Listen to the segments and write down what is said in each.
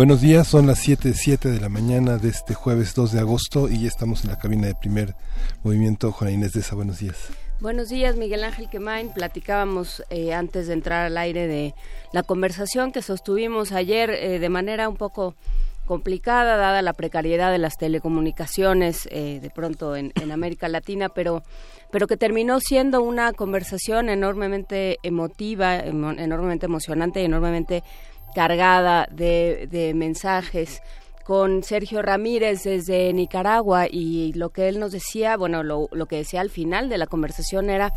Buenos días, son las 7, 7 de la mañana de este jueves 2 de agosto y ya estamos en la cabina de primer movimiento. Juana Inés de esa, buenos días. Buenos días, Miguel Ángel Quemain. Platicábamos eh, antes de entrar al aire de la conversación que sostuvimos ayer eh, de manera un poco complicada, dada la precariedad de las telecomunicaciones eh, de pronto en, América Latina, pero, pero que terminó siendo una conversación enormemente emotiva, enormemente emocionante y enormemente cargada de, de mensajes con Sergio Ramírez desde Nicaragua y lo que él nos decía, bueno, lo, lo que decía al final de la conversación era,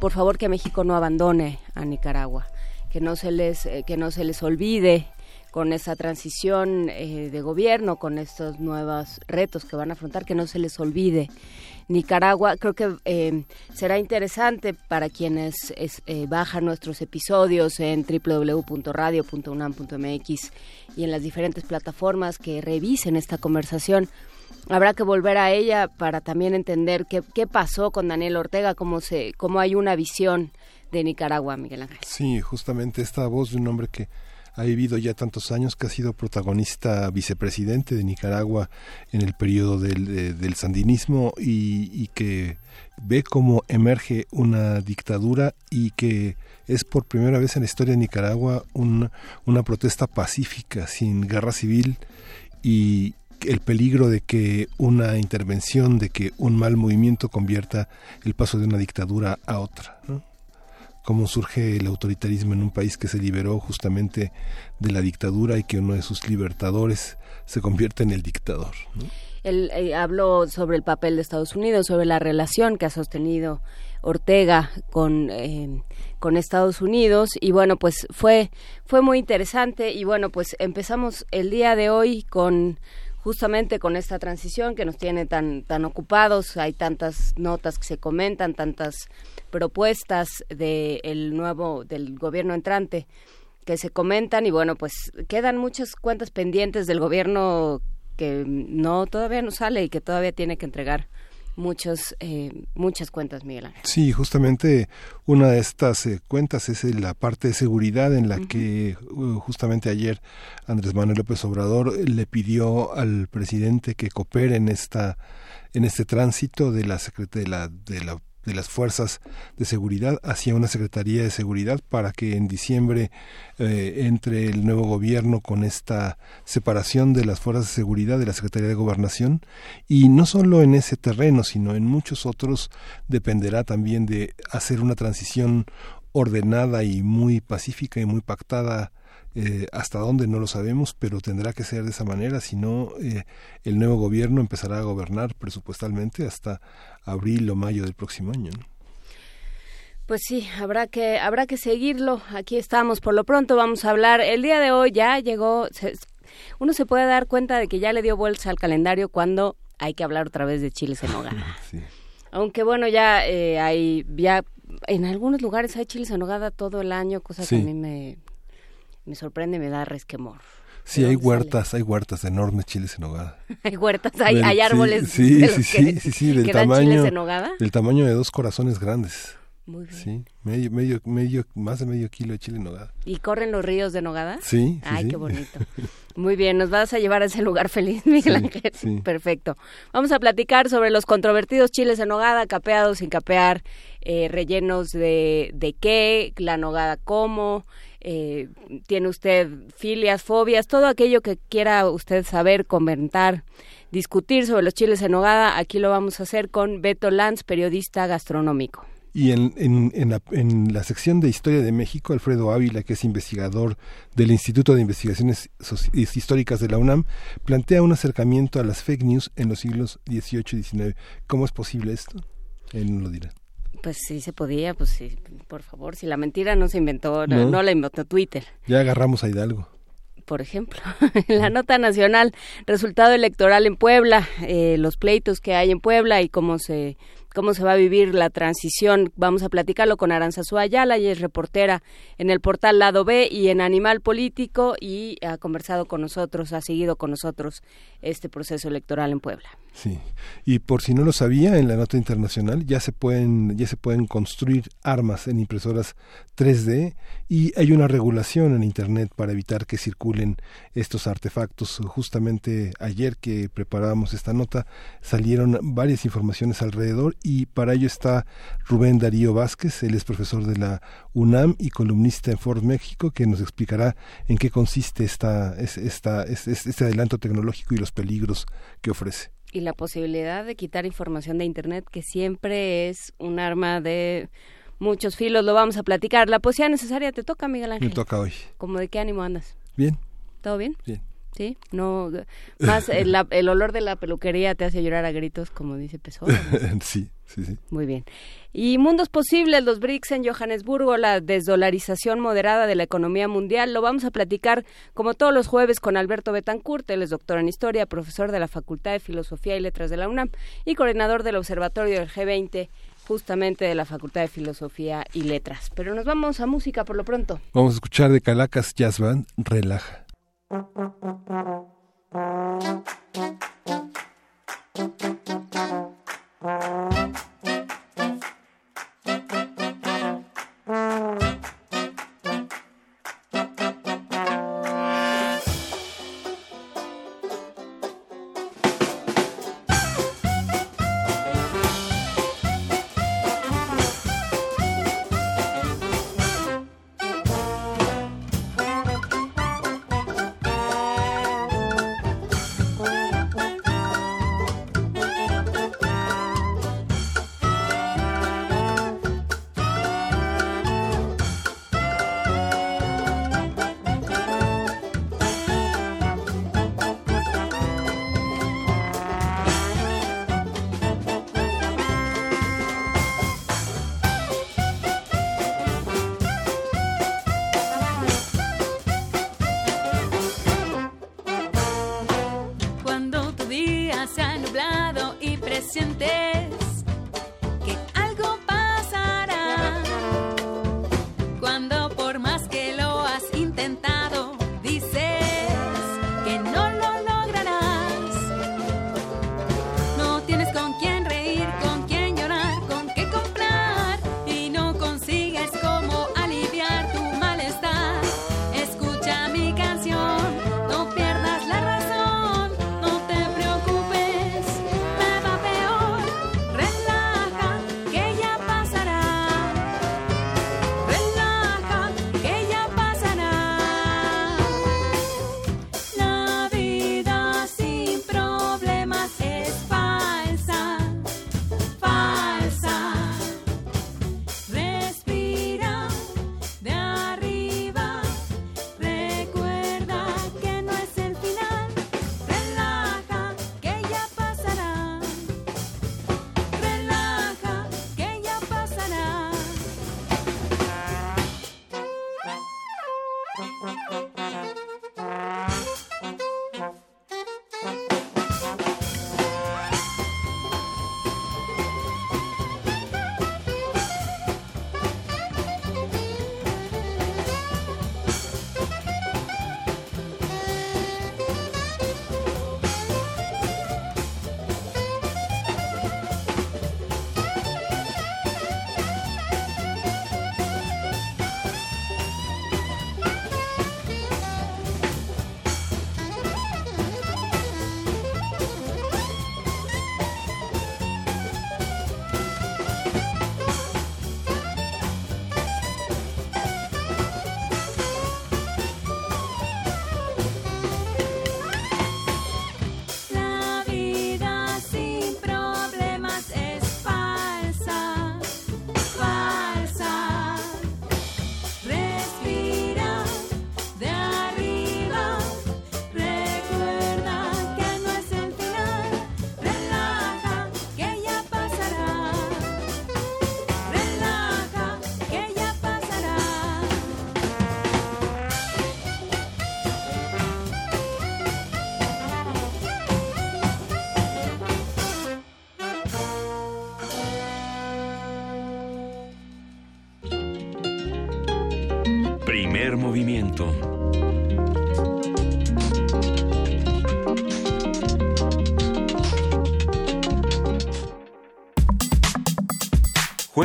por favor que México no abandone a Nicaragua, que no se les, eh, que no se les olvide con esa transición eh, de gobierno, con estos nuevos retos que van a afrontar, que no se les olvide. Nicaragua, creo que eh, será interesante para quienes eh, bajan nuestros episodios en www.radio.unam.mx y en las diferentes plataformas que revisen esta conversación. Habrá que volver a ella para también entender qué, qué pasó con Daniel Ortega, cómo, se, cómo hay una visión de Nicaragua, Miguel Ángel. Sí, justamente esta voz de un hombre que ha vivido ya tantos años, que ha sido protagonista vicepresidente de Nicaragua en el periodo del, del sandinismo y, que ve cómo emerge una dictadura y que es por primera vez en la historia de Nicaragua una protesta pacífica, sin guerra civil y el peligro de que una intervención, de que un mal movimiento convierta el paso de una dictadura a otra. ¿no? Cómo surge el autoritarismo en un país que se liberó justamente de la dictadura y que uno de sus libertadores se convierte en el dictador. Él eh, habló sobre el papel de Estados Unidos, sobre la relación que ha sostenido Ortega con, eh, con Estados Unidos y bueno, pues fue, fue muy interesante y bueno, pues empezamos el día de hoy con justamente con esta transición que nos tiene tan, tan ocupados, hay tantas notas que se comentan, tantas propuestas del nuevo, del gobierno entrante que se comentan y bueno, pues quedan muchas cuentas pendientes del gobierno que no todavía no sale y que todavía tiene que entregar muchos, eh, muchas cuentas, Miguel Ángel. Sí, justamente una de estas eh, cuentas es la parte de seguridad en la que uh, justamente ayer Andrés Manuel López Obrador le pidió al presidente que coopere en esta en este tránsito de la de la de la de las fuerzas de seguridad hacia una Secretaría de Seguridad para que en diciembre eh, entre el nuevo gobierno con esta separación de las fuerzas de seguridad de la Secretaría de Gobernación. Y no solo en ese terreno sino en muchos otros dependerá también de hacer una transición ordenada y muy pacífica y muy pactada eh, hasta dónde no lo sabemos, pero tendrá que ser de esa manera, si no eh, el nuevo gobierno empezará a gobernar presupuestalmente hasta abril o mayo del próximo año. Pues sí, habrá que habrá que seguirlo. Aquí estamos. Por lo pronto vamos a hablar. El día de hoy ya llegó. uno se puede dar cuenta de que ya le dio vuelta al calendario cuando hay que hablar otra vez de chiles en nogada. Aunque bueno, ya eh, hay ya en algunos lugares hay chiles en nogada todo el año, cosa que a mí me me sorprende, me da resquemor. Sí, hay huertas, hay huertas de enormes chiles en nogada. hay huertas, hay, hay árboles. Sí, sí, sí, sí, sí, del tamaño, del tamaño de dos corazones grandes. Muy bien. Sí, medio, medio, medio, más de medio kilo de chile en nogada. ¿Y corren los ríos de nogada? Sí. Ay, qué bonito. Muy bien, nos vas a llevar a ese lugar feliz, Miguel Ángel. Sí. Perfecto. Vamos a platicar sobre los controvertidos chiles en nogada, capeados, sin capear, eh, rellenos de, de qué, la nogada cómo, eh, tiene usted filias, fobias, todo aquello que quiera usted saber, comentar, discutir sobre los chiles en nogada, aquí lo vamos a hacer con Beto Lanz, periodista gastronómico. Y en, en, la, en, la, sección de Historia de México, Alfredo Ávila, que es investigador del Instituto de Investigaciones Históricas de la UNAM, plantea un acercamiento a las fake news en los siglos XVIII y XIX. ¿Cómo es posible esto? Él no lo dirá. Pues sí se podía, pues sí, por favor, si la mentira no se inventó, no, la inventó Twitter. Ya agarramos a Hidalgo por ejemplo, en la nota nacional, resultado electoral en Puebla, eh, los pleitos que hay en Puebla y cómo se cómo se va a vivir la transición. Vamos a platicarlo con Aranzazú Ayala, y es reportera en el portal Lado B y en Animal Político y ha conversado con nosotros, ha seguido con nosotros este proceso electoral en Puebla. Sí, y por si no lo sabía, en la nota internacional ya se pueden ya se pueden construir armas en impresoras 3D y hay una regulación en internet para evitar que circulen estos artefactos. Justamente ayer que preparábamos esta nota salieron varias informaciones alrededor y para ello está Rubén Darío Vázquez, él es profesor de la UNAM y columnista en Ford México que nos explicará en qué consiste esta, esta, este adelanto tecnológico y los peligros que ofrece y la posibilidad de quitar información de Internet, que siempre es un arma de muchos filos. Lo vamos a platicar. La poesía necesaria te toca, Miguel Ángel. Me toca hoy. ¿Cómo de qué ánimo andas? Bien. ¿Todo bien? Bien. Sí, no, más el, el, olor de la peluquería te hace llorar a gritos, como dice Pessoa. sí, sí, sí. Muy bien. Y mundos posibles, los BRICS en Johannesburgo, la desdolarización moderada de la economía mundial, lo vamos a platicar como todos los jueves con Alberto Betancourt, él es doctor en historia, profesor de la Facultad de Filosofía y Letras de la UNAM y coordinador del Observatorio del G20 justamente de la Facultad de Filosofía y Letras. Pero nos vamos a música por lo pronto. Vamos a escuchar de Calacas Jazz Band, Relaja. Thank you.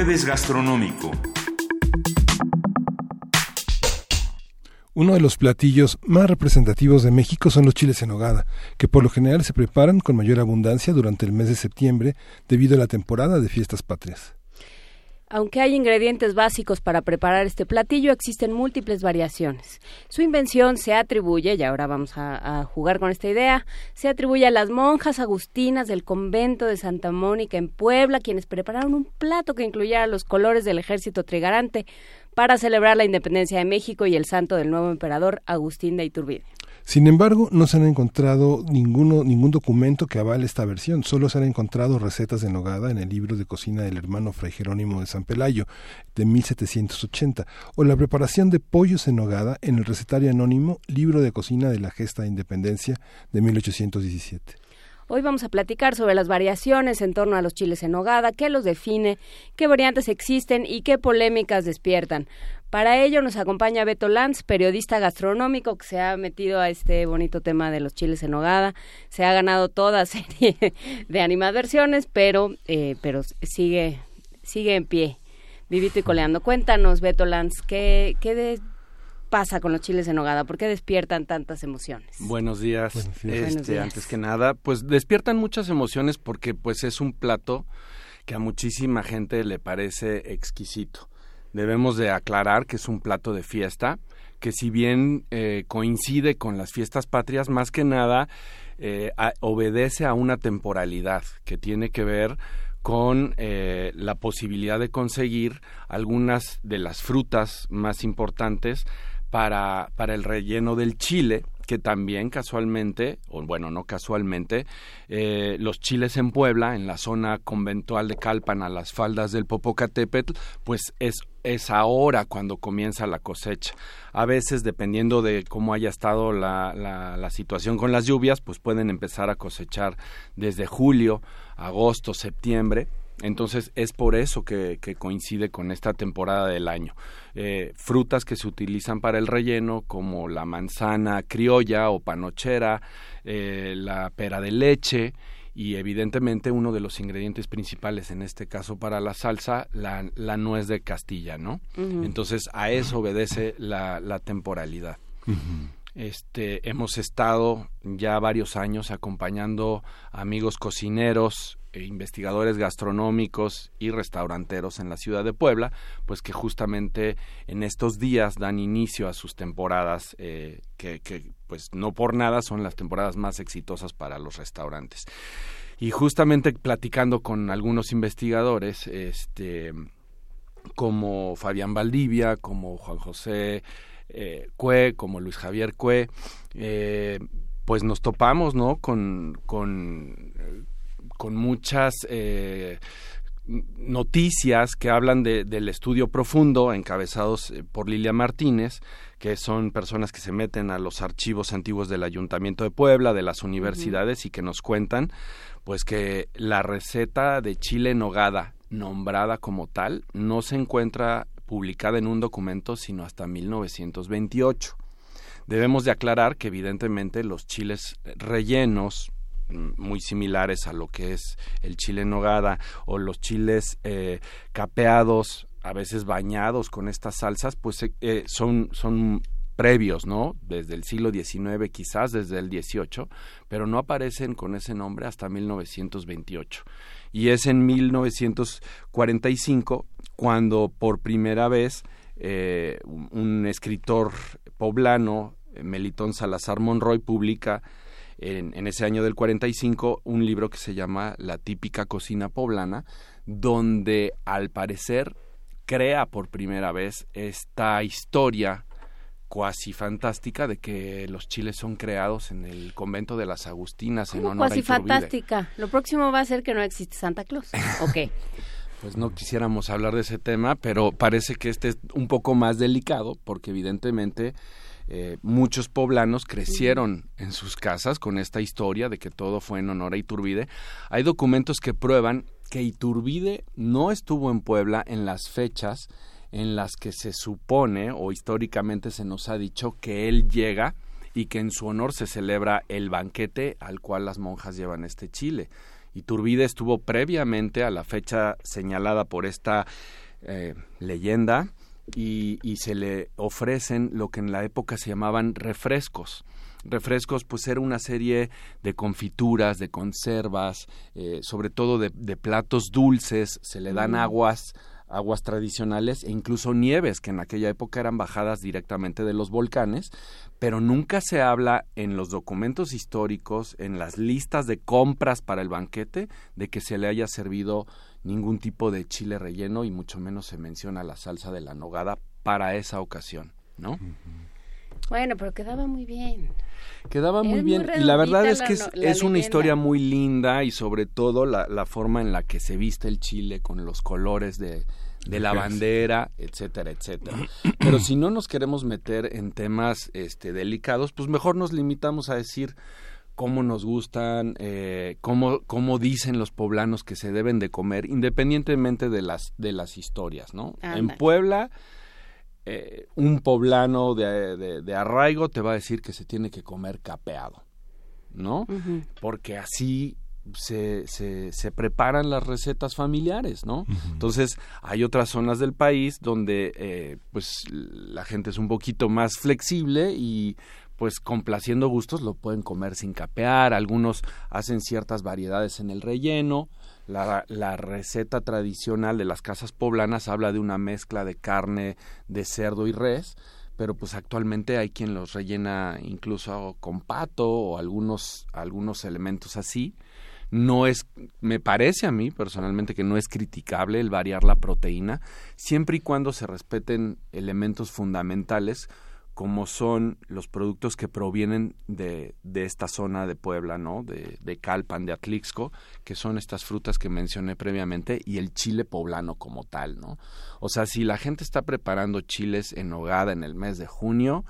Jueves gastronómico. Uno de los platillos más representativos de México son los chiles en nogada, que por lo general se preparan con mayor abundancia durante el mes de septiembre debido a la temporada de fiestas patrias. Aunque hay ingredientes básicos para preparar este platillo, existen múltiples variaciones. Su invención se atribuye, y ahora vamos a, jugar con esta idea, se atribuye a las monjas agustinas del convento de Santa Mónica en Puebla, quienes prepararon un plato que incluyera los colores del ejército trigarante, para celebrar la independencia de México y el santo del nuevo emperador Agustín de Iturbide. Sin embargo, no se han encontrado ninguno, ningún documento que avale esta versión. Solo se han encontrado recetas de nogada en el libro de cocina del hermano Fray Jerónimo de San Pelayo, de 1780, o la preparación de pollos en nogada en el recetario anónimo Libro de cocina de la Gesta de Independencia de 1817. Hoy vamos a platicar sobre las variaciones en torno a los chiles en nogada, qué los define, qué variantes existen y qué polémicas despiertan. Para ello nos acompaña Beto Lanz, periodista gastronómico que se ha metido a este bonito tema de los chiles en nogada. Se ha ganado toda serie de animadversiones, pero, eh, pero sigue, sigue en pie, vivito y coleando. Cuéntanos, Beto Lanz, ¿qué, qué de, pasa con los chiles en nogada? ¿Por qué despiertan tantas emociones? Buenos días. Este, antes que nada, pues despiertan muchas emociones porque pues es un plato que a muchísima gente le parece exquisito. Debemos de aclarar que es un plato de fiesta, que si bien eh, coincide con las fiestas patrias, más que nada eh, obedece a una temporalidad que tiene que ver con eh, la posibilidad de conseguir algunas de las frutas más importantes para, para el relleno del chile, que también casualmente, o bueno, no casualmente, eh, los chiles en Puebla, en la zona conventual de Calpan, a las faldas del Popocatépetl, pues es, es ahora cuando comienza la cosecha. A veces, dependiendo de cómo haya estado la, la, la situación con las lluvias, pues pueden empezar a cosechar desde julio, agosto, septiembre, entonces es por eso que, coincide con esta temporada del año. Eh, frutas que se utilizan para el relleno como la manzana criolla o panochera, eh, la pera de leche y evidentemente uno de los ingredientes principales en este caso para la salsa, la, la nuez de Castilla, ¿no? Entonces a eso obedece la, la temporalidad. Este, hemos estado ya varios años acompañando amigos cocineros investigadores gastronómicos y restauranteros en la ciudad de Puebla, pues que justamente en estos días dan inicio a sus temporadas eh, que, pues no por nada son las temporadas más exitosas para los restaurantes. Y justamente platicando con algunos investigadores, este como Fabián Valdivia, como Juan José eh, Cue, como Luis Javier Cue, eh, pues nos topamos, ¿no? Con, con con muchas eh, noticias que hablan de, del estudio profundo encabezados eh, por Lilia Martínez, que son personas que se meten a los archivos antiguos del Ayuntamiento de Puebla, de las universidades y que nos cuentan pues que la receta de chile nogada nombrada como tal no se encuentra publicada en un documento sino hasta 1928. Debemos de aclarar que evidentemente los chiles rellenos muy similares a lo que es el chile nogada o los chiles eh, capeados, a veces bañados con estas salsas, pues eh, eh, son, son previos, ¿no? Desde el siglo XIX, quizás desde el XVIII, pero no aparecen con ese nombre hasta 1928. Y es en 1945 cuando por primera vez un escritor poblano, Melitón Salazar Monroy, publica en, ese año del 45 un libro que se llama La típica cocina poblana, donde al parecer crea por primera vez esta historia cuasi fantástica de que los chiles son creados en el convento de las Agustinas en honor cuasi fantástica. Lo próximo va a ser que no existe Santa Claus. ¿Ok? pues no quisiéramos hablar de ese tema, pero parece que este es un poco más delicado porque evidentemente eh, muchos poblanos crecieron en sus casas con esta historia de que todo fue en honor a Iturbide. Hay documentos que prueban que Iturbide no estuvo en Puebla en las fechas en las que se supone o históricamente se nos ha dicho que él llega y que en su honor se celebra el banquete al cual las monjas llevan este chile. Iturbide estuvo previamente a la fecha señalada por esta eh, leyenda y, se le ofrecen lo que en la época se llamaban refrescos. Refrescos pues era una serie de confituras, de conservas, eh, sobre todo de, platos dulces, se le dan mm. aguas aguas tradicionales e incluso nieves que en aquella época eran bajadas directamente de los volcanes, pero nunca se habla en los documentos históricos, en las listas de compras para el banquete, de que se le haya servido ningún tipo de chile relleno y mucho menos se menciona la salsa de la nogada para esa ocasión, ¿no? Bueno, pero quedaba muy bien. Quedaba muy bien y la verdad es que es, una historia muy linda y sobre todo la, la, forma en la que se viste el chile con los colores de, de la bandera, etcétera, etcétera. Pero si no nos queremos meter en temas este, delicados, pues mejor nos limitamos a decir cómo nos gustan, eh, cómo, cómo dicen los poblanos que se deben de comer, independientemente de las, de las historias, ¿no? En Puebla eh, un poblano de, arraigo te va a decir que se tiene que comer capeado, ¿no? Porque así se, se, preparan las recetas familiares, ¿no? Entonces, hay otras zonas del país donde, eh, pues, la gente es un poquito más flexible y pues complaciendo gustos lo pueden comer sin capear, algunos hacen ciertas variedades en el relleno, la, receta tradicional de las casas poblanas habla de una mezcla de carne de cerdo y res, pero pues actualmente hay quien los rellena incluso con pato o algunos, algunos elementos así. No es, me parece a mí personalmente que no es criticable el variar la proteína, siempre y cuando se respeten elementos fundamentales como son los productos que provienen de, de esta zona de Puebla, ¿no? De, de, Calpan, de Atlixco, que son estas frutas que mencioné previamente, y el chile poblano como tal, ¿no? O sea, si la gente está preparando chiles en hogada en el mes de junio,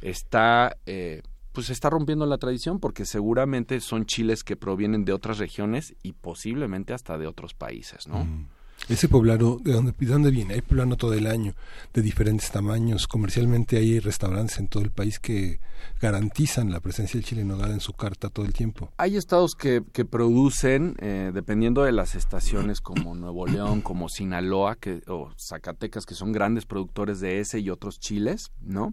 está... Eh, pues está rompiendo la tradición porque seguramente son chiles que provienen de otras regiones y posiblemente hasta de otros países, ¿no? Mm. Ese poblano, ¿de dónde, ¿de dónde viene? Hay poblano todo el año, de diferentes tamaños. Comercialmente hay restaurantes en todo el país que garantizan la presencia del chile en nogada en su carta todo el tiempo. Hay estados que, que producen, eh, dependiendo de las estaciones, como Nuevo León, como Sinaloa que, o Zacatecas, que son grandes productores de ese y otros chiles, ¿no?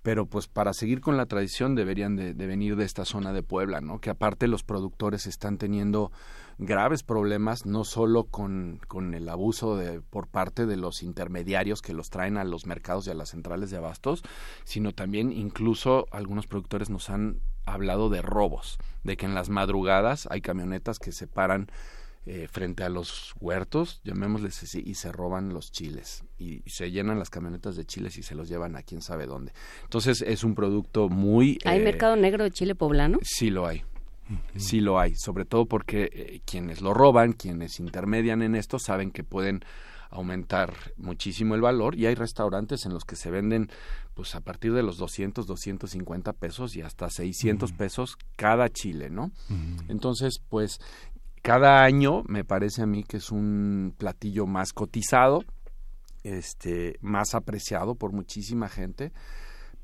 pero pues para seguir con la tradición deberían de, de, venir de esta zona de Puebla, ¿no? Que aparte los productores están teniendo graves problemas, no solo con, con el abuso de, por parte de los intermediarios que los traen a los mercados y a las centrales de abastos, sino también incluso algunos productores nos han hablado de robos, de que en las madrugadas hay camionetas que se paran eh, frente a los huertos, llamémosles así, y se roban los chiles y, se llenan las camionetas de chiles y se los llevan a quién sabe dónde. Entonces es un producto muy... ¿Hay eh, mercado negro de chile poblano? Sí lo hay. Sí lo hay, sobre todo porque eh, quienes lo roban, quienes intermedian en esto, saben que pueden aumentar muchísimo el valor y hay restaurantes en los que se venden pues a partir de los 200, 250 pesos y hasta 600 pesos cada chile, ¿no? Entonces, pues cada año me parece a mí que es un platillo más cotizado, este, más apreciado por muchísima gente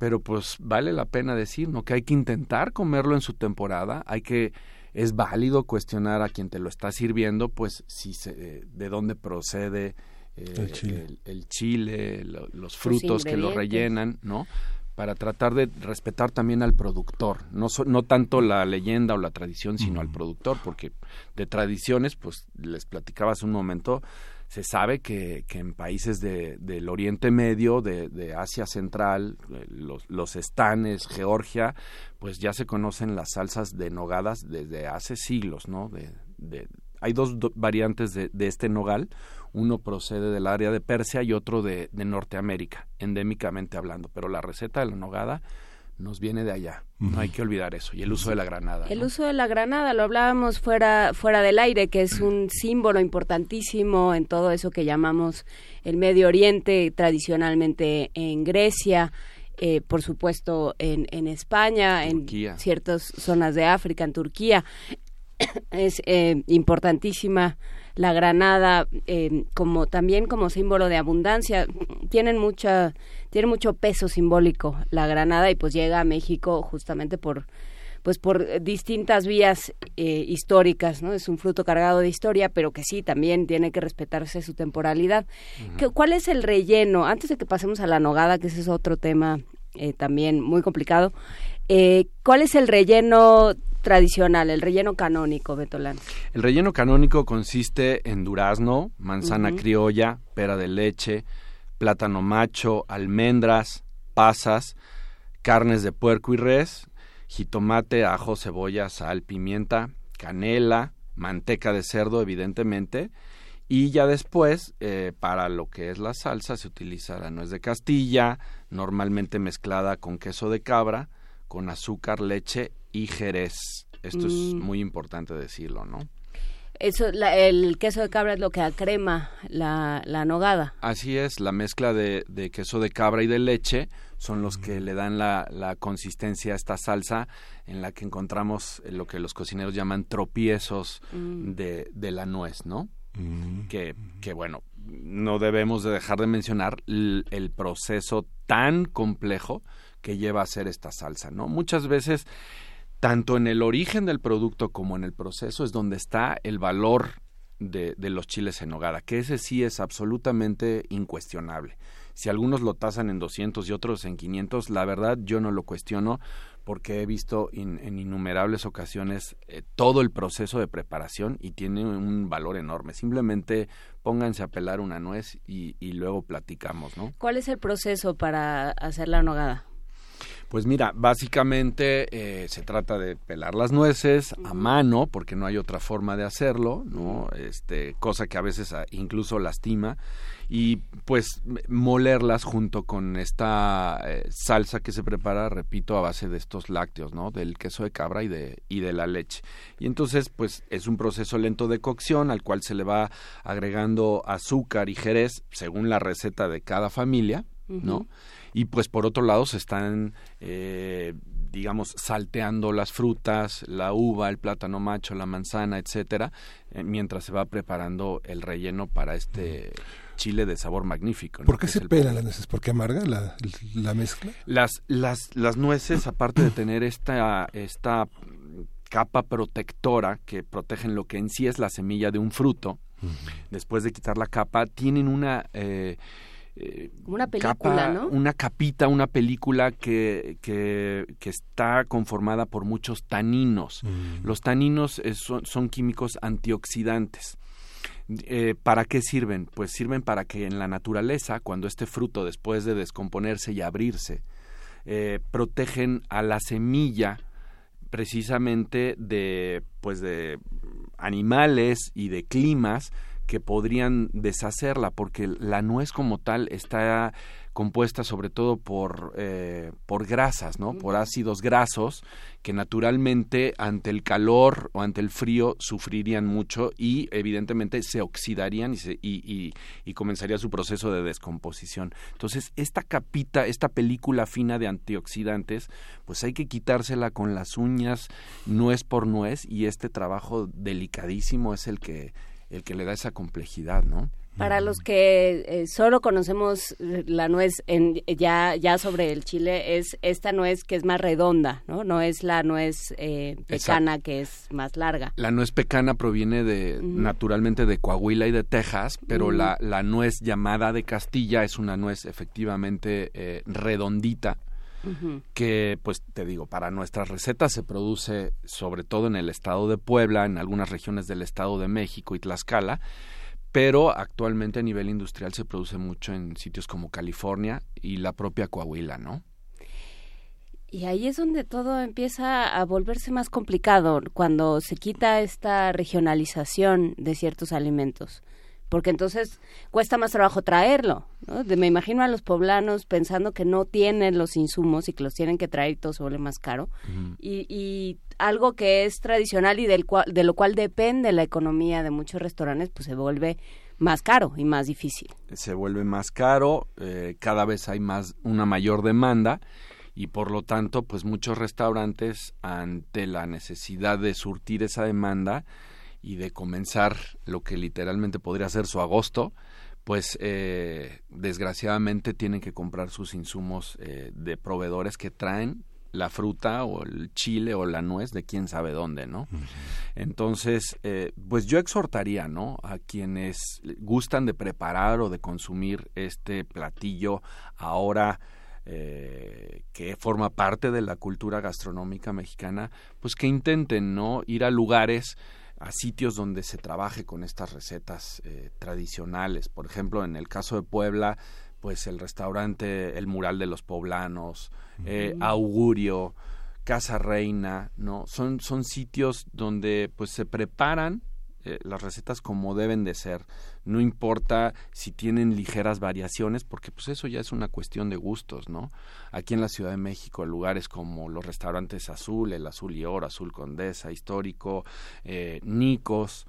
pero pues vale la pena decir, ¿no? Que hay que intentar comerlo en su temporada, hay que es válido cuestionar a quien te lo está sirviendo, pues si se, de dónde procede eh, el chile, los frutos que lo rellenan, ¿no? Para tratar de respetar también al productor, no, no tanto la leyenda o la tradición, sino al productor, porque de tradiciones, pues les platicaba hace un momento, se sabe que, que en países de, del Oriente Medio, de, de Asia Central, eh, los, los, estanes, Georgia, pues ya se conocen las salsas de nogadas desde hace siglos, ¿no? De, de, hay dos variantes de, de, este nogal, uno procede del área de Persia y otro de, de Norteamérica, endémicamente hablando, pero la receta de la nogada nos viene de allá. No hay que olvidar eso. Y el uso de la granada. El uso de la granada, lo hablábamos fuera, fuera del aire, que es un símbolo importantísimo en todo eso que llamamos el Medio Oriente, tradicionalmente en Grecia. Eh, por supuesto en, en España, en ciertas zonas de África, en Turquía. es eh, importantísima la granada eh, como también como símbolo de abundancia tienen mucha, tiene mucho peso simbólico la granada y pues llega a México justamente por pues por distintas vías eh, históricas, ¿no? Es un fruto cargado de historia, pero que sí, también tiene que respetarse su temporalidad. ¿Cuál es el relleno? Antes de que pasemos a la nogada, que ese es otro tema eh, también muy complicado, eh, ¿cuál es el relleno tradicional, el relleno canónico, Betolán? El relleno canónico consiste en durazno, manzana criolla, pera de leche, plátano macho, almendras, pasas, carnes de puerco y res, jitomate, ajo, cebolla, sal, pimienta, canela, manteca de cerdo, evidentemente. Y ya después, eh, para lo que es la salsa, se utiliza la nuez de Castilla, normalmente mezclada con queso de cabra, con azúcar, leche y jerez. Esto es mm. muy importante decirlo, ¿no? Eso, el queso de cabra es lo que acrema la, la nogada. Así es, la mezcla de, de queso de cabra y de leche son los que le dan la, la, consistencia a esta salsa en la que encontramos lo que los cocineros llaman tropiezos mm. de, de, la nuez, ¿no? Mm. Que, que, bueno, no debemos de dejar de mencionar el, el, proceso tan complejo que lleva a hacer esta salsa, ¿no? Muchas veces, tanto en el origen del producto como en el proceso, es donde está el valor de, los chiles en nogada, que ese sí es absolutamente incuestionable si algunos lo tasan en 200 y otros en 500, la verdad yo no lo cuestiono porque he visto en innumerables ocasiones eh, todo el proceso de preparación y tiene un valor enorme. Simplemente pónganse a pelar una nuez y, y luego platicamos, ¿no? ¿Cuál es el proceso para hacer la nogada? Pues mira, básicamente eh, se trata de pelar las nueces a mano, porque no hay otra forma de hacerlo, ¿no? Este, cosa que a veces ah, incluso lastima y pues molerlas junto con esta eh, salsa que se prepara, repito, a base de estos lácteos, ¿no? Del queso de cabra y de y de la leche. Y entonces, pues es un proceso lento de cocción al cual se le va agregando azúcar y jerez según la receta de cada familia, ¿no? Y pues por otro lado se están eh, digamos salteando las frutas la uva el plátano macho la manzana etcétera eh, mientras se va preparando el relleno para este chile de sabor magnífico ¿Por qué se pelan las nueces? ¿Por qué amarga la, la mezcla? Las, las, las nueces, aparte de tener esta, esta capa protectora que protegen lo que en sí es la semilla de un fruto, después de quitar la capa, tienen una eh, eh, una película, ¿no? Una capita, una película que, que, que está conformada por muchos taninos. Mm. Los taninos eh, son, son, químicos antioxidantes. Eh, ¿Para qué sirven? Pues sirven para que en la naturaleza, cuando este fruto, después de descomponerse y abrirse, eh, protegen a la semilla precisamente de, pues de animales y de climas que podrían deshacerla, porque la nuez como tal está compuesta sobre todo por, eh, por grasas, ¿no? Por ácidos grasos que naturalmente ante el calor o ante el frío sufrirían mucho y evidentemente se oxidarían y, se, y, y, comenzaría su proceso de descomposición. Entonces, esta capita, esta película fina de antioxidantes, pues hay que quitársela con las uñas, nuez por nuez, y este trabajo delicadísimo es el que el que le da esa complejidad, ¿no? Para los que eh, solo conocemos la nuez en, ya, ya sobre el chile, es esta nuez que es más redonda, ¿no? No es la nuez eh, pecana que es más larga. La nuez pecana proviene de, naturalmente de Coahuila y de Texas, pero la, la, nuez llamada de Castilla es una nuez efectivamente eh, redondita, que pues te digo, para nuestras recetas se produce sobre todo en el estado de Puebla, en algunas regiones del estado de México y Tlaxcala, pero actualmente a nivel industrial se produce mucho en sitios como California y la propia Coahuila, ¿no? Y ahí es donde todo empieza a volverse más complicado, cuando se quita esta regionalización de ciertos alimentos porque entonces cuesta más trabajo traerlo. ¿no? me imagino a los poblanos pensando que no tienen los insumos y que los tienen que traer y todo se vuelve más caro. y, algo que es tradicional y del cual, de lo cual depende la economía de muchos restaurantes, pues se vuelve más caro y más difícil. Se vuelve más caro, eh, cada vez hay más una mayor demanda y por lo tanto, pues muchos restaurantes ante la necesidad de surtir esa demanda y de comenzar lo que literalmente podría ser su agosto, pues eh, desgraciadamente tienen que comprar sus insumos eh, de proveedores que traen la fruta o el chile o la nuez de quién sabe dónde, ¿no? Entonces, eh, pues yo exhortaría, ¿no? A quienes gustan de preparar o de consumir este platillo ahora eh, que forma parte de la cultura gastronómica mexicana, pues que intenten, ¿no? Ir a lugares a sitios donde se trabaje con estas recetas eh, tradicionales. Por ejemplo, en el caso de Puebla, pues el restaurante El Mural de los Poblanos, eh, Augurio, Casa Reina, ¿no? Son, son sitios donde pues se preparan eh, las recetas como deben de ser. No importa si tienen ligeras variaciones, porque pues eso ya es una cuestión de gustos, ¿no? Aquí en la Ciudad de México, lugares como los restaurantes Azul, el Azul y Oro, Azul Condesa, Histórico, eh, Nicos,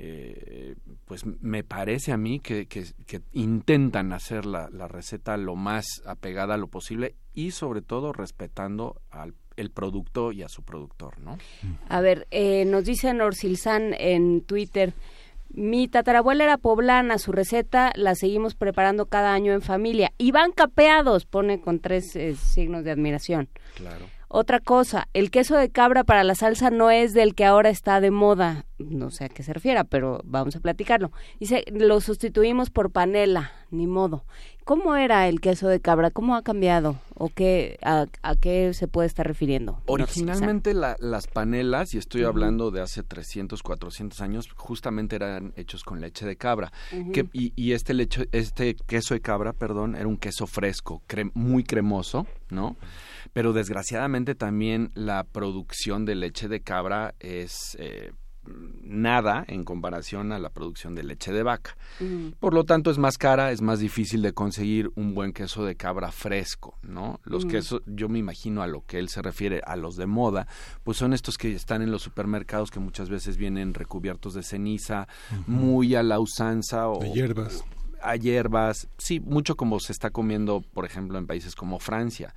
eh, pues me parece a mí que, que, intentan hacer la, la, receta lo más apegada a lo posible y sobre todo respetando al el producto y a su productor, ¿no? A ver, eh, nos dice Norsilsan en Twitter, mi tatarabuela era poblana, su receta la seguimos preparando cada año en familia. Y van capeados, pone con tres eh, signos de admiración. Claro. Otra cosa, el queso de cabra para la salsa no es del que ahora está de moda. No sé a qué se refiera, pero vamos a platicarlo. Dice, lo sustituimos por panela, ni modo. ¿Cómo era el queso de cabra? ¿Cómo ha cambiado? ¿O qué, a, qué se puede estar refiriendo? Originalmente las panelas, y estoy hablando de hace 300, 400 años, justamente eran hechos con leche de cabra. que, y, este, lecho, este queso de cabra, perdón, era un queso fresco, muy cremoso, ¿no? Pero desgraciadamente también la producción de leche de cabra es eh, nada en comparación a la producción de leche de vaca. Por lo tanto, es más cara, es más difícil de conseguir un buen queso de cabra fresco, ¿no? Los quesos, yo me imagino a lo que él se refiere, a los de moda, pues son estos que están en los supermercados que muchas veces vienen recubiertos de ceniza, muy a la usanza o... De hierbas a hierbas, sí, mucho como se está comiendo, por ejemplo, en países como Francia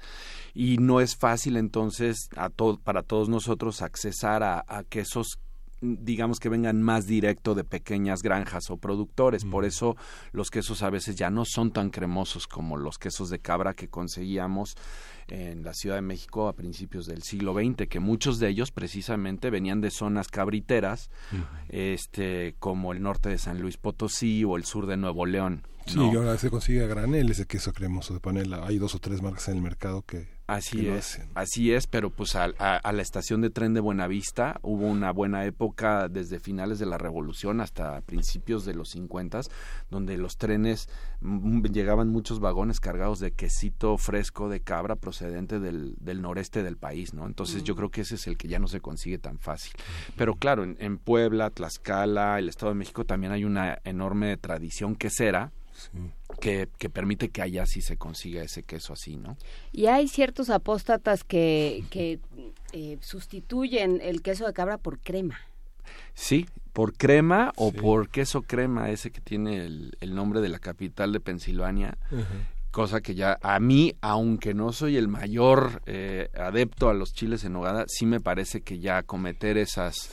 y no es fácil entonces a para todos nosotros accesar a, a quesos digamos que vengan más directo de pequeñas granjas o productores. Por eso los quesos a veces ya no son tan cremosos como los quesos de cabra que conseguíamos en la Ciudad de México a principios del siglo XX, que muchos de ellos precisamente venían de zonas cabriteras, este, como el norte de San Luis Potosí o el sur de Nuevo León. Sí, y ahora se consigue a granel ese queso cremoso de panela. Hay dos o tres marcas en el mercado que Así es, así es, pero pues a, la estación de tren de Buenavista hubo una buena época desde finales de la Revolución hasta principios de los 50, donde los trenes llegaban muchos vagones cargados de quesito fresco de cabra procedente del, noreste del país, ¿no? Entonces yo mm. creo que ese es el que ya no se consigue tan fácil. Pero claro, en, en Puebla, Tlaxcala, el Estado de México también hay una enorme tradición quesera que, que, permite que allá sí se consiga ese queso así, ¿no? Y hay ciertos apóstatas que, que eh, sustituyen el queso de cabra por crema. Sí, por crema o por queso crema, ese que tiene el, el, nombre de la capital de Pensilvania. Cosa que ya a mí, aunque no soy el mayor eh, adepto a los chiles en nogada, sí me parece que ya cometer esas,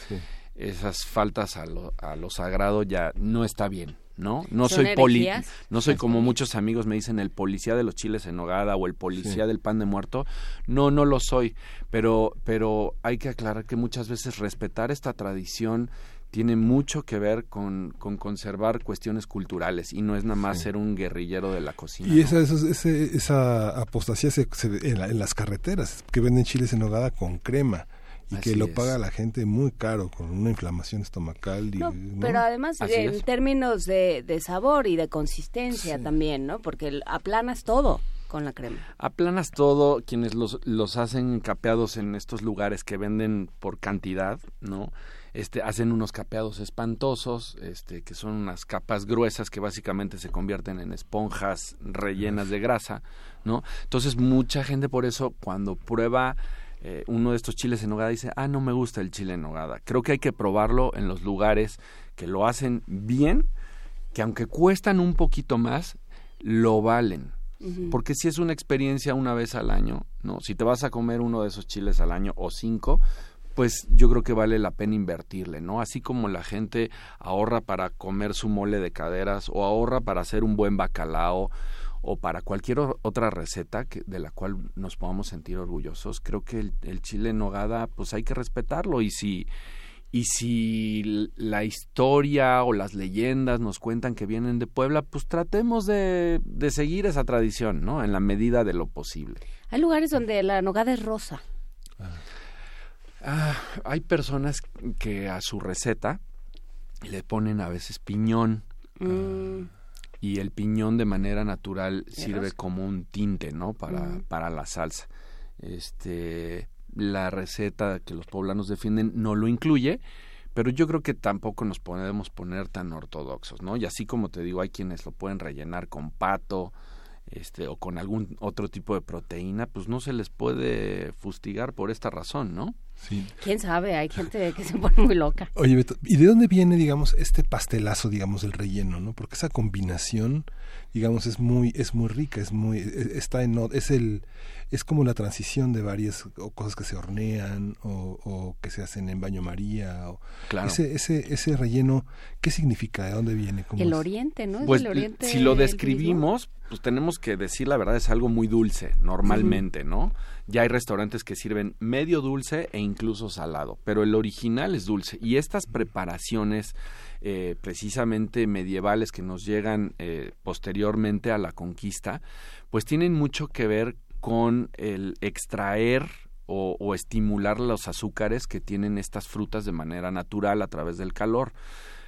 esas faltas a lo, a lo sagrado ya no está bien. ¿No? No soy poli no soy como muchos amigos me dicen el policía de los chiles en nogada o el policía del pan de muerto. No, no lo soy, pero pero hay que aclarar que muchas veces respetar esta tradición tiene mucho que ver con, con conservar cuestiones culturales y no es nada más ser un guerrillero de la cocina. Y esa, esa, esa, apostasía se, en, en, las carreteras, que venden chiles en nogada con crema y que lo paga la gente muy caro con una inflamación estomacal. Y, Pero además en términos de, de, sabor y de consistencia también, ¿no? Porque aplanas todo con la crema. Aplanas todo, quienes los, los hacen capeados en estos lugares que venden por cantidad, ¿no? Este, hacen unos capeados espantosos, este, que son unas capas gruesas que básicamente se convierten en esponjas rellenas de grasa, ¿no? Entonces mucha gente por eso cuando prueba eh, uno de estos chiles en nogada dice, ah, no me gusta el chile en nogada. Creo que hay que probarlo en los lugares que lo hacen bien, que aunque cuestan un poquito más, lo valen. Porque si es una experiencia una vez al año, ¿no? Si te vas a comer uno de esos chiles al año o cinco, pues yo creo que vale la pena invertirle, ¿no? Así como la gente ahorra para comer su mole de caderas o ahorra para hacer un buen bacalao o para cualquier otra receta que, de la cual nos podamos sentir orgullosos, creo que el, el chile en nogada pues hay que respetarlo y si y si la historia o las leyendas nos cuentan que vienen de Puebla, pues tratemos de, de seguir esa tradición, ¿no? En la medida de lo posible. Hay lugares donde la nogada es rosa. Ah, hay personas que a su receta le ponen a veces piñón. Mm. Y el piñón de manera natural sirve como un tinte, ¿no? Para, para la salsa. Este, la receta que los poblanos defienden no lo incluye, pero yo creo que tampoco nos podemos poner tan ortodoxos, ¿no? Y así como te digo, hay quienes lo pueden rellenar con pato, este, o con algún otro tipo de proteína, pues no se les puede fustigar por esta razón, ¿no? Sí. ¿Quién sabe? Hay gente que se pone muy loca. Oye, Beto, ¿y de dónde viene, digamos, este pastelazo, digamos, del relleno, no? Porque esa combinación, digamos, es muy, es muy rica, es muy, e, está en, es el, es como la transición de varias cosas que se hornean o, que se hacen en baño María. O, claro. Ese, ese, ese relleno, ¿qué significa? ¿De dónde viene? el oriente, ¿no? Pues, el oriente si lo describimos, pues tenemos que decir la verdad, es algo muy dulce, normalmente, ¿no? Ya hay restaurantes que sirven medio dulce e incluso salado, pero el original es dulce. Y estas preparaciones eh, precisamente medievales que nos llegan eh, posteriormente a la conquista, pues tienen mucho que ver con el extraer o, estimular los azúcares que tienen estas frutas de manera natural a través del calor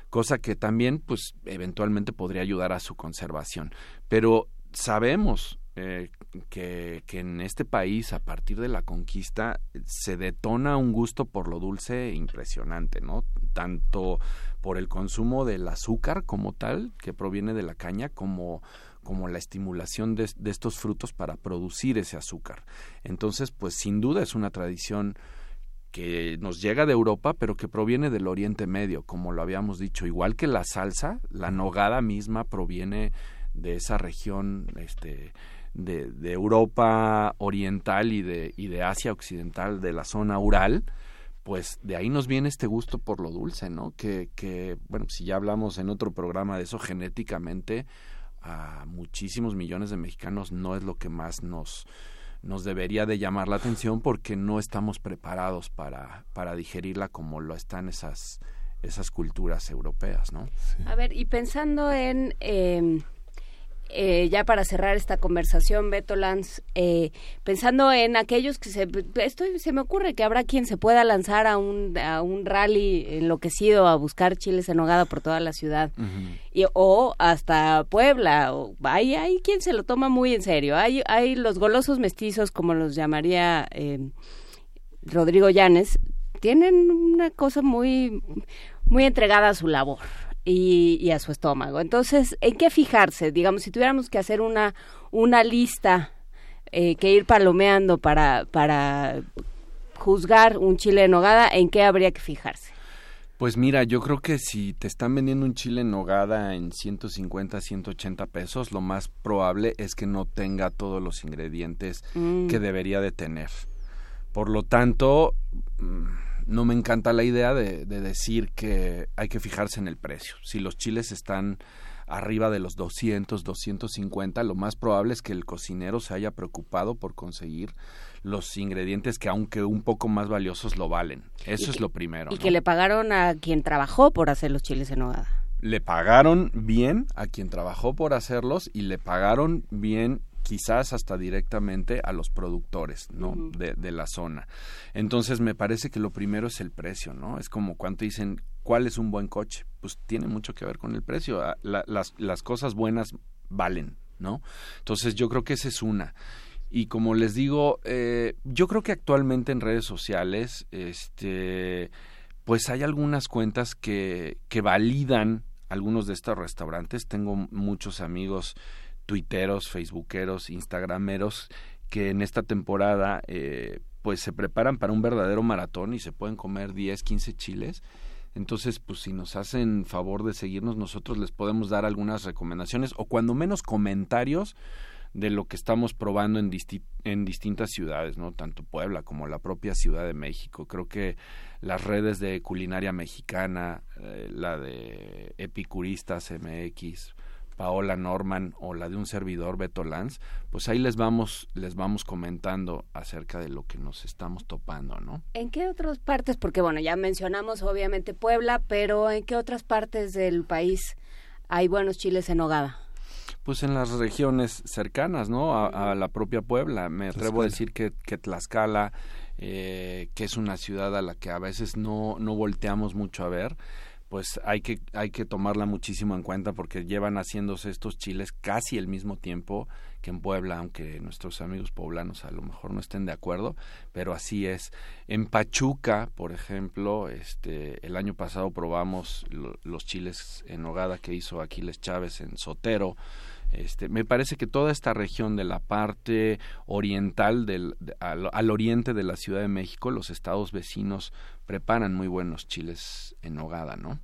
cosa que también pues eventualmente podría ayudar a su conservación pero sabemos que, que, en este país a partir de la conquista se detona un gusto por lo dulce impresionante no tanto por el consumo del azúcar como tal que proviene de la caña como como la estimulación de, estos frutos para producir ese azúcar. Entonces, pues sin duda es una tradición que nos llega de Europa, pero que proviene del Oriente Medio, como lo habíamos dicho. Igual que la salsa, la nogada misma proviene de esa región este, de, de Europa Oriental y de, y de Asia Occidental, de la zona Ural, pues de ahí nos viene este gusto por lo dulce, ¿no? Que, que bueno, si ya hablamos en otro programa de eso, genéticamente a muchísimos millones de mexicanos no es lo que más nos nos debería de llamar la atención porque no estamos preparados para, para digerirla como lo están esas esas culturas europeas, ¿no? A ver, y pensando en eh, eh, ya para cerrar esta conversación, Beto Lanz, eh, pensando en aquellos que se, esto se me ocurre que habrá quien se pueda lanzar a un, a un rally enloquecido a buscar chiles en hogada por toda la ciudad, y, o hasta Puebla, o, hay, hay quien se lo toma muy en serio, hay, hay los golosos mestizos, como los llamaría eh, Rodrigo Llanes, tienen una cosa muy, muy entregada a su labor y, a su estómago. Entonces, ¿en qué fijarse? Digamos, si tuviéramos que hacer una, una lista eh, que ir palomeando para, para juzgar un chile en nogada, ¿en qué habría que fijarse? Pues mira, yo creo que si te están vendiendo un chile en nogada en 150, 180 pesos, lo más probable es que no tenga todos los ingredientes mm. que debería de tener. Por lo tanto, mm, no me encanta la idea de, decir que hay que fijarse en el precio. Si los chiles están arriba de los 200, 250, lo más probable es que el cocinero se haya preocupado por conseguir los ingredientes que aunque un poco más valiosos lo valen. Eso es lo primero. Y que le pagaron a quien trabajó por hacer los chiles en hogada. Le pagaron bien a quien trabajó por hacerlos y le pagaron bien quizás hasta directamente a los productores ¿no? de, de, la zona. Entonces me parece que lo primero es el precio, ¿no? Es como cuando dicen cuál es un buen coche, pues tiene mucho que ver con el precio. Ah, las, las cosas buenas valen, ¿no? Entonces yo creo que esa es una. Y como les digo, eh, yo creo que actualmente en redes sociales, este, pues hay algunas cuentas que, que validan algunos de estos restaurantes. Tengo muchos amigos tuiteros, facebookeros, instagrameros que en esta temporada eh, pues se preparan para un verdadero maratón y se pueden comer 10, 15 chiles. Entonces, pues si nos hacen favor de seguirnos, nosotros les podemos dar algunas recomendaciones o cuando menos comentarios de lo que estamos probando en, distintas ciudades, ¿no? Tanto Puebla como la propia Ciudad de México. Creo que las redes de culinaria mexicana, eh, la de Epicuristas MX, Paola Norman o la de un servidor Beto Lanz, pues ahí les vamos les vamos comentando acerca de lo que nos estamos topando, ¿no? ¿En qué otras partes? Porque bueno, ya mencionamos obviamente Puebla, pero ¿en qué otras partes del país hay buenos chiles en nogada? pues en las regiones cercanas, ¿no? A, la propia Puebla. Me atrevo a decir que, que Tlaxcala, eh, que es una ciudad a la que a veces no, no volteamos mucho a ver, pues hay que, hay que tomarla muchísimo en cuenta porque llevan haciéndose estos chiles casi el mismo tiempo que en Puebla, aunque nuestros amigos poblanos a lo mejor no estén de acuerdo, pero así es. En Pachuca, por ejemplo, este, el año pasado probamos los chiles en hogada que hizo Aquiles Chávez en Sotero, este, me parece que toda esta región de la parte oriental del, al, oriente de la Ciudad de México, los estados vecinos preparan muy buenos chiles en hogada, ¿no?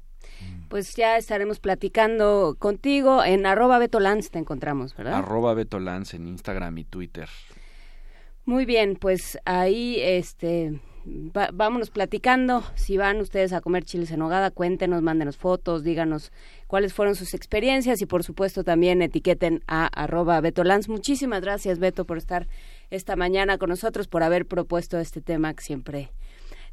Mm. Pues ya estaremos platicando contigo en arroba betolans te encontramos, ¿verdad? Arroba betolans en Instagram y Twitter. Muy bien, pues ahí este vámonos platicando. Si van ustedes a comer chiles en hogada, cuéntenos, mándenos fotos, díganos cuáles fueron sus experiencias y por supuesto también etiqueten a arroba Beto Lanz. Muchísimas gracias Beto por estar esta mañana con nosotros, por haber propuesto este tema que siempre,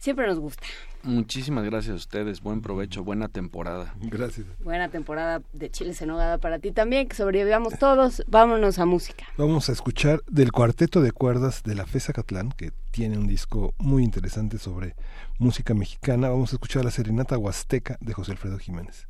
siempre nos gusta. Muchísimas gracias a ustedes, buen provecho, buena temporada. Gracias. Buena temporada de Chiles en Hogada para ti también, que sobrevivamos todos. Vámonos a música. Vamos a escuchar del cuarteto de cuerdas de la FESA Catlán, que tiene un disco muy interesante sobre música mexicana. Vamos a escuchar la Serenata Huasteca de José Alfredo Jiménez.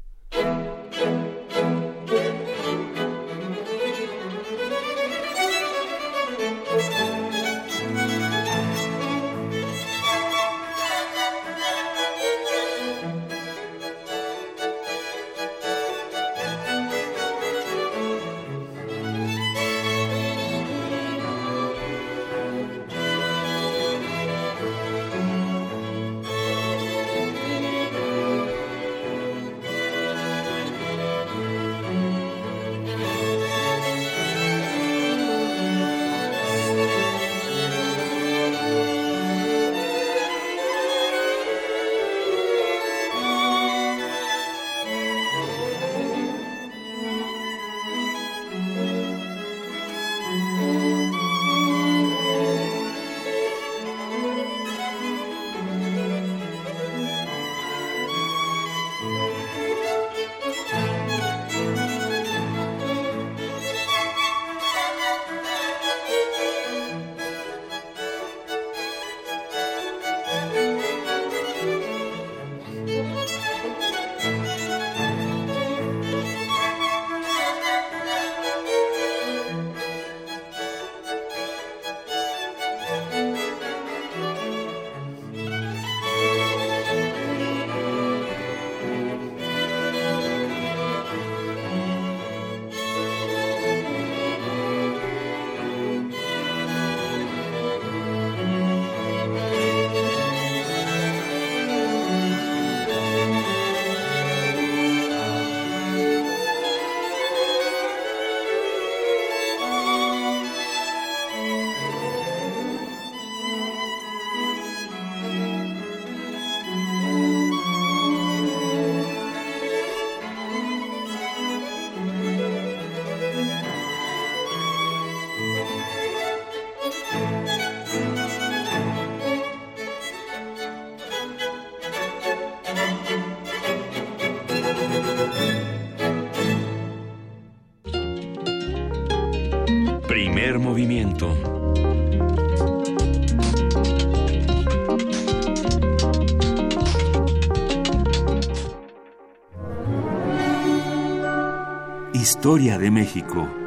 Historia de México.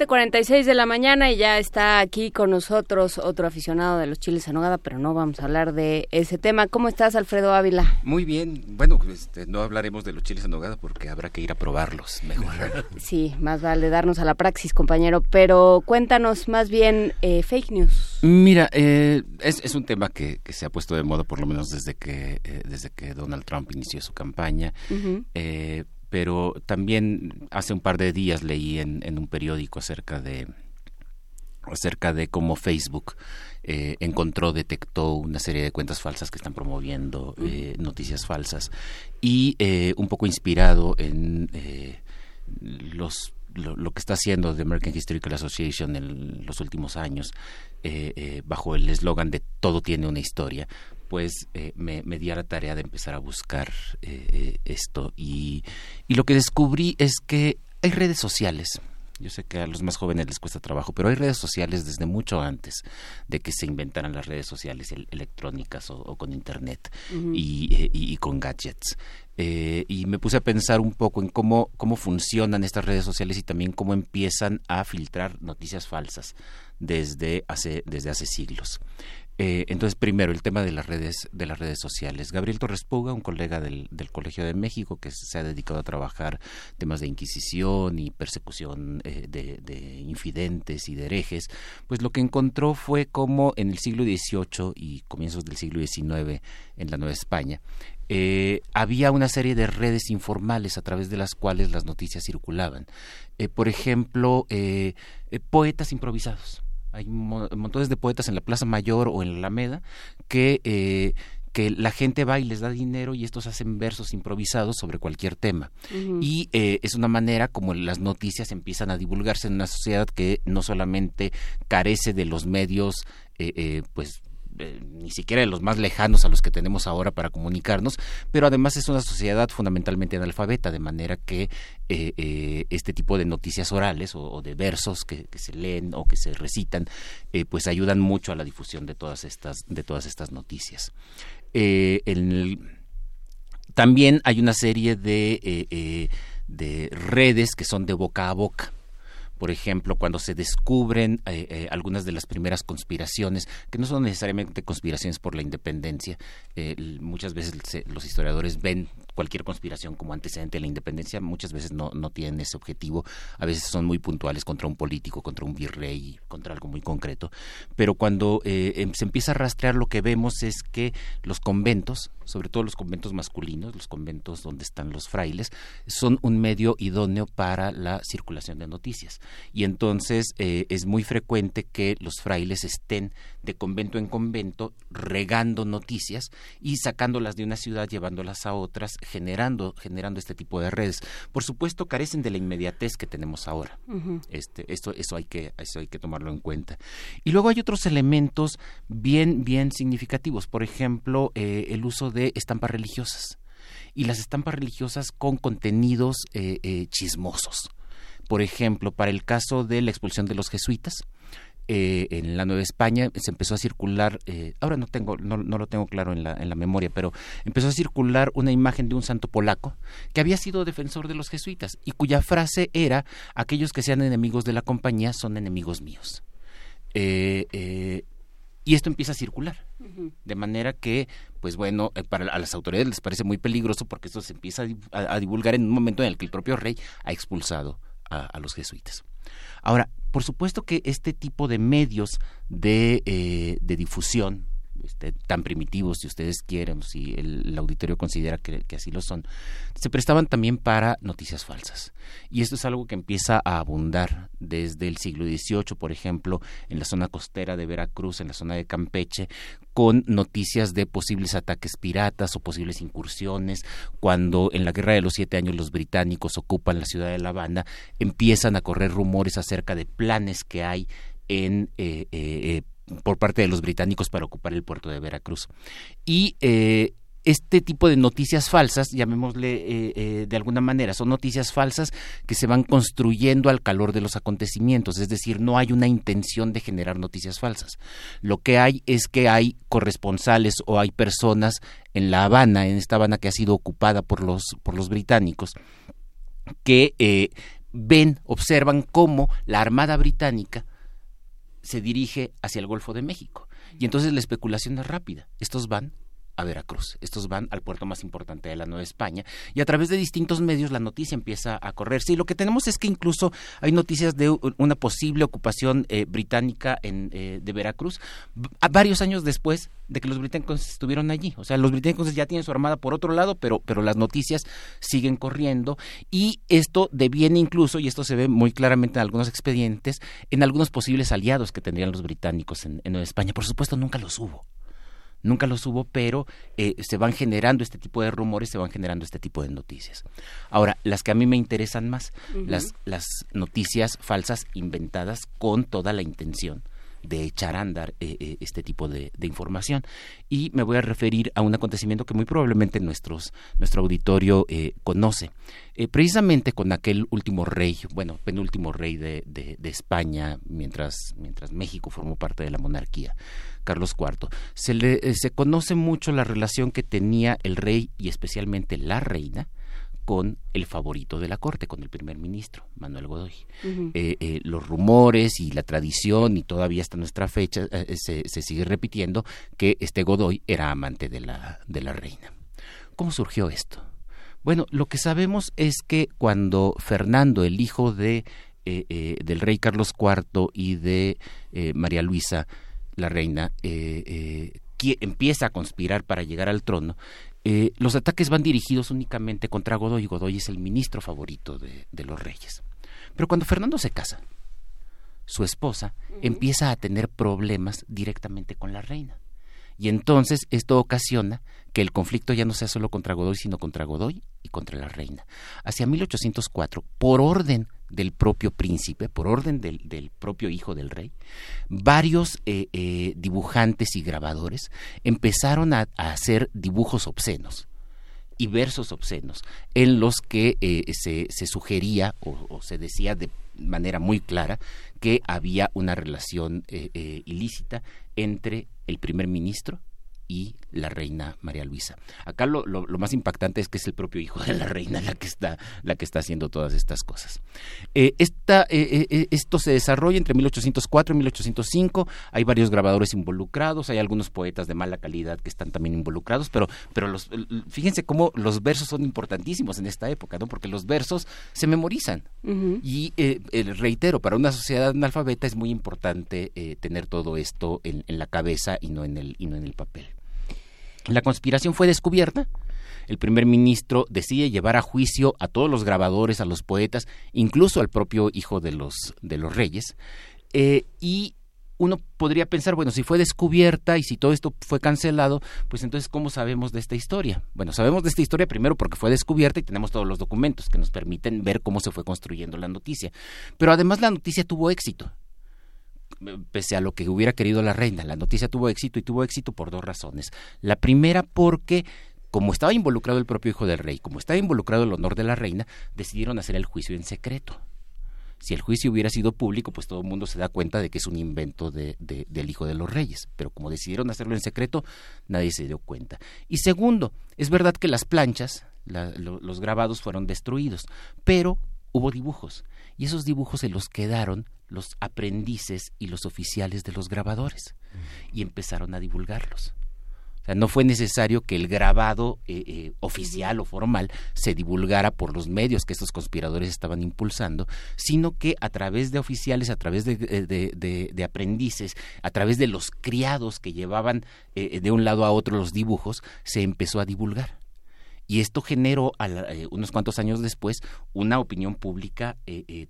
7.46 de la mañana y ya está aquí con nosotros otro aficionado de los chiles en nogada, pero no vamos a hablar de ese tema. ¿Cómo estás, Alfredo Ávila? Muy bien. Bueno, este, no hablaremos de los chiles en nogada porque habrá que ir a probarlos mejor. Sí, más vale darnos a la praxis, compañero. Pero cuéntanos más bien eh, fake news. Mira, eh, es, un tema que, se ha puesto de moda por lo menos desde que, eh, desde que Donald Trump inició su campaña pero también hace un par de días leí en, un periódico acerca de acerca de cómo Facebook eh, encontró, detectó una serie de cuentas falsas que están promoviendo eh, noticias falsas y eh, un poco inspirado en los lo, que está haciendo The American Historical Association en los últimos años, bajo el eslogan de todo tiene una historia, pues me, me, di a la tarea de empezar a buscar eh, eh, esto y, y lo que descubrí es que hay redes sociales. Yo sé que a los más jóvenes les cuesta trabajo, pero hay redes sociales desde mucho antes de que se inventaran las redes sociales electrónicas o, con Internet y, y, con gadgets. y me puse a pensar un poco en cómo, cómo funcionan estas redes sociales y también cómo empiezan a filtrar noticias falsas desde hace, desde hace siglos. Eh, entonces, primero, el tema de las redes, de las redes sociales. Gabriel Torres Puga, un colega del, Colegio de México que se ha dedicado a trabajar temas de inquisición y persecución eh, de, infidentes y de herejes, pues lo que encontró fue como en el siglo XVIII y comienzos del siglo XIX en la Nueva España, eh, había una serie de redes informales a través de las cuales las noticias circulaban. por ejemplo, poetas improvisados hay montones de poetas en la Plaza Mayor o en la Alameda que, eh, que la gente va y les da dinero y estos hacen versos improvisados sobre cualquier tema. Y eh, es una manera como las noticias empiezan a divulgarse en una sociedad que no solamente carece de los medios eh, pues eh, ni siquiera de los más lejanos a los que tenemos ahora para comunicarnos, pero además es una sociedad fundamentalmente analfabeta, de manera que eh, eh, este tipo de noticias orales o, de versos que, se leen o que se recitan, pues ayudan mucho a la difusión de todas estas, de todas estas noticias. también hay una serie de, de redes que son de boca a boca por ejemplo, cuando se descubren eh, eh, algunas de las primeras conspiraciones, que no son necesariamente conspiraciones por la independencia, eh, muchas veces los historiadores ven cualquier conspiración como antecedente de la independencia, muchas veces no, no tienen ese objetivo, a veces son muy puntuales contra un político, contra un virrey, contra algo muy concreto, pero cuando em, se empieza a rastrear lo que vemos es que los conventos, sobre todo los conventos masculinos, los conventos donde están los frailes, son un medio idóneo para la circulación de noticias. Y entonces eh, es muy frecuente que los frailes estén de convento en convento regando noticias y sacándolas de una ciudad llevándolas a otras generando generando este tipo de redes. Por supuesto carecen de la inmediatez que tenemos ahora. Este esto eso hay que eso hay que tomarlo en cuenta. Y luego hay otros elementos bien bien significativos. Por ejemplo eh, el uso de estampas religiosas y las estampas religiosas con contenidos eh, chismosos por ejemplo, para el caso de la expulsión de los jesuitas, eh, en la Nueva España se empezó a circular, eh, ahora no tengo, no, lo tengo claro en la, en la memoria, pero empezó a circular una imagen de un santo polaco que había sido defensor de los jesuitas y cuya frase era aquellos que sean enemigos de la compañía son enemigos míos. Eh, y esto empieza a circular. De manera que, pues bueno, para a las autoridades les parece muy peligroso porque esto se empieza a, divulgar en un momento en el que el propio rey ha expulsado a, los jesuitas. Ahora, por supuesto que este tipo de medios de, eh, de difusión, este, tan primitivos, si ustedes quieren, si el, auditorio considera que, así lo son, se prestaban también para noticias falsas. Y esto es algo que empieza a abundar desde el siglo XVIII, por ejemplo, en la zona costera de Veracruz, en la zona de Campeche, con noticias de posibles ataques piratas o posibles incursiones. Cuando en la Guerra de los Siete Años los británicos ocupan la ciudad de La Habana, empiezan a correr rumores acerca de planes que hay en eh, eh, por parte de los británicos para ocupar el puerto de Veracruz. Y eh, este tipo de noticias falsas, llamémosle eh, eh, de alguna manera, son noticias falsas que se van construyendo al calor de los acontecimientos, es decir, no hay una intención de generar noticias falsas. Lo que hay es que hay corresponsales o hay personas en La Habana, en esta Habana que ha sido ocupada por los, por los británicos, que ven, observan cómo la Armada Británica se dirige hacia el Golfo de México. Y entonces la especulación es rápida. Estos van a Veracruz. Estos van al puerto más importante de la Nueva España y a través de distintos medios la noticia empieza a correrse. Y lo que tenemos es que incluso hay noticias de una posible ocupación eh, británica en, eh, de Veracruz varios años después de que los británicos estuvieron allí. O sea, los británicos ya tienen su armada por otro lado, pero, pero las noticias siguen corriendo y esto deviene incluso, y esto se ve muy claramente en algunos expedientes, en algunos posibles aliados que tendrían los británicos en, en España. Por supuesto, nunca los hubo nunca los hubo, pero eh, se van generando este tipo de rumores, se van generando este tipo de noticias. Ahora, las que a mí me interesan más, las, las noticias falsas inventadas con toda la intención de echar a andar eh, eh, este tipo de, información. Y me voy a referir a un acontecimiento que muy probablemente nuestros, nuestro auditorio conoce. precisamente con aquel último rey, bueno, penúltimo rey de, de, de, España, mientras, mientras México formó parte de la monarquía, Carlos IV. Se, le, eh, se conoce mucho la relación que tenía el rey y especialmente la reina con el favorito de la corte, con el primer ministro, Manuel Godoy. Eh, eh, los rumores y la tradición, y todavía hasta nuestra fecha, se, se, sigue repitiendo que este Godoy era amante de la, de la reina. ¿Cómo surgió esto? Bueno, lo que sabemos es que cuando Fernando, el hijo de, del rey Carlos IV y de María Luisa, la reina eh, eh, empieza a conspirar para llegar al trono, eh, los ataques van dirigidos únicamente contra Godoy Godoy es el ministro favorito de, los reyes. Pero cuando Fernando se casa, su esposa empieza a tener problemas directamente con la reina. Y entonces esto ocasiona que el conflicto ya no sea solo contra Godoy, sino contra Godoy y contra la reina. Hacia 1804, por orden del propio príncipe, por orden del, propio hijo del rey, varios eh, eh, dibujantes y grabadores empezaron a, hacer dibujos obscenos y versos obscenos en los que eh, se, sugería o, se decía de manera muy clara que había una relación ilícita entre el primer ministro y la reina María Luisa. Acá lo, lo, más impactante es que es el propio hijo de la reina la que está, la que está haciendo todas estas cosas. Eh, esta, eh, eh, esto se desarrolla entre 1804 y 1805. Hay varios grabadores involucrados, hay algunos poetas de mala calidad que están también involucrados, pero, pero los, fíjense cómo los versos son importantísimos en esta época, ¿no? porque los versos se memorizan. Y reitero, para una sociedad analfabeta es muy importante tener todo esto en, en la cabeza y no en el, y no en el papel. La conspiración fue descubierta. El primer ministro decide llevar a juicio a todos los grabadores, a los poetas, incluso al propio hijo de los, de los reyes. Eh, y uno podría pensar, bueno, si fue descubierta y si todo esto fue cancelado, pues entonces, ¿cómo sabemos de esta historia? Bueno, sabemos de esta historia primero porque fue descubierta y tenemos todos los documentos que nos permiten ver cómo se fue construyendo la noticia. Pero además la noticia tuvo éxito pese a lo que hubiera querido la reina. La noticia tuvo éxito y tuvo éxito por dos razones. La primera porque como estaba involucrado el propio hijo del rey, como estaba involucrado el honor de la reina, decidieron hacer el juicio en secreto. Si el juicio hubiera sido público, pues todo el mundo se da cuenta de que es un invento de, del hijo de los reyes. Pero como decidieron hacerlo en secreto, nadie se dio cuenta. Y segundo, es verdad que las planchas, los grabados fueron destruidos, pero hubo dibujos. Y esos dibujos se los quedaron los aprendices y los oficiales de los grabadores y empezaron a divulgarlos. O sea, no fue necesario que el grabado eh, eh, oficial o formal se divulgara por los medios que estos conspiradores estaban impulsando, sino que a través de oficiales, a través de, de, aprendices, a través de los criados que llevaban eh, de un lado a otro los dibujos, se empezó a divulgar. Y esto generó, unos cuantos años después, una opinión pública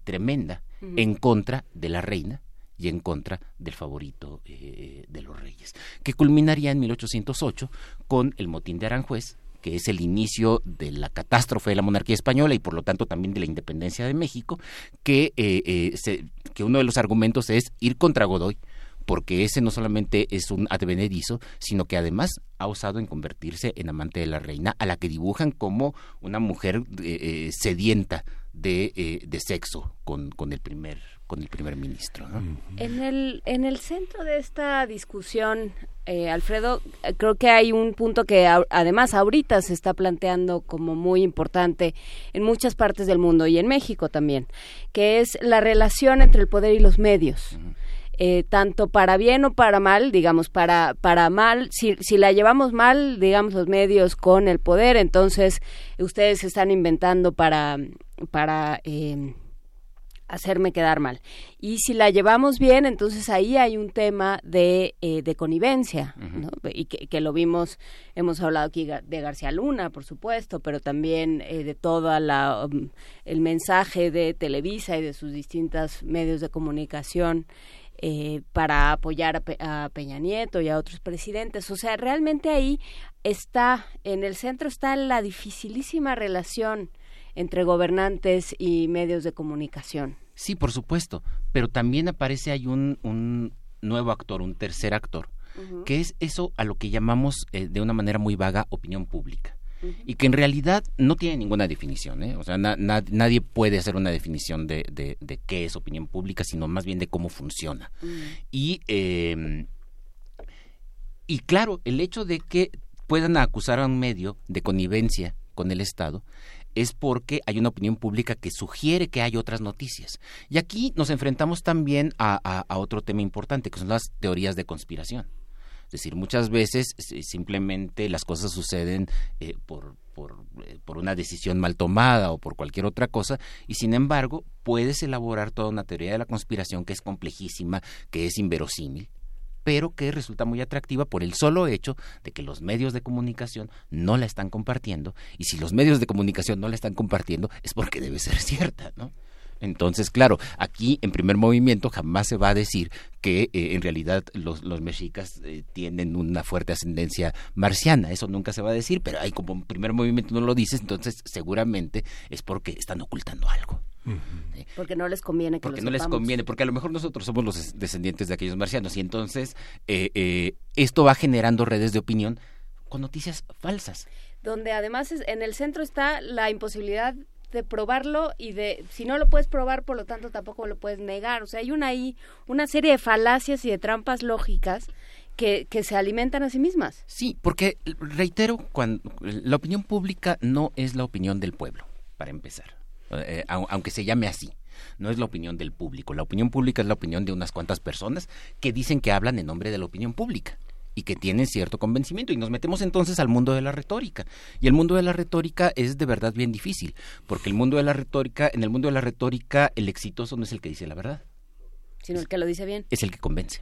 tremenda en contra de la reina y en contra del favorito eh, de los reyes, que culminaría en 1808 con el motín de Aranjuez, que es el inicio de la catástrofe de la monarquía española y por lo tanto también de la independencia de México, que, eh, eh, que uno de los argumentos es ir contra Godoy porque ese no solamente es un advenedizo, sino que además ha osado en convertirse en amante de la reina, a la que dibujan como una mujer eh, eh, sedienta de, eh, de sexo con, con el primer con el primer ministro. En, el, en el centro de esta discusión, Alfredo, creo que hay un punto que además ahorita se está planteando como muy importante en muchas partes del mundo y en México también, que es la relación entre el poder y los medios. Eh, tanto para bien o para mal, digamos, para, para mal, si, si la llevamos mal, digamos, los medios con el poder, entonces ustedes están inventando para, para eh, hacerme quedar mal. Y si la llevamos bien, entonces ahí hay un tema de, eh, de connivencia, y que, que, lo vimos, hemos hablado aquí de García Luna, por supuesto, pero también de todo la um, el mensaje de Televisa y de sus distintos medios de comunicación eh, para apoyar a, Peña Nieto y a otros presidentes. O sea, realmente ahí está, en el centro está la dificilísima relación entre gobernantes y medios de comunicación. Sí, por supuesto, pero también aparece hay un, un nuevo actor, un tercer actor, que es eso a lo que llamamos eh, de una manera muy vaga opinión pública y que en realidad no tiene ninguna definición. ¿eh? O sea, nadie puede hacer una definición de, de, qué es opinión pública, sino más bien de cómo funciona. Y, em, y claro, el hecho de que puedan acusar a un medio de connivencia con el Estado es porque hay una opinión pública que sugiere que hay otras noticias. Y aquí nos enfrentamos también a otro tema importante, que son las teorías de conspiración. Es decir, muchas veces simplemente las cosas suceden eh, por, por, eh, por, una decisión mal tomada o por cualquier otra cosa, y sin embargo puedes elaborar toda una teoría de la conspiración que es complejísima, que es inverosímil, pero que resulta muy atractiva por el solo hecho de que los medios de comunicación no la están compartiendo, y si los medios de comunicación no la están compartiendo es porque debe ser cierta, ¿no? Entonces, claro, aquí en primer movimiento jamás se va a decir que eh, en realidad los, los mexicas eh, tienen una fuerte ascendencia marciana. Eso nunca se va a decir, pero hay como en primer movimiento no lo dices, entonces seguramente es porque están ocultando algo. Porque no les conviene que Porque no les conviene, porque a lo mejor nosotros somos los descendientes de aquellos marcianos y entonces eh, esto va generando redes de opinión con noticias falsas. Donde además en el centro está la imposibilidad de probarlo y de si no lo puedes probar por lo tanto tampoco lo puedes negar. O sea hay una ahí una serie de falacias y de trampas lógicas que, que se alimentan a sí mismas. Sí porque reitero cuando la opinión pública no es la opinión del pueblo para empezar. Eh, aunque se llame así no es la opinión del público. La opinión pública es la opinión de unas cuantas personas que dicen que hablan en nombre de la opinión pública y que tienen cierto convencimiento. Y nos metemos entonces al mundo de la retórica. Y el mundo de la retórica es de verdad bien difícil, porque el mundo de la retórica, en el mundo de la retórica, el exitoso no es el que dice la verdad. Sino el que lo dice bien. Es el que convence.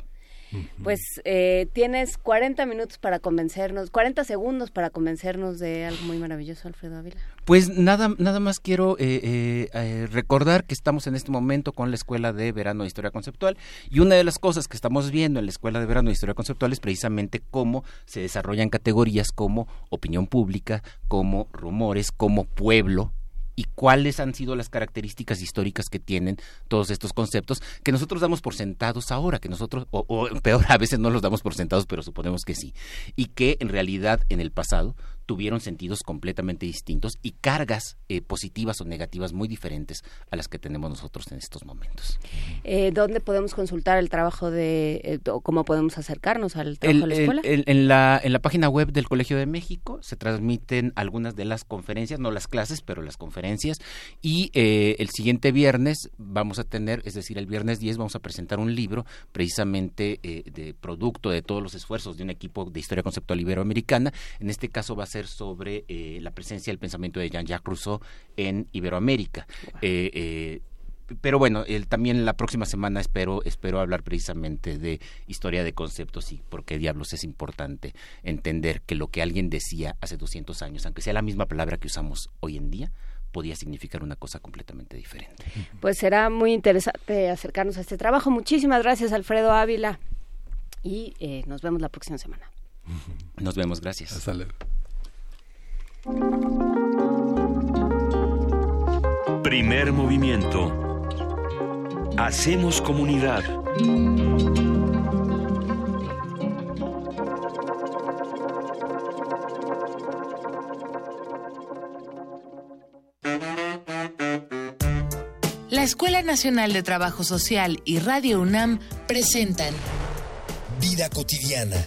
Pues eh, tienes 40 minutos para convencernos, 40 segundos para convencernos de algo muy maravilloso, Alfredo Ávila. Pues nada, nada más quiero eh, eh, recordar que estamos en este momento con la Escuela de Verano de Historia Conceptual y una de las cosas que estamos viendo en la Escuela de Verano de Historia Conceptual es precisamente cómo se desarrollan categorías como opinión pública, como rumores, como pueblo, y cuáles han sido las características históricas que tienen todos estos conceptos que nosotros damos por sentados ahora, que nosotros, o, o, peor, a veces no los damos por sentados, pero suponemos que sí, y que en realidad en el pasado tuvieron sentidos completamente distintos y cargas eh, positivas o negativas muy diferentes a las que tenemos nosotros en estos momentos. Eh, ¿Dónde podemos consultar el trabajo de, eh, o cómo podemos acercarnos al trabajo de la escuela? en, la, en la página web del Colegio de México se transmiten algunas de las conferencias, no las clases, pero las conferencias, y el siguiente viernes vamos a tener, es decir, el viernes 10 vamos a presentar un libro precisamente de producto de todos los esfuerzos de un equipo de historia conceptual iberoamericana, en este caso va a ser sobre eh, la presencia del pensamiento de Jean-Jacques Rousseau en Iberoamérica. Eh, eh, pero bueno, también la próxima semana espero espero hablar precisamente de historia de conceptos y por qué diablos es importante entender que lo que alguien decía hace 200 años, aunque sea la misma palabra que usamos hoy en día, podía significar una cosa completamente diferente. Pues será muy interesante acercarnos a este trabajo. Muchísimas gracias, Alfredo Ávila, y nos vemos la próxima semana. Nos vemos, gracias. Hasta luego. Primer movimiento. Hacemos comunidad. La Escuela Nacional de Trabajo Social y Radio UNAM presentan Vida cotidiana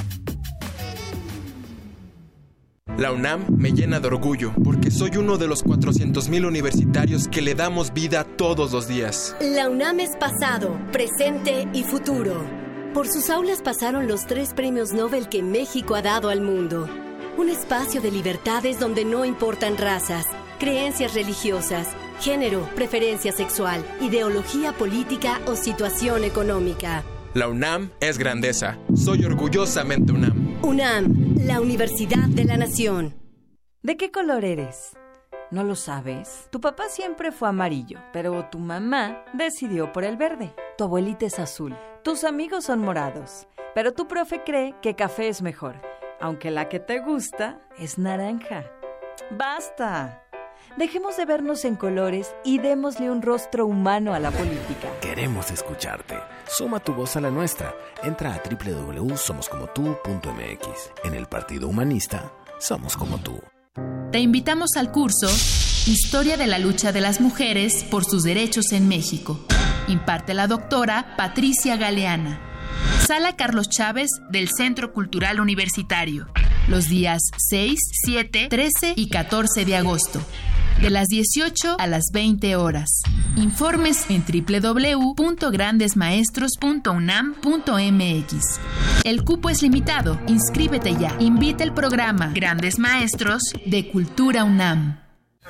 La UNAM me llena de orgullo porque soy uno de los 400.000 universitarios que le damos vida todos los días. La UNAM es pasado, presente y futuro. Por sus aulas pasaron los tres premios Nobel que México ha dado al mundo. Un espacio de libertades donde no importan razas, creencias religiosas, género, preferencia sexual, ideología política o situación económica. La UNAM es grandeza. Soy orgullosamente UNAM. UNAM, la Universidad de la Nación. ¿De qué color eres? ¿No lo sabes? Tu papá siempre fue amarillo, pero tu mamá decidió por el verde. Tu abuelita es azul. Tus amigos son morados, pero tu profe cree que café es mejor, aunque la que te gusta es naranja. ¡Basta! Dejemos de vernos en colores y démosle un rostro humano a la política. Queremos escucharte. Suma tu voz a la nuestra. Entra a www.somoscomotu.mx. En el Partido Humanista, somos como tú. Te invitamos al curso Historia de la lucha de las mujeres por sus derechos en México. Imparte la doctora Patricia Galeana. Sala Carlos Chávez del Centro Cultural Universitario. Los días 6, 7, 13 y 14 de agosto de las 18 a las 20 horas. Informes en www.grandesmaestros.unam.mx. El cupo es limitado. Inscríbete ya. Invita el programa Grandes Maestros de Cultura UNAM. Si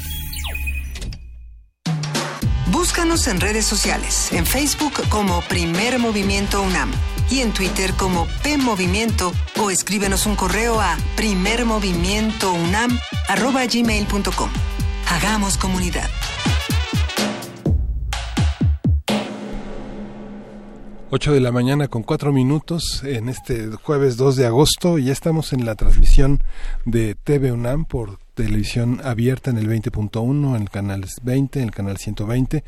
Búscanos en redes sociales, en Facebook como Primer Movimiento UNAM y en Twitter como P Movimiento o escríbenos un correo a primermovimientounam@gmail.com. Hagamos comunidad. Ocho de la mañana con cuatro minutos en este jueves 2 de agosto. Ya estamos en la transmisión de TV UNAM por televisión abierta en el 20.1, en el canal 20, en el canal 120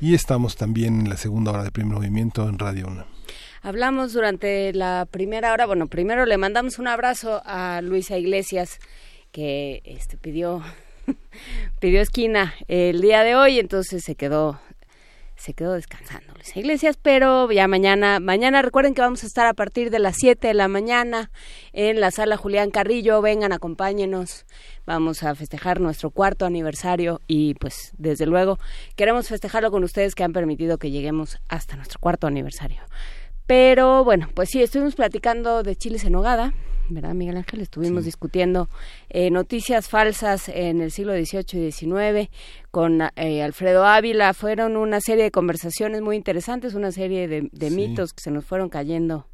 y estamos también en la segunda hora de primer movimiento en Radio 1. Hablamos durante la primera hora, bueno, primero le mandamos un abrazo a Luisa Iglesias que este pidió pidió esquina el día de hoy, entonces se quedó se quedó descansando Luis Iglesias, pero ya mañana, mañana recuerden que vamos a estar a partir de las 7 de la mañana en la sala Julián Carrillo, vengan, acompáñenos, vamos a festejar nuestro cuarto aniversario y pues desde luego queremos festejarlo con ustedes que han permitido que lleguemos hasta nuestro cuarto aniversario. Pero bueno, pues sí, estuvimos platicando de chiles en nogada, ¿verdad, Miguel Ángel? Estuvimos discutiendo eh, noticias falsas en el siglo XVIII y XIX con eh, Alfredo Ávila. Fueron una serie de conversaciones muy interesantes, una serie de, mitos que se nos fueron cayendo.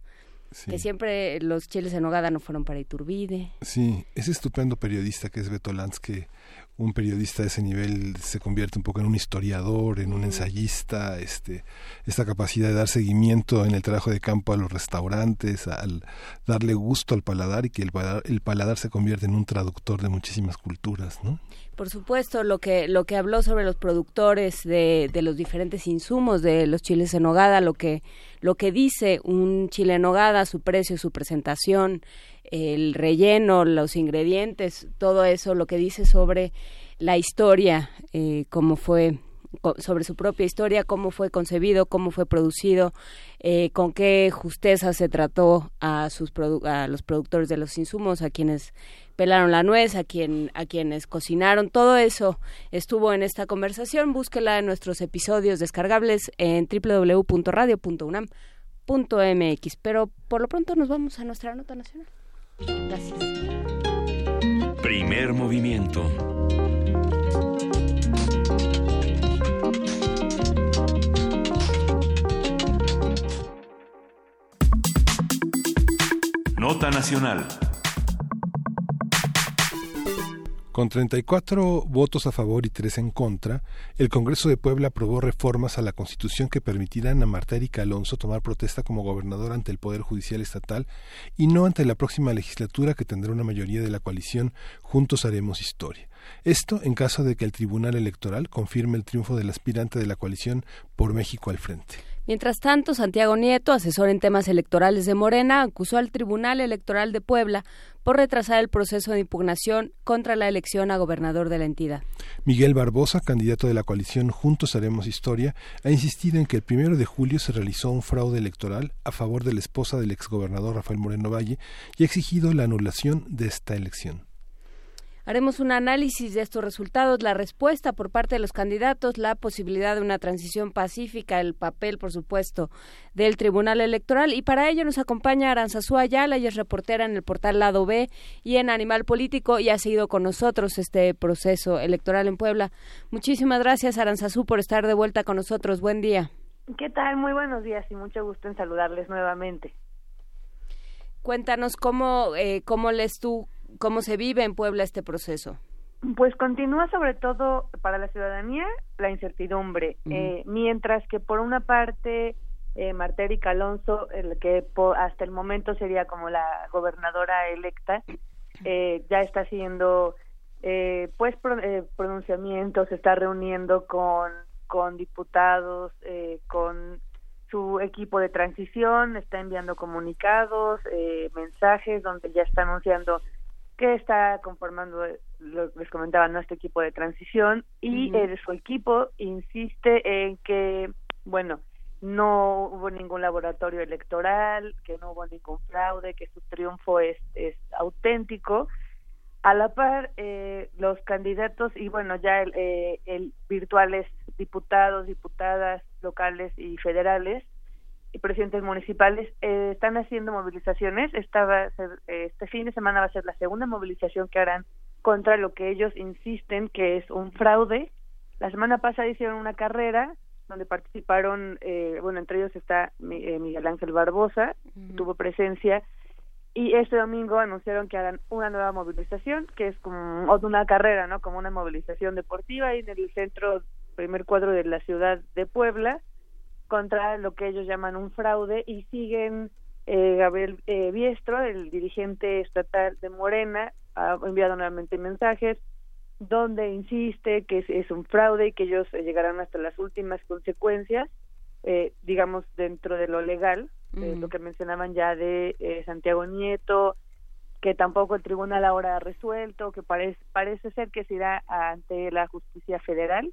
Que siempre los chiles en nogada no fueron para Iturbide. Sí, ese estupendo periodista que es Beto Lanz que un periodista de ese nivel se convierte un poco en un historiador, en un ensayista, este, esta capacidad de dar seguimiento en el trabajo de campo a los restaurantes, al darle gusto al paladar y que el paladar, el paladar se convierte en un traductor de muchísimas culturas, ¿no? Por supuesto, lo que lo que habló sobre los productores de, de los diferentes insumos de los chiles en nogada, lo que lo que dice un chile en nogada, su precio, su presentación, el relleno, los ingredientes, todo eso, lo que dice sobre la historia, eh, cómo fue sobre su propia historia, cómo fue concebido, cómo fue producido, eh, con qué justeza se trató a sus a los productores de los insumos, a quienes pelaron la nuez, a, quien, a quienes cocinaron, todo eso estuvo en esta conversación. Búsquela en nuestros episodios descargables en www.radio.unam.mx. Pero por lo pronto nos vamos a nuestra nota nacional. Gracias. Primer movimiento. Nota nacional. Con 34 votos a favor y 3 en contra, el Congreso de Puebla aprobó reformas a la Constitución que permitirán a Marta Erika Alonso tomar protesta como gobernador ante el Poder Judicial Estatal y no ante la próxima legislatura que tendrá una mayoría de la coalición Juntos Haremos Historia. Esto en caso de que el Tribunal Electoral confirme el triunfo del aspirante de la coalición por México al frente. Mientras tanto, Santiago Nieto, asesor en temas electorales de Morena, acusó al Tribunal Electoral de Puebla por retrasar el proceso de impugnación contra la elección a gobernador de la entidad. Miguel Barbosa, candidato de la coalición Juntos Haremos Historia, ha insistido en que el primero de julio se realizó un fraude electoral a favor de la esposa del exgobernador Rafael Moreno Valle y ha exigido la anulación de esta elección. Haremos un análisis de estos resultados, la respuesta por parte de los candidatos, la posibilidad de una transición pacífica, el papel, por supuesto, del Tribunal Electoral. Y para ello nos acompaña Aranzazú Ayala, ella es reportera en el portal Lado B y en Animal Político y ha seguido con nosotros este proceso electoral en Puebla. Muchísimas gracias, Aranzazú, por estar de vuelta con nosotros. Buen día. ¿Qué tal? Muy buenos días y mucho gusto en saludarles nuevamente. Cuéntanos cómo, eh, cómo lees tú ¿Cómo se vive en Puebla este proceso? Pues continúa sobre todo para la ciudadanía la incertidumbre, eh, mientras que por una parte eh, Marta Erika Alonso, el que hasta el momento sería como la gobernadora electa, eh, ya está haciendo eh, pues eh, pronunciamientos, se está reuniendo con, con diputados, con su equipo de transición, está enviando comunicados, mensajes donde ya está anunciando que está conformando, lo les comentaba, nuestro equipo de transición y su equipo insiste en que, bueno, no hubo ningún laboratorio electoral, que no hubo ningún fraude, que su triunfo es, es auténtico. A la par, eh, los candidatos y bueno, ya el, eh, el virtuales diputados, diputadas locales y federales presidentes municipales eh, están haciendo movilizaciones. Esta va a ser, eh, este fin de semana va a ser la segunda movilización que harán contra lo que ellos insisten que es un fraude. La semana pasada hicieron una carrera donde participaron, eh, bueno, entre ellos está Miguel Ángel Barbosa, tuvo presencia, y este domingo anunciaron que harán una nueva movilización, que es como una carrera, ¿no? Como una movilización deportiva ahí en el centro, primer cuadro de la ciudad de Puebla, contra lo que ellos llaman un fraude y siguen eh, Gabriel eh, Biestro, el dirigente estatal de Morena, ha enviado nuevamente mensajes donde insiste que es, un fraude y que ellos eh, llegarán hasta las últimas consecuencias, eh, digamos, dentro de lo legal, lo que mencionaban ya de Santiago Nieto, que tampoco el tribunal ahora ha resuelto, que parece, parece ser que se irá ante la justicia federal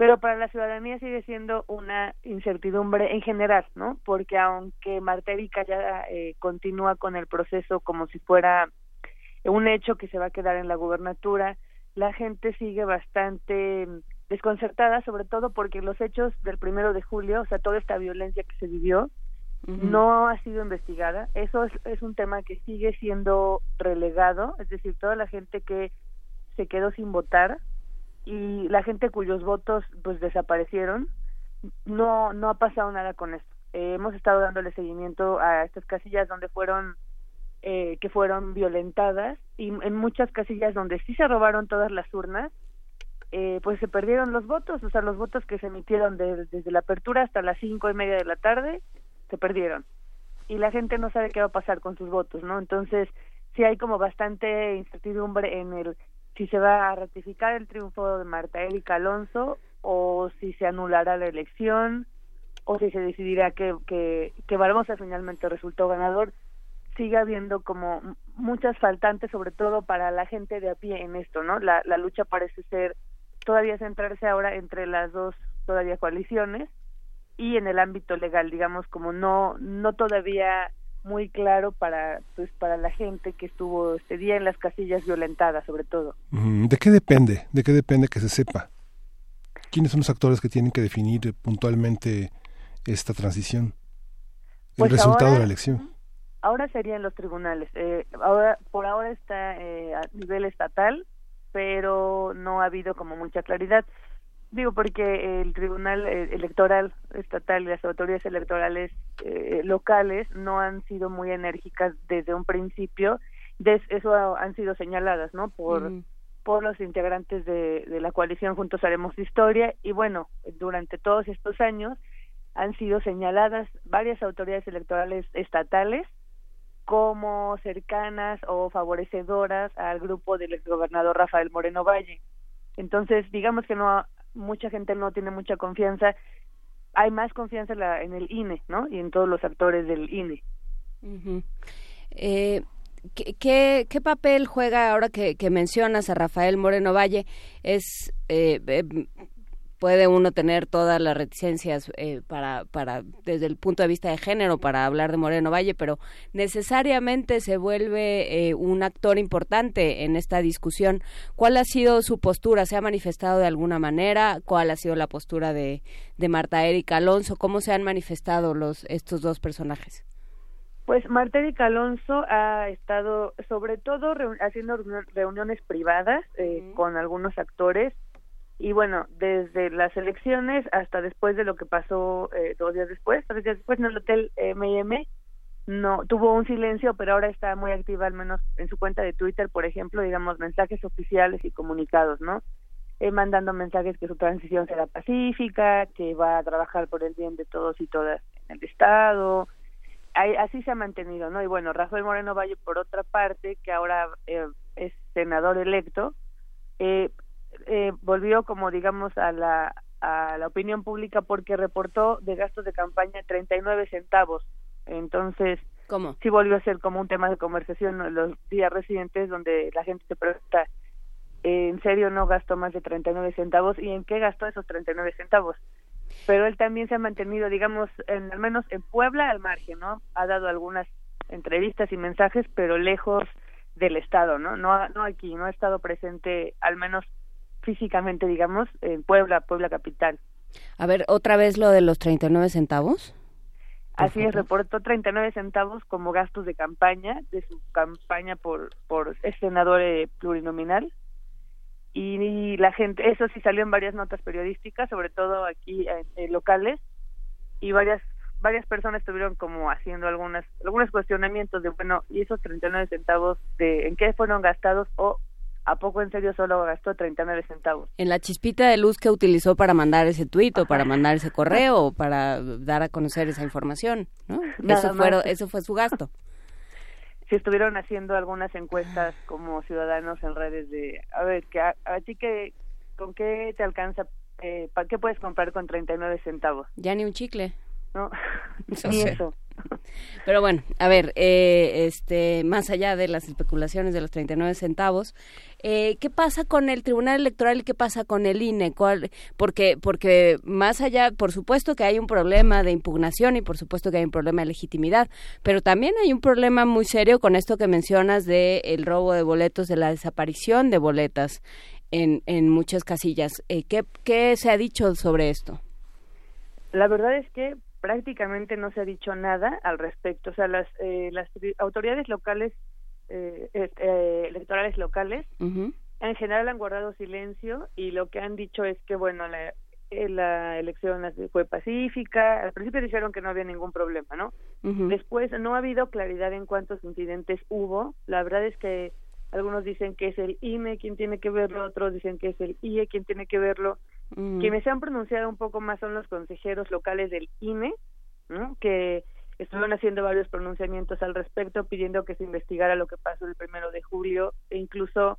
pero para la ciudadanía sigue siendo una incertidumbre en general, ¿no? Porque aunque Marta Erika ya eh, continúa con el proceso como si fuera un hecho que se va a quedar en la gubernatura, la gente sigue bastante desconcertada, sobre todo porque los hechos del primero de julio, o sea, toda esta violencia que se vivió, no ha sido investigada. Eso es, es un tema que sigue siendo relegado, es decir, toda la gente que se quedó sin votar, y la gente cuyos votos pues desaparecieron no no ha pasado nada con esto eh, hemos estado dándole seguimiento a estas casillas donde fueron eh, que fueron violentadas y en muchas casillas donde sí se robaron todas las urnas, eh, pues se perdieron los votos, o sea, los votos que se emitieron desde la apertura hasta las cinco y media de la tarde se perdieron y la gente no sabe qué va a pasar con sus votos, ¿no? Entonces sí hay como bastante incertidumbre en el si se va a ratificar el triunfo de Marta Erika Alonso o si se anulará la elección o si se decidirá que, que, que Barbosa finalmente resultó ganador, sigue habiendo como muchas faltantes, sobre todo para la gente de a pie en esto, ¿no? La, la lucha parece ser todavía centrarse ahora entre las dos todavía coaliciones y en el ámbito legal, digamos, como no, no todavía muy claro para pues para la gente que estuvo este día en las casillas violentadas sobre todo. ¿De qué depende? ¿De qué depende que se sepa? ¿Quiénes son los actores que tienen que definir puntualmente esta transición? El pues resultado de la elección. Ahora serían los tribunales. Eh, ahora por ahora está eh, a nivel estatal, pero no ha habido como mucha claridad. Digo, porque el Tribunal eh, Electoral Estatal y las autoridades electorales eh, locales no han sido muy enérgicas desde un principio. De eso han sido señaladas, ¿no? Por, por los integrantes de, de la coalición Juntos Haremos Historia. Y bueno, durante todos estos años han sido señaladas varias autoridades electorales estatales como cercanas o favorecedoras al grupo del exgobernador Rafael Moreno Valle. Entonces, digamos que no mucha gente no tiene mucha confianza. Hay más confianza en, la, en el INE, ¿no? Y en todos los actores del INE. eh, ¿qué, ¿qué, papel juega ahora que, que, mencionas a Rafael Moreno Valle? Es eh, eh puede uno tener todas las reticencias eh, para, para, desde el punto de vista de género para hablar de Moreno Valle, pero necesariamente se vuelve eh, un actor importante en esta discusión. ¿Cuál ha sido su postura? ¿Se ha manifestado de alguna manera? ¿Cuál ha sido la postura de, de Marta Erika Alonso? ¿Cómo se han manifestado los, estos dos personajes? Pues Marta Erika Alonso ha estado sobre todo haciendo reuniones privadas eh, con algunos actores y bueno, desde las elecciones hasta después de lo que pasó eh, dos días después, tres días después en el hotel M&M, no tuvo un silencio, pero ahora está muy activa, al menos en su cuenta de Twitter, por ejemplo, digamos mensajes oficiales y comunicados, ¿no? Eh, mandando mensajes que su transición será pacífica, que va a trabajar por el bien de todos y todas en el Estado. así se ha mantenido, ¿no? Y bueno, Rafael Moreno Valle, por otra parte, que ahora eh, es senador electo, eh, eh, volvió como digamos a la a la opinión pública porque reportó de gastos de campaña 39 centavos. Entonces, ¿Cómo? sí volvió a ser como un tema de conversación los días residentes donde la gente se pregunta, ¿en serio no gastó más de 39 centavos? ¿Y en qué gastó esos 39 centavos? Pero él también se ha mantenido, digamos, en, al menos en Puebla al margen, ¿no? Ha dado algunas entrevistas y mensajes, pero lejos del Estado, ¿no? No, no aquí, no ha estado presente, al menos físicamente, digamos, en Puebla, Puebla capital. A ver, otra vez lo de los 39 centavos. Así es, reportó 39 centavos como gastos de campaña, de su campaña por, por senador eh, plurinominal. Y, la gente, eso sí salió en varias notas periodísticas, sobre todo aquí en locales, y varias varias personas estuvieron como haciendo algunas algunos cuestionamientos de, bueno, ¿y esos 39 centavos de en qué fueron gastados o ¿A poco en serio solo gastó 39 centavos? En la chispita de luz que utilizó para mandar ese tuit o para mandar ese correo o para dar a conocer esa información, ¿no? Eso, fueron, eso fue su gasto. Si estuvieron haciendo algunas encuestas como ciudadanos en redes de, a ver, que a, ti que, ¿con qué te alcanza? Eh, ¿Para qué puedes comprar con 39 centavos? Ya ni un chicle. No, ni eso. Pero bueno, a ver, eh, este, más allá de las especulaciones de los 39 centavos, eh, ¿qué pasa con el Tribunal Electoral y qué pasa con el INE? ¿Cuál, porque, porque más allá, por supuesto que hay un problema de impugnación y por supuesto que hay un problema de legitimidad, pero también hay un problema muy serio con esto que mencionas de el robo de boletos, de la desaparición de boletas en, en muchas casillas. Eh, ¿qué, ¿Qué se ha dicho sobre esto? La verdad es que prácticamente no se ha dicho nada al respecto. O sea, las, eh, las autoridades locales, eh, eh, electorales locales, en general han guardado silencio y lo que han dicho es que, bueno, eh, la elección fue pacífica. Al principio dijeron que no había ningún problema, ¿no? Después no ha habido claridad en cuántos incidentes hubo. La verdad es que algunos dicen que es el INE quien tiene que verlo, otros dicen que es el IE quien tiene que verlo. Quienes se han pronunciado un poco más son los consejeros locales del INE, que estuvieron haciendo varios pronunciamientos al respecto, pidiendo que se investigara lo que pasó el primero de julio e incluso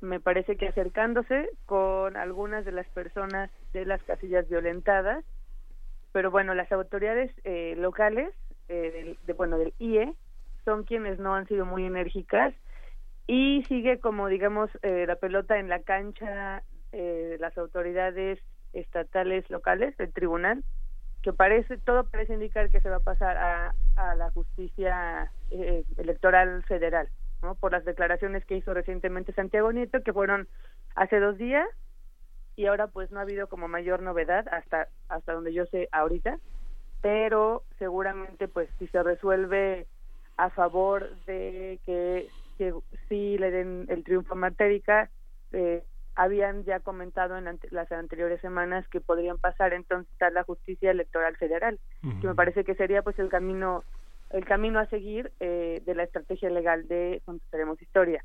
me parece que acercándose con algunas de las personas de las casillas violentadas, pero bueno, las autoridades eh, locales, eh, de, bueno, del IE, son quienes no han sido muy enérgicas y sigue como, digamos, eh, la pelota en la cancha de las autoridades estatales locales, del tribunal, que parece, todo parece indicar que se va a pasar a, a la justicia electoral federal. Por las declaraciones que hizo recientemente Santiago Nieto, que fueron hace dos días, y ahora pues no ha habido como mayor novedad hasta, hasta donde yo sé ahorita, pero seguramente pues si se resuelve a favor de que, que sí le den el triunfo a Matérica, eh, habían ya comentado en las anteriores semanas que podrían pasar entonces a la justicia electoral federal, que me parece que sería pues el camino el camino a seguir eh, de la estrategia legal de Contaremos Historia.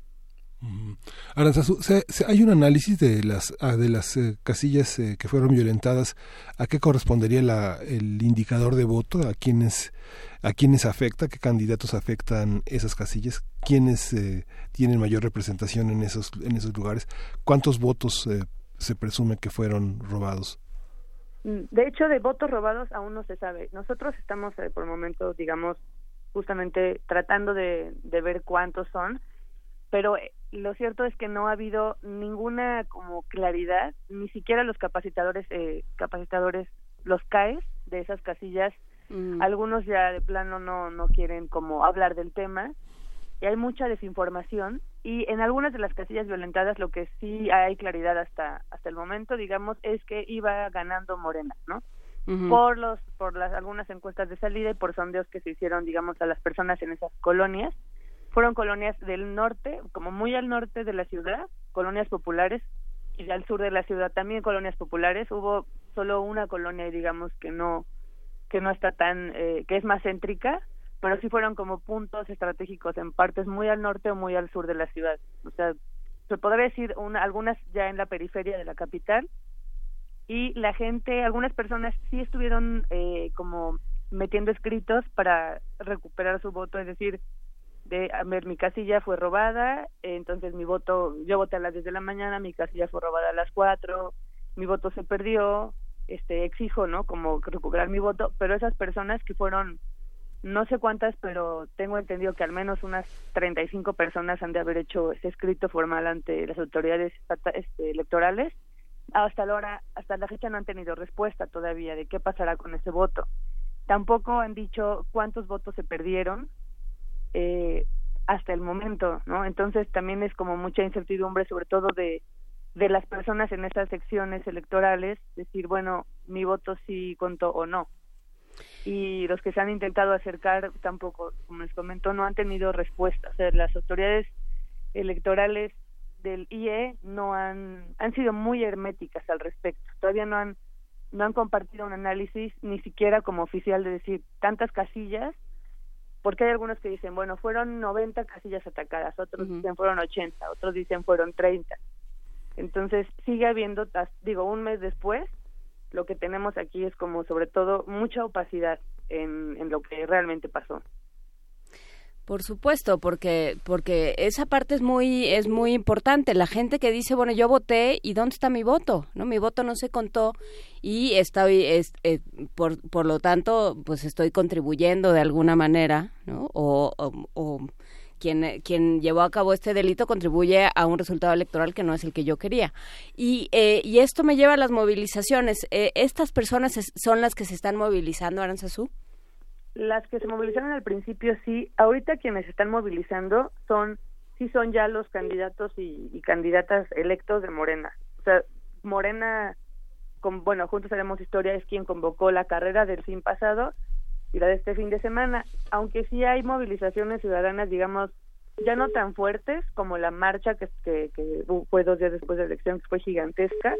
Aranzazu, hay un análisis de las ah, de las eh, casillas eh, que fueron violentadas. ¿A qué correspondería la, el indicador de voto? ¿A quiénes a quiénes afecta? ¿Qué candidatos afectan esas casillas? ¿Quiénes tienen mayor representación en esos en esos lugares? ¿Cuántos votos se presume que fueron robados? Mm, de hecho, de votos robados aún no se sabe. Nosotros estamos por el momento, digamos, justamente tratando de, de ver cuántos son, pero eh, lo cierto es que no ha habido ninguna como claridad, ni siquiera los capacitadores, eh, capacitadores, los CAES de esas casillas, mm. algunos ya de plano no, no quieren como hablar del tema, y hay mucha desinformación, y en algunas de las casillas violentadas lo que sí hay claridad hasta, hasta el momento, digamos, es que iba ganando Morena, ¿no? por los por las algunas encuestas de salida y por sondeos que se hicieron digamos a las personas en esas colonias fueron colonias del norte como muy al norte de la ciudad colonias populares y al sur de la ciudad también colonias populares. Hubo solo una colonia digamos que no que no está tan eh, que es más céntrica pero sí fueron como puntos estratégicos en partes muy al norte o muy al sur de la ciudad. O sea se podría decir una, algunas ya en la periferia de la capital y la gente, algunas personas sí estuvieron eh, como metiendo escritos para recuperar su voto, es decir, de, a ver, mi casilla fue robada, entonces mi voto, yo voté a las 10 de la mañana, mi casilla fue robada a las 4, mi voto se perdió, este, exijo, ¿no? Como recuperar mi voto, pero esas personas que fueron, no sé cuántas, pero tengo entendido que al menos unas 35 personas han de haber hecho ese escrito formal ante las autoridades este, electorales, hasta la hasta la fecha no han tenido respuesta todavía de qué pasará con ese voto. Tampoco han dicho cuántos votos se perdieron eh, hasta el momento, ¿no? Entonces también es como mucha incertidumbre, sobre todo de, de las personas en estas secciones electorales, decir, bueno, mi voto sí contó o no. Y los que se han intentado acercar tampoco, como les comento, no han tenido respuesta. O sea, las autoridades electorales del IE no han han sido muy herméticas al respecto. Todavía no han no han compartido un análisis ni siquiera como oficial de decir tantas casillas, porque hay algunos que dicen, bueno, fueron 90 casillas atacadas, otros dicen fueron 80, otros dicen fueron 30. Entonces, sigue habiendo, digo, un mes después, lo que tenemos aquí es como sobre todo mucha opacidad en, en lo que realmente pasó. Por supuesto, porque porque esa parte es muy es muy importante. La gente que dice, bueno, yo voté y dónde está mi voto, no, mi voto no se contó y estoy es, eh, por por lo tanto, pues estoy contribuyendo de alguna manera, ¿no? O, o, quien, quien llevó a cabo este delito contribuye a un resultado electoral que no es el que yo quería. Y, eh, y esto me lleva a las movilizaciones. Eh, ¿Estas personas son las que se están movilizando, Aranzazú? Las que se movilizaron al principio sí, ahorita quienes están movilizando son, sí son ya los candidatos y, candidatas electos de Morena. O sea, Morena, con, bueno, Juntos Haremos Historia es quien convocó la carrera del fin pasado y la de este fin de semana, aunque sí hay movilizaciones ciudadanas, digamos, ya no tan fuertes como la marcha que, que, que fue dos días después de la elección, que fue gigantesca,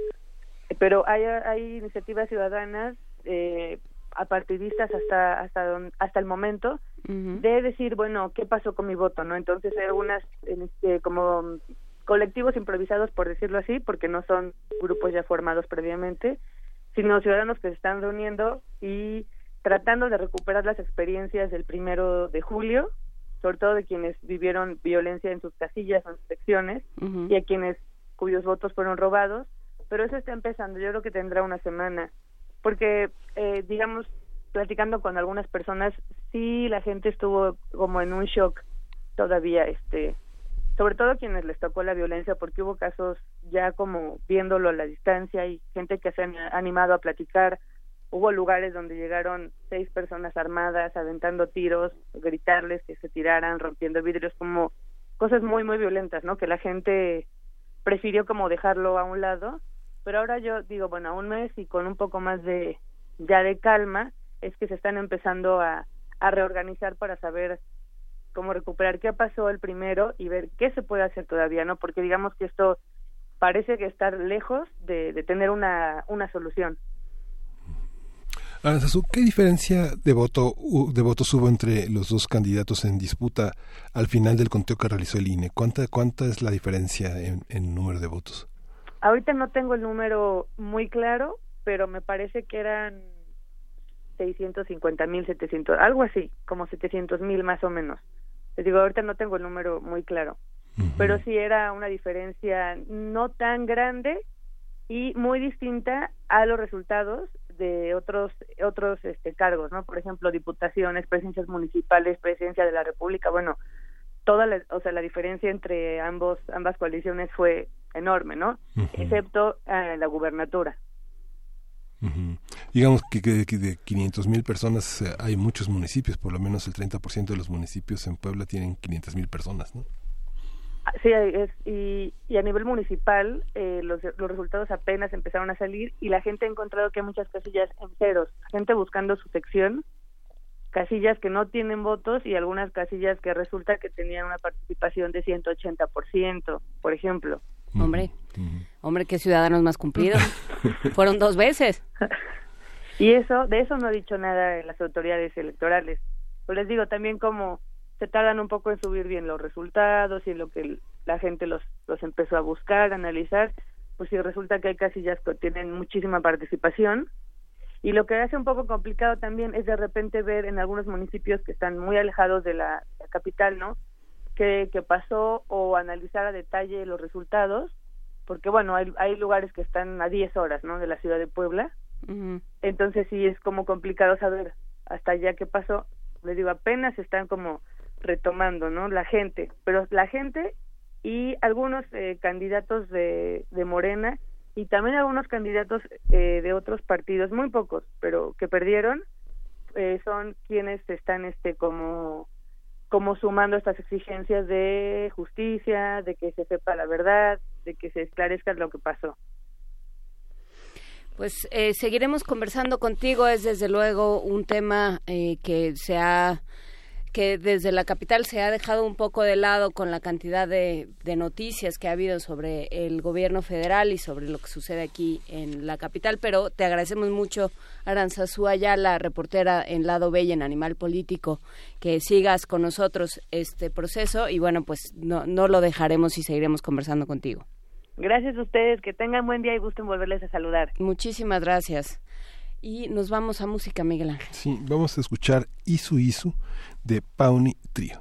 pero hay, hay iniciativas ciudadanas eh, apartidistas hasta hasta hasta el momento de decir bueno qué pasó con mi voto no entonces hay algunas este, como colectivos improvisados por decirlo así porque no son grupos ya formados previamente sino ciudadanos que se están reuniendo y tratando de recuperar las experiencias del primero de julio sobre todo de quienes vivieron violencia en sus casillas o en sus secciones y a quienes cuyos votos fueron robados pero eso está empezando. Yo creo que tendrá una semana porque eh, digamos platicando con algunas personas sí la gente estuvo como en un shock todavía este sobre todo quienes les tocó la violencia porque hubo casos ya como viéndolo a la distancia y gente que se han animado a platicar. Hubo lugares donde llegaron seis personas armadas aventando tiros gritarles que se tiraran rompiendo vidrios como cosas muy muy violentas no que la gente prefirió como dejarlo a un lado pero ahora yo digo, bueno, un mes y con un poco más de ya de calma, es que se están empezando a, a reorganizar para saber cómo recuperar qué pasó el primero y ver qué se puede hacer todavía, ¿no? Porque digamos que esto parece que estar lejos de, de tener una, una solución. ¿qué diferencia de voto de votos hubo entre los dos candidatos en disputa al final del conteo que realizó el INE? ¿Cuánta, cuánta es la diferencia en, en número de votos? Ahorita no tengo el número muy claro, pero me parece que eran 650 mil, 700, algo así, como 700 mil más o menos. Les digo, ahorita no tengo el número muy claro, pero sí era una diferencia no tan grande y muy distinta a los resultados de otros otros este, cargos, ¿no? Por ejemplo, diputaciones, presidencias municipales, presidencia de la República, bueno, toda la, o sea, la diferencia entre ambos ambas coaliciones fue enorme, ¿no? Excepto eh, la gubernatura. Digamos que, de 500 mil personas eh, hay muchos municipios, por lo menos el 30% de los municipios en Puebla tienen 500 mil personas, ¿no? Ah, sí, es, y, y a nivel municipal eh, los, los resultados apenas empezaron a salir y la gente ha encontrado que hay muchas casillas en ceros, gente buscando su sección casillas que no tienen votos y algunas casillas que resulta que tenían una participación de 180%, por ejemplo. Hombre, hombre, qué ciudadanos más cumplidos. Fueron dos veces. y eso, de eso no ha dicho nada las autoridades electorales. Pues les digo también como se tardan un poco en subir bien los resultados y en lo que la gente los, los empezó a buscar, a analizar, pues si resulta que hay casillas que tienen muchísima participación, y lo que hace un poco complicado también es de repente ver en algunos municipios que están muy alejados de la, capital, ¿no? ¿Qué, pasó o analizar a detalle los resultados, porque bueno, hay, hay lugares que están a 10 horas, ¿no? De la ciudad de Puebla. Entonces sí es como complicado saber hasta allá qué pasó. Les digo, apenas están como retomando, ¿no? La gente, pero la gente y algunos eh, candidatos de, de Morena y también algunos candidatos eh, de otros partidos, muy pocos, pero que perdieron, eh, son quienes están este como como sumando estas exigencias de justicia, de que se sepa la verdad, de que se esclarezca lo que pasó. Pues eh, seguiremos conversando contigo, es desde luego un tema que se ha que desde la capital se ha dejado un poco de lado con la cantidad de, noticias que ha habido sobre el gobierno federal y sobre lo que sucede aquí en la capital, pero te agradecemos mucho, Aranzazú la reportera en Lado Bella en Animal Político, que sigas con nosotros este proceso y bueno, pues no, no lo dejaremos y seguiremos conversando contigo. Gracias a ustedes, que tengan buen día y gusten volverles a saludar. Muchísimas gracias. Y nos vamos a música, Miguel Ángel. Sí, vamos a escuchar Isu Isu de Pauni Trio.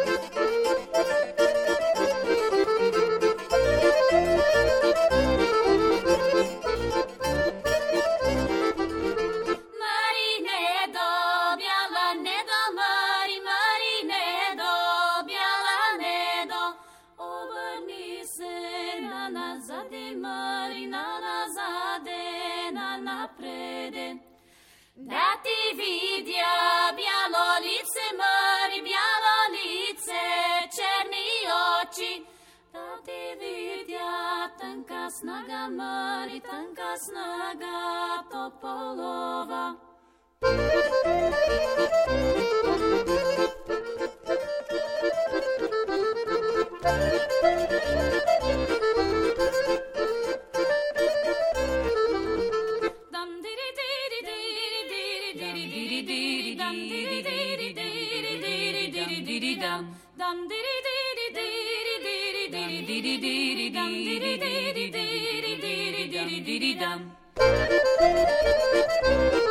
с нога, Мари, тънка с нога, тополова. Dum diddy diddy dum diddy diddy dum diddy diddy Thank you.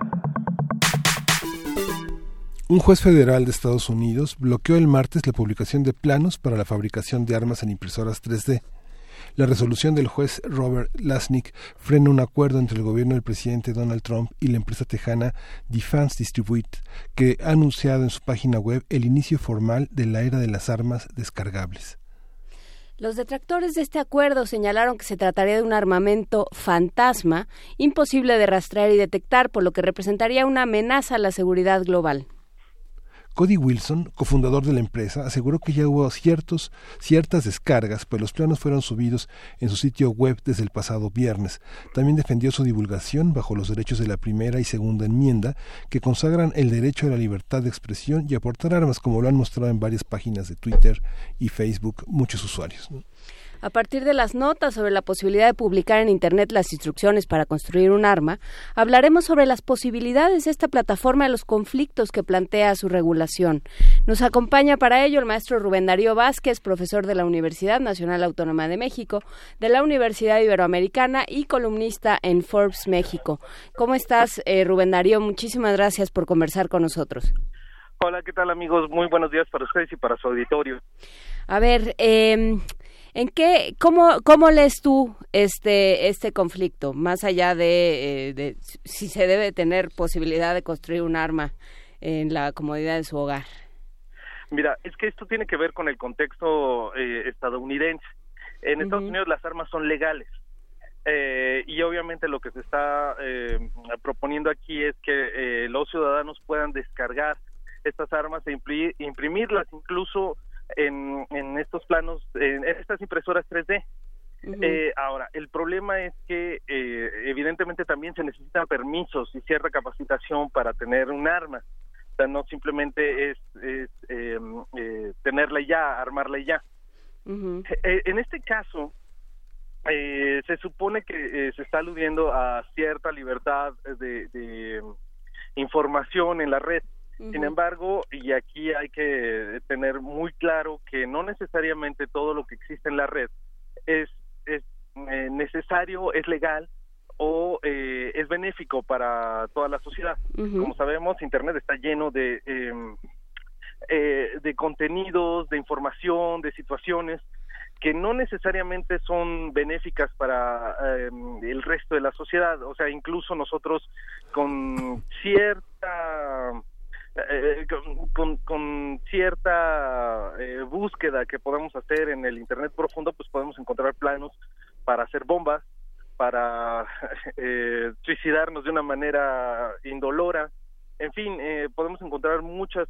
Un juez federal de Estados Unidos bloqueó el martes la publicación de planos para la fabricación de armas en impresoras 3D. La resolución del juez Robert Lasnik frena un acuerdo entre el gobierno del presidente Donald Trump y la empresa tejana Defense Distribute, que ha anunciado en su página web el inicio formal de la era de las armas descargables. Los detractores de este acuerdo señalaron que se trataría de un armamento fantasma, imposible de rastrear y detectar, por lo que representaría una amenaza a la seguridad global. Cody Wilson, cofundador de la empresa, aseguró que ya hubo ciertas descargas, pues los planos fueron subidos en su sitio web desde el pasado viernes. También defendió su divulgación bajo los derechos de la primera y segunda enmienda, que consagran el derecho a la libertad de expresión y a portar armas, como lo han mostrado en varias páginas de Twitter y Facebook muchos usuarios. A partir de las notas sobre la posibilidad de publicar en Internet las instrucciones para construir un arma, hablaremos sobre las posibilidades de esta plataforma y los conflictos que plantea su regulación. Nos acompaña para ello el maestro Rubén Darío Vázquez, profesor de la Universidad Nacional Autónoma de México, de la Universidad Iberoamericana y columnista en Forbes México. ¿Cómo estás, eh, Rubén Darío? Muchísimas gracias por conversar con nosotros. Hola, ¿qué tal amigos? Muy buenos días para ustedes y para su auditorio. A ver, eh, ¿En qué, cómo, cómo lees tú este, este conflicto, más allá de, eh, de, si se debe tener posibilidad de construir un arma en la comodidad de su hogar? Mira, es que esto tiene que ver con el contexto eh, estadounidense. En uh -huh. Estados Unidos las armas son legales. Eh, y obviamente lo que se está eh, proponiendo aquí es que los ciudadanos puedan descargar estas armas e imprimirlas incluso en, en estos planos, en estas impresoras 3D. Uh -huh. eh, ahora, el problema es que eh, evidentemente también se necesitan permisos y cierta capacitación para tener un arma. O sea, no simplemente es, es eh, tenerla ya, armarla ya. Uh -huh. en este caso, se supone que se está aludiendo a cierta libertad de, de información en la red. Sin embargo, y aquí hay que tener muy claro que no necesariamente todo lo que existe en la red es, es eh, necesario, es legal o eh, es benéfico para toda la sociedad. Uh -huh. Como sabemos, Internet está lleno de, eh, de contenidos, de información, de situaciones que no necesariamente son benéficas para el resto de la sociedad. O sea, incluso nosotros con cierta eh, con, con, cierta eh, búsqueda que podemos hacer en el Internet profundo, pues podemos encontrar planos para hacer bombas, para eh, suicidarnos de una manera indolora. En fin, podemos encontrar muchas,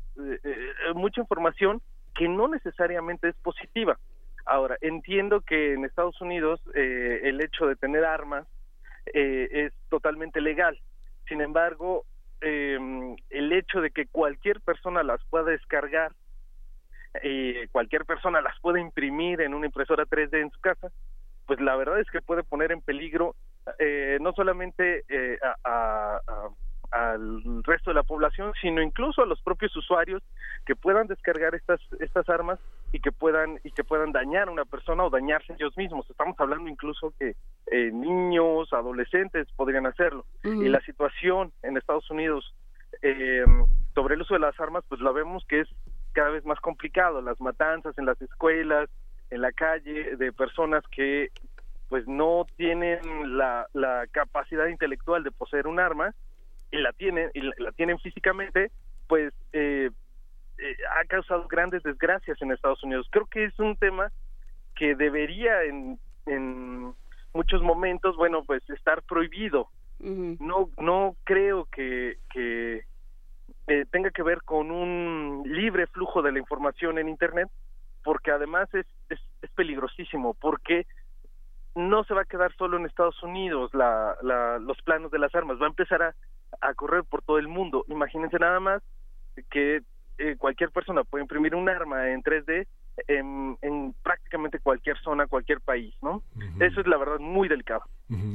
mucha información que no necesariamente es positiva. Ahora, entiendo que en Estados Unidos eh, el hecho de tener armas eh, es totalmente legal. Sin embargo, em, el hecho de que cualquier persona las pueda descargar, eh, cualquier persona las pueda imprimir en una impresora 3D en su casa, pues la verdad es que puede poner en peligro eh, no solamente eh, a, a, al resto de la población, sino incluso a los propios usuarios que puedan descargar estas estas armas y que puedan y que puedan dañar a una persona o dañarse ellos mismos. Estamos hablando incluso que eh, niños, adolescentes podrían hacerlo. Y la situación en Estados Unidos eh, sobre el uso de las armas, pues la vemos que es cada vez más complicado. Las matanzas en las escuelas, en la calle, de personas que pues no tienen la, la capacidad intelectual de poseer un arma y la tienen y la, tienen físicamente pues eh, eh, ha causado grandes desgracias en Estados Unidos. Creo que es un tema que debería en, en muchos momentos bueno pues estar prohibido. No no creo que que eh, tenga que ver con un libre flujo de la información en internet porque además es, es, es peligrosísimo porque no se va a quedar solo en Estados Unidos la, la, los planos de las armas, va a empezar a, a correr por todo el mundo. Imagínense nada más que eh, cualquier persona puede imprimir un arma en 3D en, en prácticamente cualquier zona, cualquier país, ¿no? Eso es la verdad muy delicado.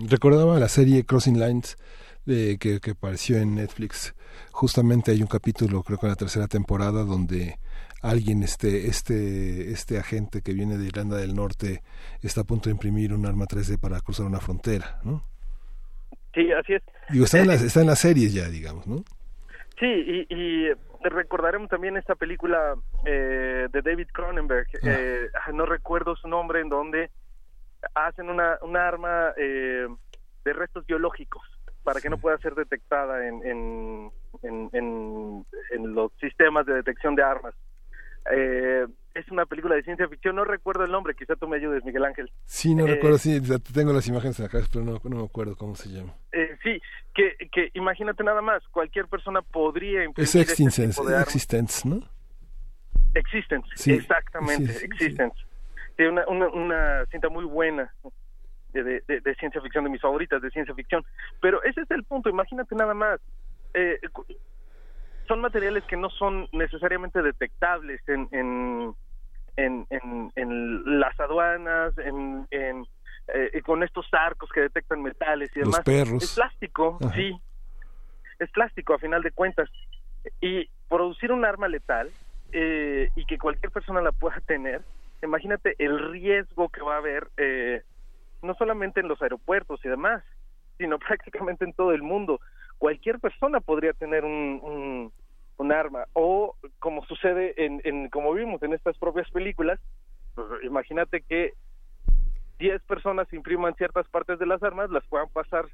Recordaba la serie Crossing Lines de, que, que apareció en Netflix. Justamente hay un capítulo, creo que en la tercera temporada, donde alguien, este, este, este agente que viene de Irlanda del Norte, está a punto de imprimir un arma 3D para cruzar una frontera, ¿no? Sí, así es. Digo, está en las, está en las series ya, digamos, ¿no? Sí, y, y recordaremos también esta película eh, de David Cronenberg, eh, no recuerdo su nombre, en donde hacen una, una arma eh, de restos biológicos para que no pueda ser detectada en, en, en los sistemas de detección de armas. Eh, es una película de ciencia ficción, no recuerdo el nombre, quizá tú me ayudes, Miguel Ángel. Sí, no Eh, recuerdo, sí, tengo las imágenes en la cabeza, pero no, no me acuerdo cómo se llama. eh, sí, que, que imagínate nada más, cualquier persona podría imprimir Es este Existence, ¿no? Existence, Sí, exactamente, sí, sí, Existence. Una, una, una cinta muy buena de, de, de- de ciencia ficción, de mis favoritas de ciencia ficción. Pero ese es el punto, imagínate nada más. Eh, son materiales que no son necesariamente detectables en, en, en, en, en las aduanas, en, en, eh, con estos arcos que detectan metales y Los demás. perros. Es plástico, Ajá. sí. Es plástico a final de cuentas. Y producir un arma letal eh, y que cualquier persona la pueda tener, imagínate el riesgo que va a haber, eh, no solamente en los aeropuertos y demás, sino prácticamente en todo el mundo. Cualquier persona podría tener un, un, arma. O, como sucede en, en, como vimos en estas propias películas, pues, imagínate que 10 personas impriman ciertas partes de las armas, las puedan pasar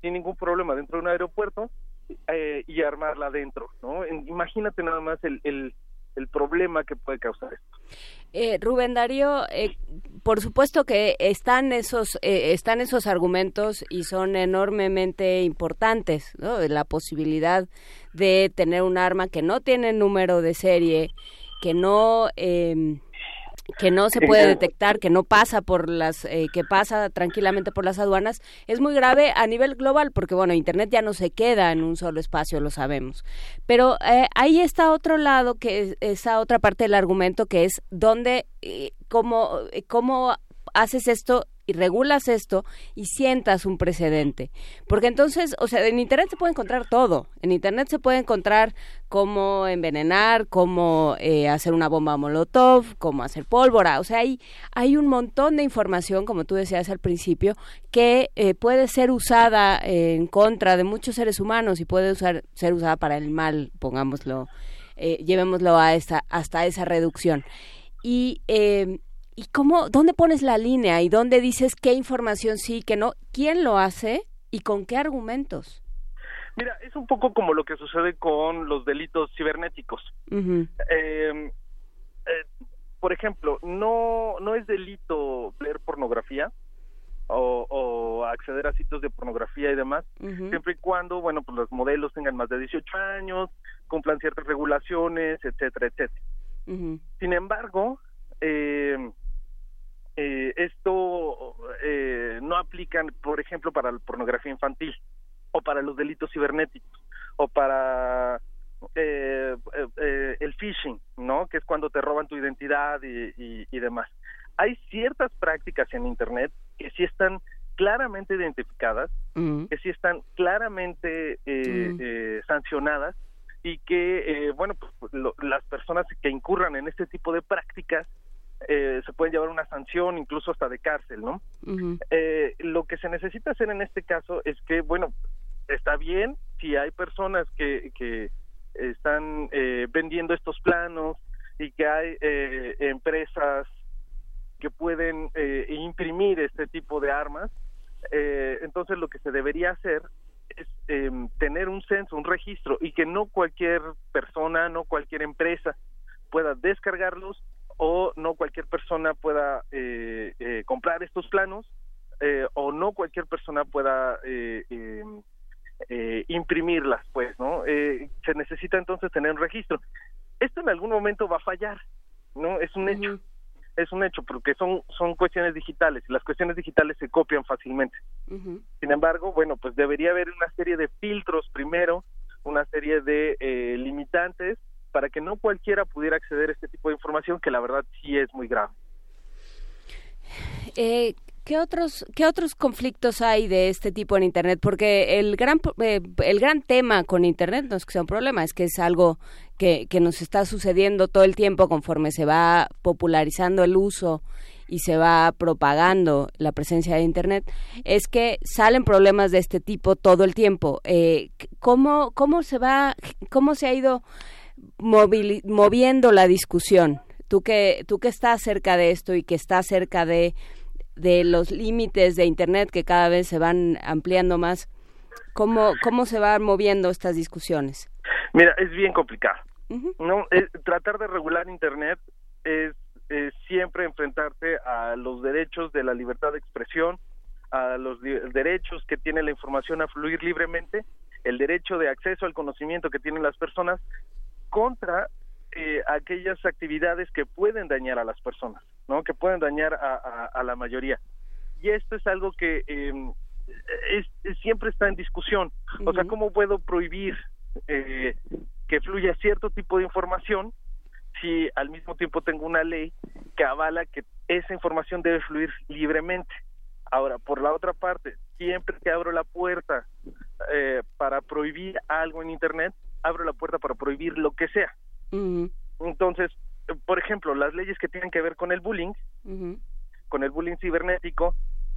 sin ningún problema dentro de un aeropuerto eh, y armarla adentro, ¿no? Imagínate nada más el, el, el problema que puede causar esto. Eh, Rubén Darío, eh, por supuesto que están esos eh, están esos argumentos y son enormemente importantes. La posibilidad de tener un arma que no tiene número de serie, que no eh, que no se puede detectar, que no pasa por las, eh, que pasa tranquilamente por las aduanas, es muy grave a nivel global, porque bueno, Internet ya no se queda en un solo espacio, lo sabemos. Pero eh, ahí está otro lado, que es esa otra parte del argumento, que es dónde, eh, cómo, eh, cómo haces esto y regulas esto y sientas un precedente. Porque entonces, o sea, en Internet se puede encontrar todo. En Internet se puede encontrar cómo envenenar, cómo eh, hacer una bomba molotov, cómo hacer pólvora. O sea, hay, hay un montón de información, como tú decías al principio, que eh, puede ser usada eh, en contra de muchos seres humanos y puede usar, ser usada para el mal, pongámoslo, eh, llevémoslo a esta, hasta esa reducción. Y... ¿Y cómo, dónde pones la línea y dónde dices qué información sí, qué no? ¿Quién lo hace y con qué argumentos? Mira, es un poco como lo que sucede con los delitos cibernéticos. Ujú. Eh, eh, por ejemplo, no, no es delito ver pornografía o, o acceder a sitios de pornografía y demás, siempre y cuando, bueno, pues los modelos tengan más de 18 años, cumplan ciertas regulaciones, etcétera, etcétera. Sin embargo, eh, eh, esto eh, no aplica, por ejemplo, para la pornografía infantil o para los delitos cibernéticos o para eh, eh, el phishing, ¿no? Que es cuando te roban tu identidad y, y, demás. Hay ciertas prácticas en Internet que sí están claramente identificadas, que sí están claramente eh, sancionadas y que, bueno, pues, las personas que incurran en este tipo de prácticas se pueden llevar una sanción, incluso hasta de cárcel, ¿no? lo que se necesita hacer en este caso es que, bueno, está bien si hay personas que, que están eh, vendiendo estos planos y que hay eh, empresas que pueden eh, imprimir este tipo de armas, entonces lo que se debería hacer es em, tener un censo, un registro y que no cualquier persona, no cualquier empresa pueda descargarlos o no cualquier persona pueda comprar estos planos o no cualquier persona pueda em, eh, imprimirlas, pues, ¿no? Eh, se necesita entonces tener un registro. Esto en algún momento va a fallar, ¿no? Es un hecho, es un hecho, porque son, son cuestiones digitales y las cuestiones digitales se copian fácilmente. Sin embargo, bueno, pues debería haber una serie de filtros primero, una serie de eh, limitantes para que no cualquiera pudiera acceder a este tipo de información que la verdad sí es muy grave. Eh, ¿Qué otros, ¿Qué otros conflictos hay de este tipo en Internet? Porque el gran, eh, el gran tema con Internet no es que sea un problema, es que es algo que, que nos está sucediendo todo el tiempo conforme se va popularizando el uso y se va propagando la presencia de Internet, es que salen problemas de este tipo todo el tiempo. Eh, ¿cómo, ¿Cómo se va, cómo se ha ido moviendo la discusión? Tú que, tú que estás cerca de esto y que estás cerca de de los límites de Internet que cada vez se van ampliando más. ¿Cómo, cómo se van moviendo estas discusiones? Mira, es bien complicado. no Tratar de regular Internet es, siempre enfrentarse a los derechos de la libertad de expresión, a los derechos que tiene la información a fluir libremente, el derecho de acceso al conocimiento que tienen las personas contra eh, aquellas actividades que pueden dañar a las personas, ¿no? Que pueden dañar a, la mayoría. Y esto es algo que em, siempre está en discusión. O sea, ¿cómo puedo prohibir eh, que fluya cierto tipo de información si al mismo tiempo tengo una ley que avala que esa información debe fluir libremente? Ahora, por la otra parte, siempre que abro la puerta eh, para prohibir algo en Internet, abro la puerta para prohibir lo que sea. Entonces, por ejemplo, las leyes que tienen que ver con el bullying, con el bullying cibernético,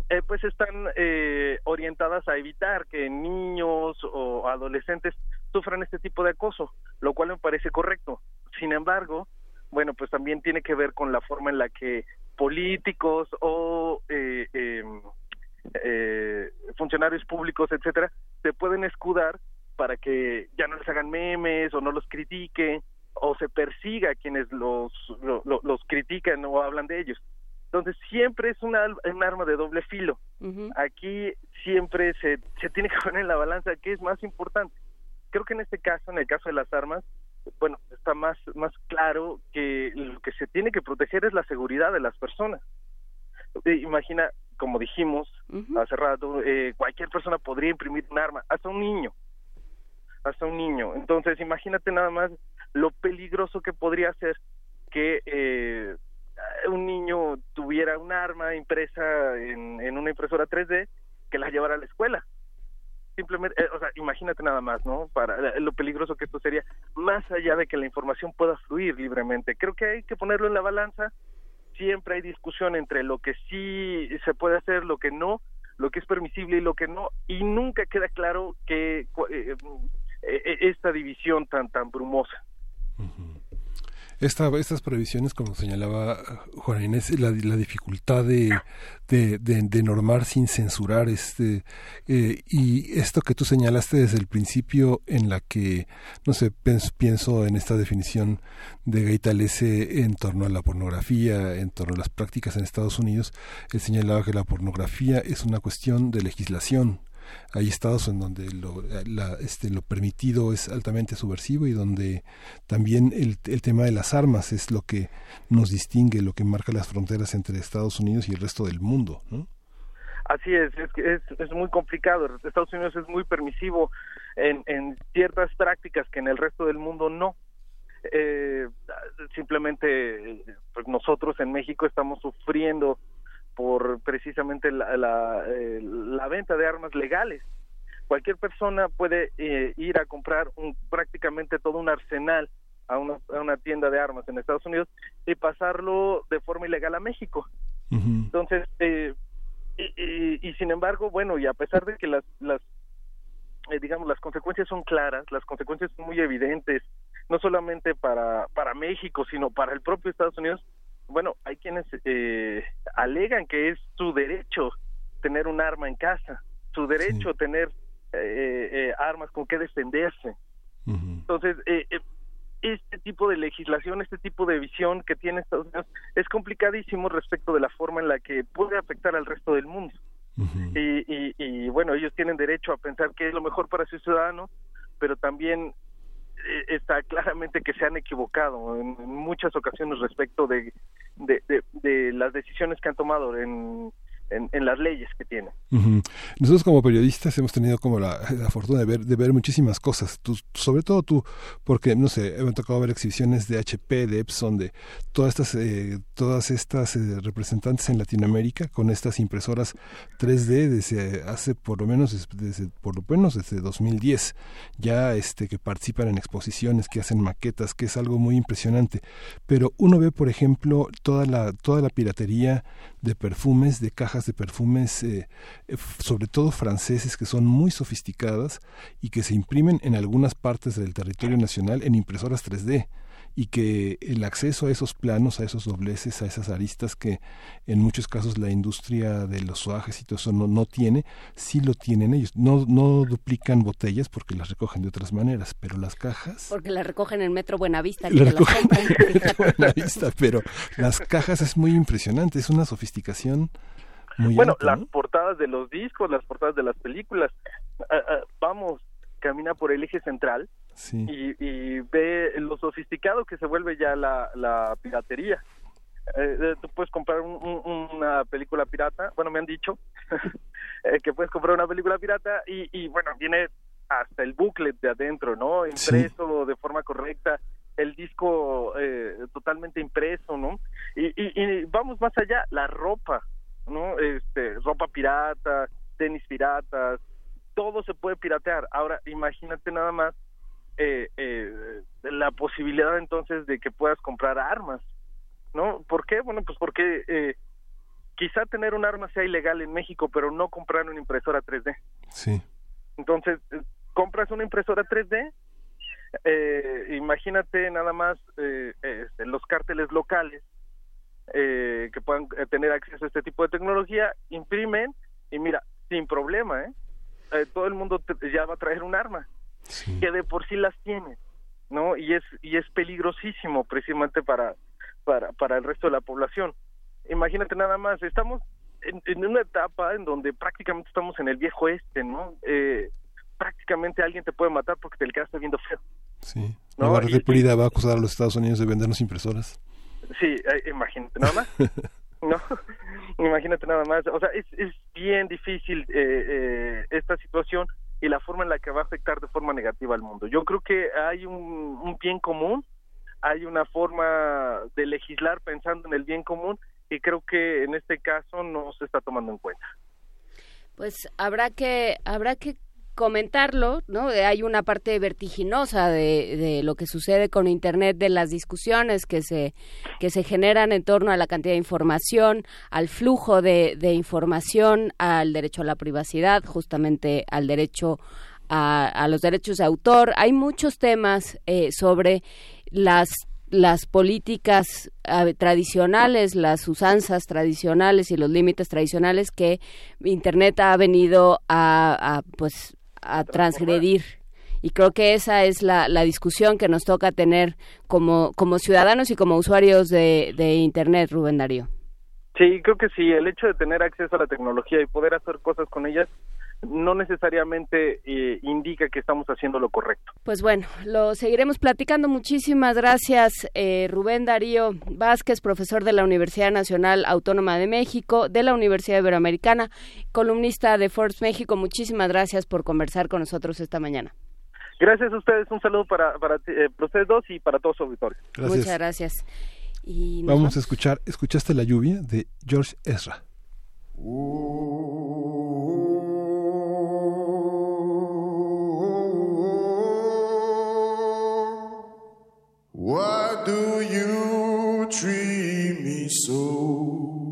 eh, pues están eh, orientadas a evitar que niños o adolescentes sufran este tipo de acoso, lo cual me parece correcto. Sin embargo, bueno, pues también tiene que ver con la forma en la que políticos o eh, em, funcionarios públicos, etcétera, se pueden escudar para que ya no les hagan memes o no los critiquen o se persiga a quienes los, los critican o hablan de ellos. Entonces siempre es una, un arma de doble filo. Aquí siempre se, se tiene que poner en la balanza qué es más importante. Creo que en este caso, en el caso de las armas, bueno, está más, más claro que lo que se tiene que proteger es la seguridad de las personas. Eh, imagina, como dijimos hace rato, eh, cualquier persona podría imprimir un arma, hasta un niño, hasta un niño. Entonces, imagínate nada más lo peligroso que podría ser que eh, un niño tuviera un arma impresa en, una impresora 3D que la llevara a la escuela. Simplemente, eh, o sea, imagínate nada más, ¿no? Para eh, lo peligroso que esto sería, más allá de que la información pueda fluir libremente. Creo que hay que ponerlo en la balanza. Siempre hay discusión entre lo que sí se puede hacer, lo que no, lo que es permisible y lo que no, y nunca queda claro que esta división tan tan brumosa. Estas previsiones, como señalaba Juan Inés, la, dificultad de, de, normar sin censurar, este, eh, y esto que tú señalaste desde el principio, en la que, no sé, pienso, en esta definición de Gaitalese en torno a la pornografía, en torno a las prácticas en Estados Unidos, él señalaba que la pornografía es una cuestión de legislación hay estados en donde lo, este, lo permitido es altamente subversivo y donde también el, tema de las armas es lo que nos distingue, lo que marca las fronteras entre Estados Unidos y el resto del mundo. Así es, es, es, es muy complicado. Estados Unidos es muy permisivo en, en ciertas prácticas que en el resto del mundo no. Eh, simplemente pues nosotros en México estamos sufriendo por precisamente la, la, eh, la venta de armas legales. Cualquier persona puede eh, ir a comprar un, prácticamente todo un arsenal a una, a una tienda de armas en Estados Unidos y pasarlo de forma ilegal a México. Entonces, eh, y, y, sin embargo, bueno, y a pesar de que las, las eh, digamos, las consecuencias son claras, las consecuencias son muy evidentes, no solamente para, para México, sino para el propio Estados Unidos, bueno, hay quienes eh, alegan que es su derecho tener un arma en casa, su derecho tener eh, eh, armas con que defenderse. Entonces, eh, este tipo de legislación, este tipo de visión que tiene Estados Unidos es complicadísimo respecto de la forma en la que puede afectar al resto del mundo. y, y, y, bueno, ellos tienen derecho a pensar que es lo mejor para sus ciudadanos, pero también eh, está claramente que se han equivocado en, muchas ocasiones respecto de, de, de, las decisiones que han tomado en, en, las leyes que tiene. Nosotros como periodistas hemos tenido como la, fortuna de ver, de ver muchísimas cosas, tú, sobre todo tú, porque no sé, me ha tocado ver exhibiciones de HP, de Epson, de todas estas, eh, todas estas eh, representantes en Latinoamérica con estas impresoras 3D desde hace por lo menos desde por lo menos desde 2010 ya este que participan en exposiciones, que hacen maquetas, que es algo muy impresionante. Pero uno ve, por ejemplo, toda la toda la piratería de perfumes, de cajas de perfumes, eh, eh, sobre todo franceses, que son muy sofisticadas y que se imprimen en algunas partes del territorio nacional en impresoras 3D y que el acceso a esos planos, a esos dobleces, a esas aristas que en muchos casos la industria de los soajes y todo eso no, no tiene, sí lo tienen ellos. No, no duplican botellas porque las recogen de otras maneras, pero las cajas... Porque las recogen en el Metro Buenavista. Las recogen en Buenavista, pero las cajas es muy impresionante, es una sofisticación muy bueno, las portadas de los discos, las portadas de las películas, ah, ah, vamos, camina por el eje central y, ve lo sofisticado que se vuelve ya la, la piratería. Eh, eh, tú puedes comprar una película pirata, bueno, me han dicho eh, que puedes comprar una película pirata y, y bueno, viene hasta el booklet de adentro, ¿no? Impreso de forma correcta, el disco totalmente impreso, ¿no? Y, y, y, vamos más allá, la ropa, ¿no? Este, ropa pirata, tenis piratas, todo se puede piratear. Ahora, imagínate nada más eh, eh, la posibilidad entonces de que puedas comprar armas, ¿no? ¿Por qué? Bueno, pues porque eh, quizá tener un arma sea ilegal en México, pero no comprar una impresora 3D. Sí. Entonces, eh, compras una impresora 3D, eh, imagínate nada más eh, este, los cárteles locales eh, que puedan eh, tener acceso a este tipo de tecnología, imprimen y mira, sin problema, ¿eh? eh, todo el mundo ya va a traer un arma que de por sí las tiene no y es y es peligrosísimo precisamente para para para el resto de la población. Imagínate nada más estamos en, una etapa en donde prácticamente estamos en el viejo este no eh, prácticamente alguien te puede matar porque te le quedaste viendo feo sí. ¿no? la República va a acusar a los Estados Unidos de vendernos impresoras. Sí eh, imagínate nada más no imagínate nada más. O sea es, es bien difícil eh, eh, esta situación y la forma en la que va a afectar de forma negativa al mundo. Yo creo que hay un, bien común hay una forma de legislar pensando en el bien común y creo que en este caso no se está tomando en cuenta. Pues habrá que habrá que comentarlo, ¿no? Hay una parte vertiginosa de, de, lo que sucede con Internet, de las discusiones que se, que se generan en torno a la cantidad de información, al flujo de, información, al derecho a la privacidad, justamente al derecho a, los derechos de autor. Hay muchos temas eh, sobre las las políticas tradicionales, las usanzas tradicionales y los límites tradicionales que Internet ha venido a, a pues a transgredir. Y creo que esa es la, la discusión que nos toca tener como, como ciudadanos y como usuarios de, de Internet, Rubén Darío. Sí, creo que sí, el hecho de tener acceso a la tecnología y poder hacer cosas con ellas no necesariamente eh, indica que estamos haciendo lo correcto. Pues bueno, lo seguiremos platicando. Muchísimas gracias, eh, Rubén Darío Vázquez, profesor de la Universidad Nacional Autónoma de México, de la Universidad Iberoamericana, columnista de Forbes México. Muchísimas gracias por conversar con nosotros esta mañana. Gracias a ustedes, un saludo para, para, eh, ustedes dos y para todos los auditores. Muchas gracias. Y vamos, a escuchar, ¿escuchaste la lluvia de George Ezra? Why do you treat me so?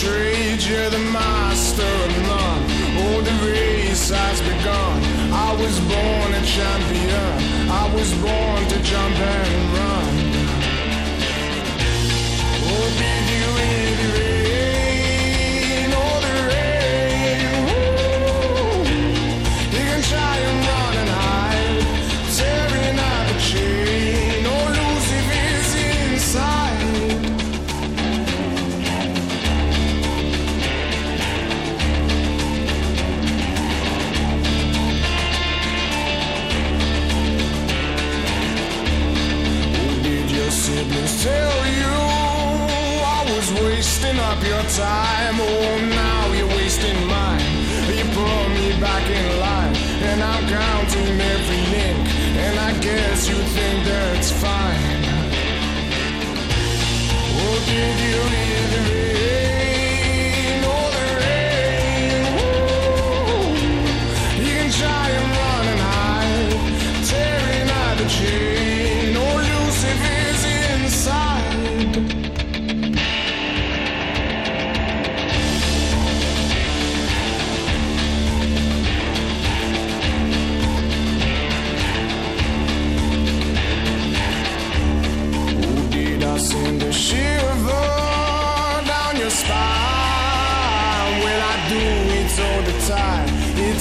Trade, you're the master of none. Oh, the race has begun. I was born a champion. I was born to jump and run. Oh, did you tell you I was wasting up your time? Oh, now you're wasting mine. You put me back in line, and I'm counting every link, and I guess you think that's fine. Oh, did you hear the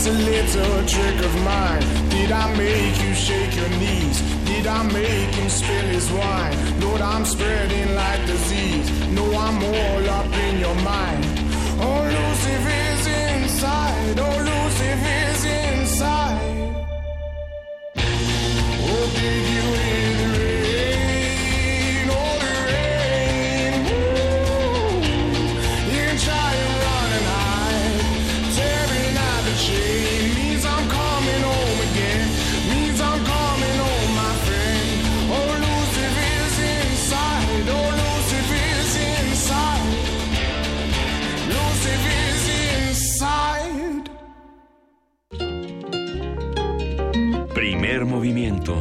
a little trick of mine. Did I make you shake your knees? Did I make him spill his wine? Lord, I'm spreading like disease. No, I'm all up in your mind. Oh, Lucifer's inside. Oh, Lucifer's inside. Oh, did you hear Movimiento.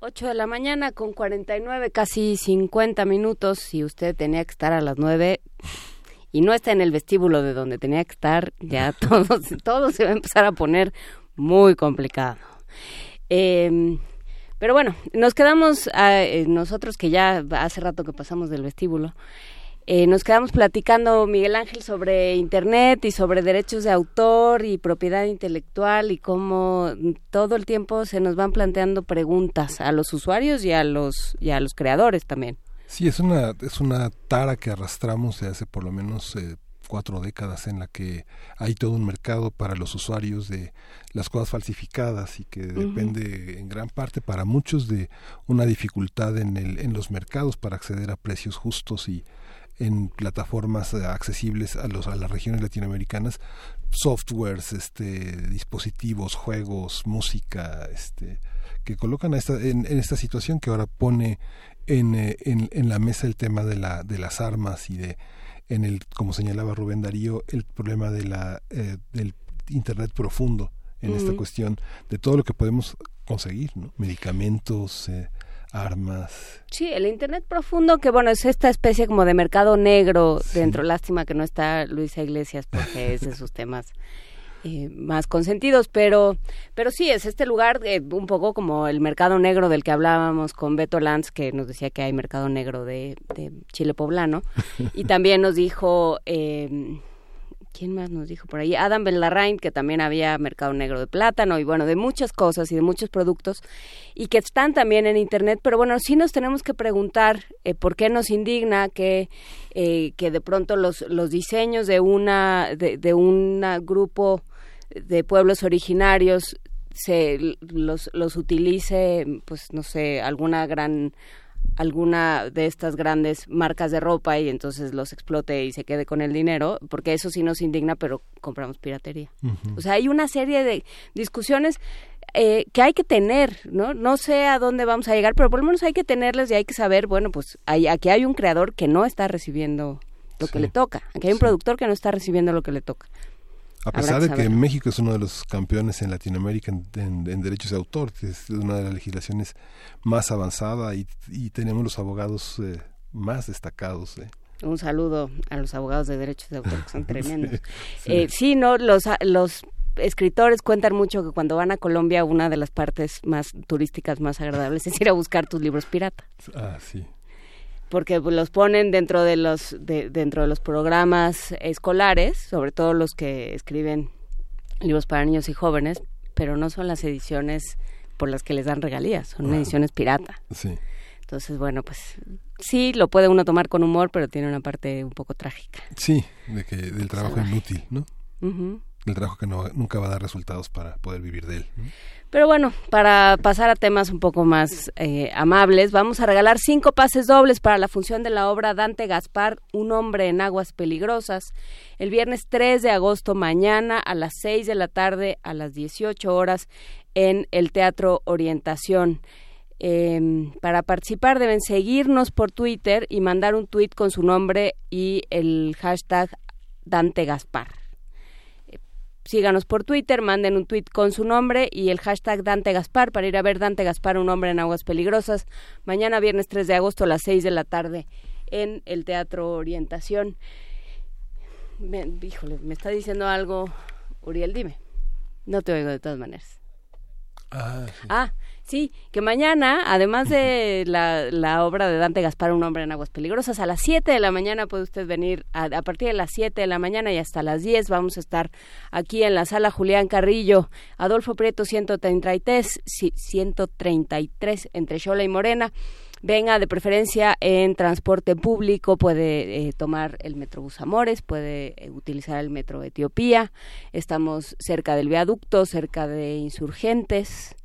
Ocho de la mañana con 49, casi 50 minutos. Si usted tenía que estar a las 9 y no está en el vestíbulo de donde tenía que estar, ya todo, todo se va a empezar a poner muy complicado. Eh, pero bueno, nos quedamos, ah, eh, nosotros que ya hace rato que pasamos del vestíbulo, eh, nos quedamos platicando, Miguel Ángel, sobre Internet y sobre derechos de autor y propiedad intelectual y cómo todo el tiempo se nos van planteando preguntas a los usuarios y a los, y a los creadores también. Sí, es una, es una tara que arrastramos de hace por lo menos eh, cuatro décadas en la que hay todo un mercado para los usuarios de las cosas falsificadas y que depende en gran parte para muchos de una dificultad en, el, en los mercados para acceder a precios justos y en plataformas eh, accesibles a los a las regiones latinoamericanas softwares este dispositivos juegos música este que colocan a esta, en, en esta situación que ahora pone en, eh, en, en la mesa el tema de la de las armas y de en el como señalaba Rubén Darío el problema de la eh, del internet profundo en esta cuestión de todo lo que podemos conseguir, ¿no? Medicamentos, eh, armas. Sí, el Internet profundo, que bueno, es esta especie como de mercado negro dentro. Lástima que no está Luisa Iglesias porque es de sus temas eh, más consentidos, pero, pero sí, es este lugar eh, un poco como el mercado negro del que hablábamos con Beto Lanz, que nos decía que hay mercado negro de, de Chile poblano, y también nos dijo... Eh, ¿Quién más nos dijo por ahí? Adam Bellarrain, que también había mercado negro de plátano y bueno, de muchas cosas y de muchos productos y que están también en Internet, pero bueno, sí nos tenemos que preguntar eh, por qué nos indigna que, eh, que de pronto los, los diseños de, una, de, de un grupo de pueblos originarios se los, los utilice, pues no sé, alguna gran alguna de estas grandes marcas de ropa y entonces los explote y se quede con el dinero, porque eso sí nos indigna, pero compramos piratería. O sea, hay una serie de discusiones eh, que hay que tener, ¿no? No sé a dónde vamos a llegar, pero por lo menos hay que tenerles y hay que saber, bueno, pues hay, aquí hay un creador que no está recibiendo lo que le toca, aquí hay un productor que no está recibiendo lo que le toca. A pesar de que México es uno de los campeones en Latinoamérica en, derechos de autor, es una de las legislaciones más avanzada y, tenemos los abogados eh, más destacados. Eh. Un saludo a los abogados de derechos de autor, que son tremendos. sí, eh, sí, no, los, los escritores cuentan mucho que cuando van a Colombia una de las partes más turísticas más agradables es ir a buscar tus libros pirata. Ah, sí porque los ponen dentro de los dentro de los programas escolares, sobre todo los que escriben libros para niños y jóvenes, pero no son las ediciones por las que les dan regalías, son ediciones pirata. Sí. Entonces, bueno, pues sí, lo puede uno tomar con humor, pero tiene una parte un poco trágica. Sí, de que, del trabajo inútil, ¿no? Del trabajo que no, nunca va a dar resultados para poder vivir de él. Pero bueno, para pasar a temas un poco más eh, amables, vamos a regalar cinco pases dobles para la función de la obra Dante Gaspar, Un hombre en aguas peligrosas, el viernes 3 de agosto mañana a las 6 de la tarde a las 18 horas en el Teatro Orientación. Em, para participar deben seguirnos por Twitter y mandar un tweet con su nombre y el hashtag Dante Gaspar. Síganos por Twitter, manden un tweet con su nombre y el hashtag Dante Gaspar para ir a ver Dante Gaspar, un hombre en aguas peligrosas, mañana viernes 3 de agosto a las 6 de la tarde en el Teatro Orientación. Me, híjole, me está diciendo algo, Uriel, dime. No te oigo de todas maneras. Ah, ah Sí, que mañana, además de la, la, obra de Dante Gaspar, Un hombre en aguas peligrosas, a las 7 de la mañana puede usted venir, a, a, partir de las 7 de la mañana y hasta las 10 vamos a estar aquí en la sala Julián Carrillo, Adolfo Prieto 133, 133 entre Xola y Morena. Venga, de preferencia en transporte público, puede eh, tomar el Metrobús Amores, puede eh, utilizar el Metro Etiopía. Estamos cerca del viaducto, cerca de Insurgentes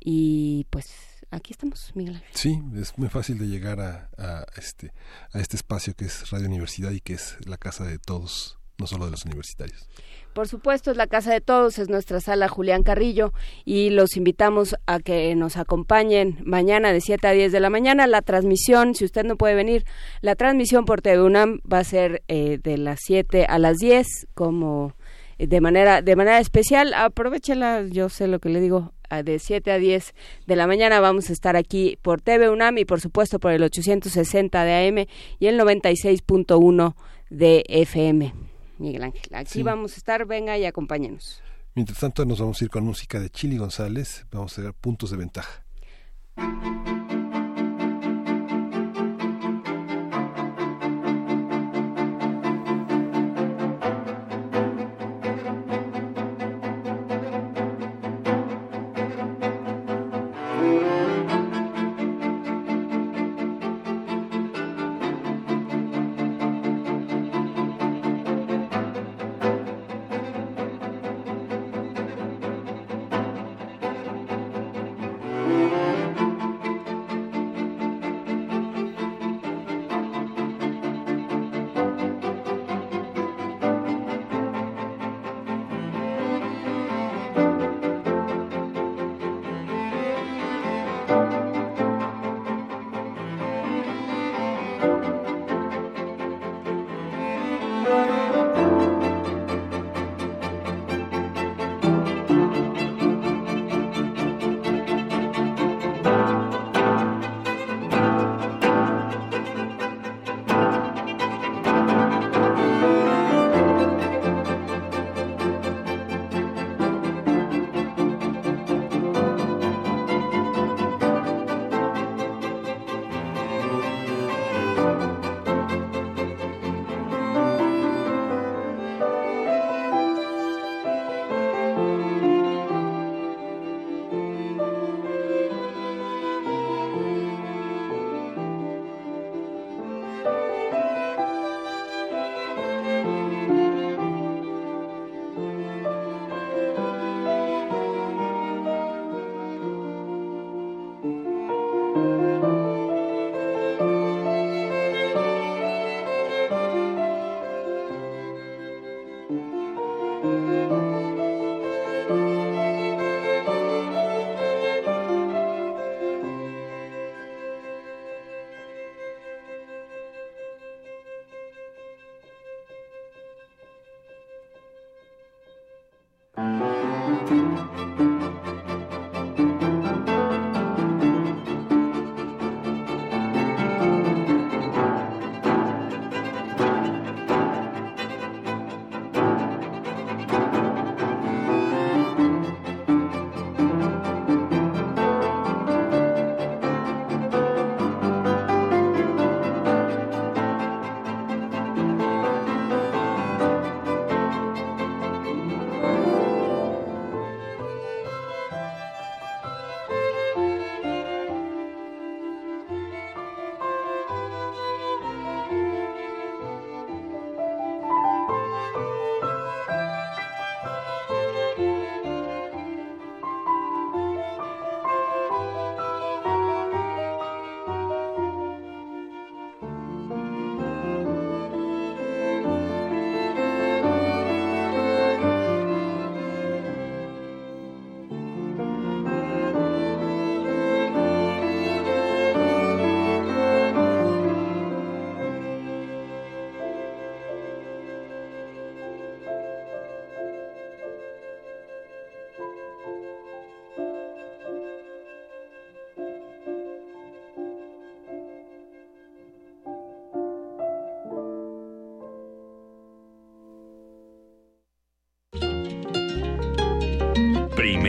y pues aquí estamos, Miguel Ángel. Sí, es muy fácil de llegar a, este, a este espacio que es Radio Universidad y que es la casa de todos, no solo de los universitarios. Por supuesto, es la casa de todos, es nuestra sala Julián Carrillo y los invitamos a que nos acompañen mañana de 7 a 10 de la mañana. La transmisión, si usted no puede venir, la transmisión por TV UNAM va a ser eh, de las 7 a las 10 como eh, de manera de manera especial. Aprovechela, yo sé lo que le digo, de 7 a 10 de la mañana vamos a estar aquí por TV UNAM y por supuesto por el 860 de AM y el 96.1 de FM. Miguel Ángel, aquí vamos a estar, venga y acompáñenos. Mientras tanto nos vamos a ir con música de Chili González, vamos a ver puntos de ventaja.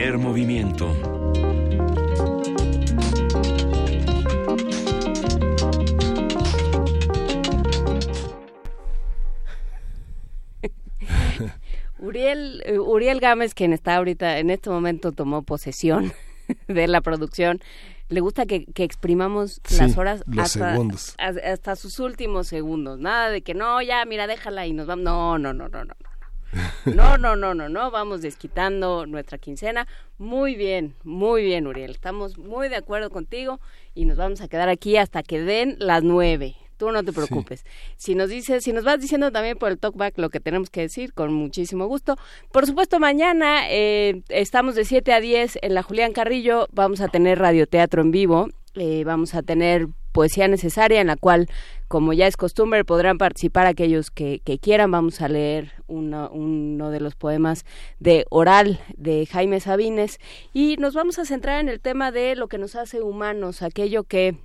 Primer movimiento. Uriel, eh, Uriel Gámez, quien está ahorita, en este momento tomó posesión de la producción, le gusta que, que exprimamos Sí, las horas los hasta, hasta sus últimos segundos. Nada de que no, ya, mira, déjala y nos vamos. No, no, no, no, no. No, no, no, no, no, vamos desquitando nuestra quincena. Muy bien, muy bien, Uriel. Estamos muy de acuerdo contigo y nos vamos a quedar aquí hasta que den las nueve. Tú no te preocupes. Si nos dices, si nos vas diciendo también por el talkback lo que tenemos que decir, con muchísimo gusto. Por supuesto, mañana eh, estamos de 7 a 10 en la Julián Carrillo. Vamos a tener radioteatro en vivo. Eh, vamos a tener poesía necesaria en la cual, como ya es costumbre, podrán participar aquellos que, que quieran. Vamos a leer uno, uno de los poemas de Oral de Jaime Sabines y nos vamos a centrar en el tema de lo que nos hace humanos, aquello que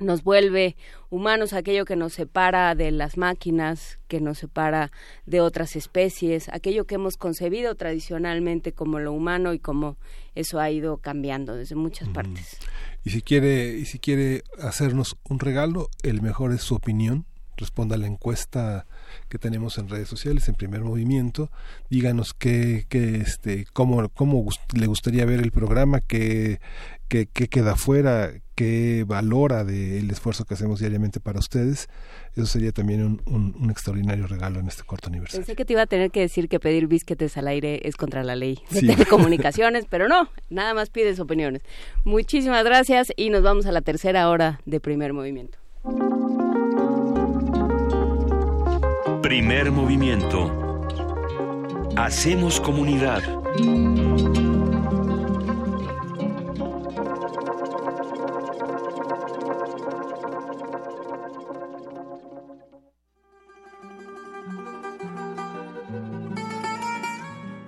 nos vuelve humanos, aquello que nos separa de las máquinas, que nos separa de otras especies, aquello que hemos concebido tradicionalmente como lo humano y como eso ha ido cambiando desde muchas partes. Y si quiere, y si quiere hacernos un regalo, el mejor es su opinión. Responda a la encuesta que tenemos en redes sociales, en primer movimiento. Díganos qué, qué este, cómo, cómo le gustaría ver el programa, qué, qué, qué queda fuera, qué valora del esfuerzo que hacemos diariamente para ustedes. Eso sería también un, un- un extraordinario regalo en este corto aniversario. Pensé que te iba a tener que decir que pedir bisquetes al aire es contra la ley de Sí. telecomunicaciones, pero no, nada más pides opiniones. Muchísimas gracias y nos vamos a la tercera hora de primer movimiento. Primer movimiento. Hacemos comunidad.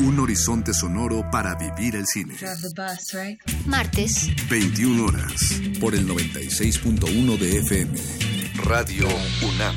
Un horizonte sonoro para vivir el cine. Martes, 21 horas. Por el 96.1 de FM. Radio UNAM.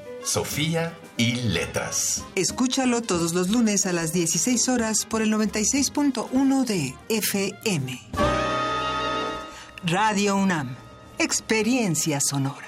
Sofía y Letras. Escúchalo todos los lunes a las 16 horas por el 96.1 de FM. Radio UNAM. Experiencia sonora.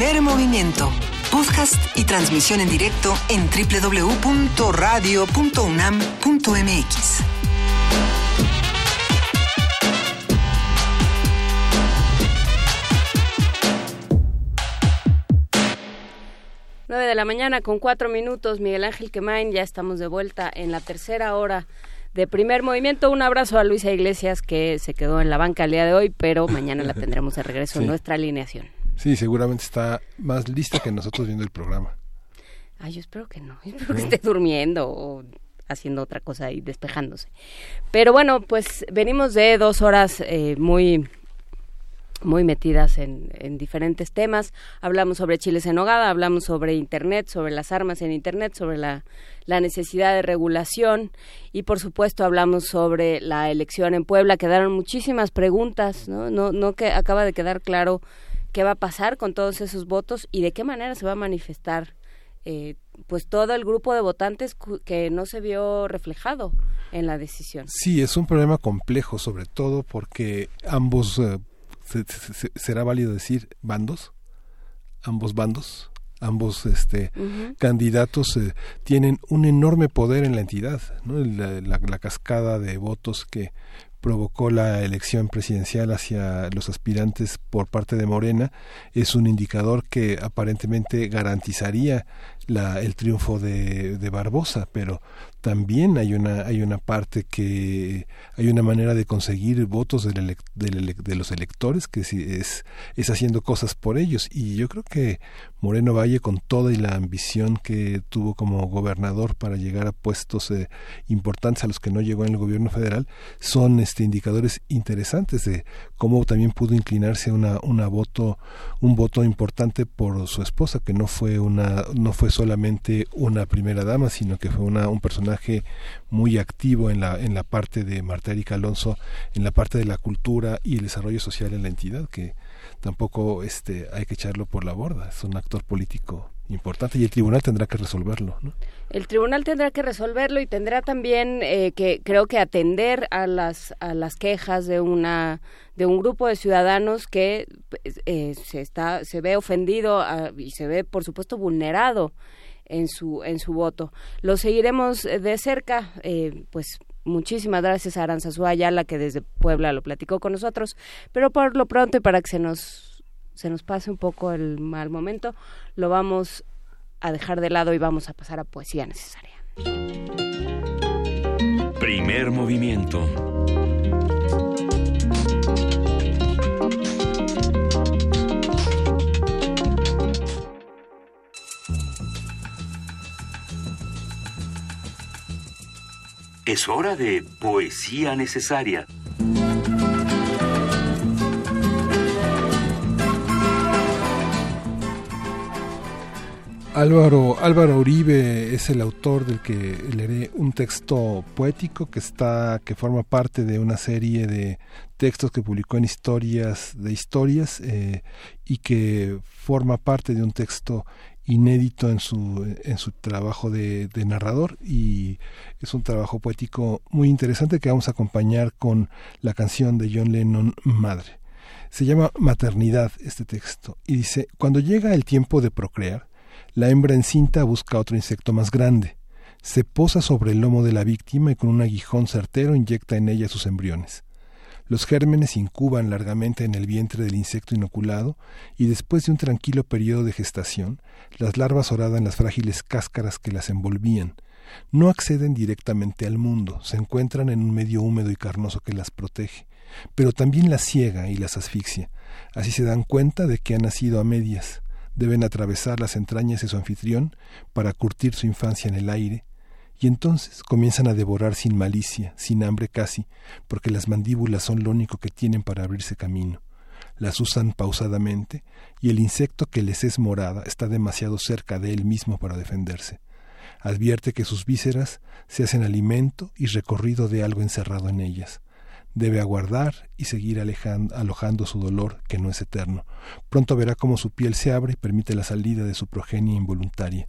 Primer movimiento. Podcast y transmisión en directo en www.radio.unam.mx. Nueve de la mañana con cuatro minutos, Miguel Ángel Quemain, ya estamos de vuelta en la tercera hora de primer movimiento. Un abrazo a Luisa Iglesias que se quedó en la banca el día de hoy, pero mañana la tendremos de regreso en nuestra alineación. Sí, seguramente está más lista que nosotros viendo el programa. Ay, yo espero que no, espero que esté durmiendo o haciendo otra cosa y despejándose. Pero bueno, pues venimos de dos horas eh, muy muy metidas en, en diferentes temas. Hablamos sobre chiles en nogada, hablamos sobre Internet, sobre las armas en Internet, sobre la, la necesidad de regulación y por supuesto hablamos sobre la elección en Puebla. Quedaron muchísimas preguntas, ¿no? No, no que acaba de quedar claro qué va a pasar con todos esos votos y de qué manera se va a manifestar eh, pues todo el grupo de votantes que no se vio reflejado en la decisión. Sí, es un problema complejo, sobre todo porque ambos, eh, se- se- se- será válido decir bandos, ambos bandos, ambos este, candidatos eh, tienen un enorme poder en la entidad, ¿no? la, la- la cascada de votos que provocó la elección presidencial hacia los aspirantes por parte de Morena es un indicador que aparentemente garantizaría la, el triunfo de, de Barbosa, pero también hay una hay una parte que hay una manera de conseguir votos del del de los electores que es es haciendo cosas por ellos. Y yo creo que Moreno Valle con toda y la ambición que tuvo como gobernador para llegar a puestos eh, importantes a los que no llegó en el gobierno federal son este indicadores interesantes de cómo también pudo inclinarse una una voto un voto importante por su esposa que no fue una no fue solamente una primera dama sino que fue una un personaje muy activo en la en la parte de Marta Erika Alonso en la parte de la cultura y el desarrollo social en la entidad que tampoco este hay que echarlo por la borda es un actor político importante y el tribunal tendrá que resolverlo ¿no? El tribunal tendrá que resolverlo y tendrá también eh, que creo que atender a las a las quejas de una de un grupo de ciudadanos que pues, eh, se está se ve ofendido ah, y se ve por supuesto vulnerado en su en su voto. Lo seguiremos eh, de cerca, eh, pues muchísimas gracias a Aranzazú Ayala que desde Puebla lo platicó con nosotros, pero por lo pronto y para que se nos se nos pase un poco el mal momento, lo vamos a dejar de lado y vamos a pasar a poesía necesaria. Primer movimiento. Es hora de poesía necesaria. Álvaro, Álvaro Uribe es el autor del que leeré un texto poético que está, que forma parte de una serie de textos que publicó en historias de historias eh, y que forma parte de un texto inédito en su, en su trabajo de, de narrador y es un trabajo poético muy interesante que vamos a acompañar con la canción de John Lennon Madre. Se llama Maternidad este texto y dice, cuando llega el tiempo de procrear, la hembra encinta busca otro insecto más grande. Se posa sobre el lomo de la víctima y con un aguijón certero inyecta en ella sus embriones. Los gérmenes incuban largamente en el vientre del insecto inoculado y después de un tranquilo periodo de gestación, las larvas horadan las frágiles cáscaras que las envolvían, No acceden directamente al mundo, se encuentran en un medio húmedo y carnoso que las protege, pero también las ciega y las asfixia. Así se dan cuenta de que han nacido a medias. Deben atravesar las entrañas de su anfitrión para curtir su infancia en el aire, y entonces comienzan a devorar sin malicia, sin hambre casi, porque las mandíbulas son lo único que tienen para abrirse camino. Las usan pausadamente, y el insecto que les es morada está demasiado cerca de él mismo para defenderse. Advierte que sus vísceras se hacen alimento y recorrido de algo encerrado en ellas. Debe aguardar y seguir alojando su dolor, que no es eterno. Pronto verá cómo su piel se abre y permite la salida de su progenie involuntaria.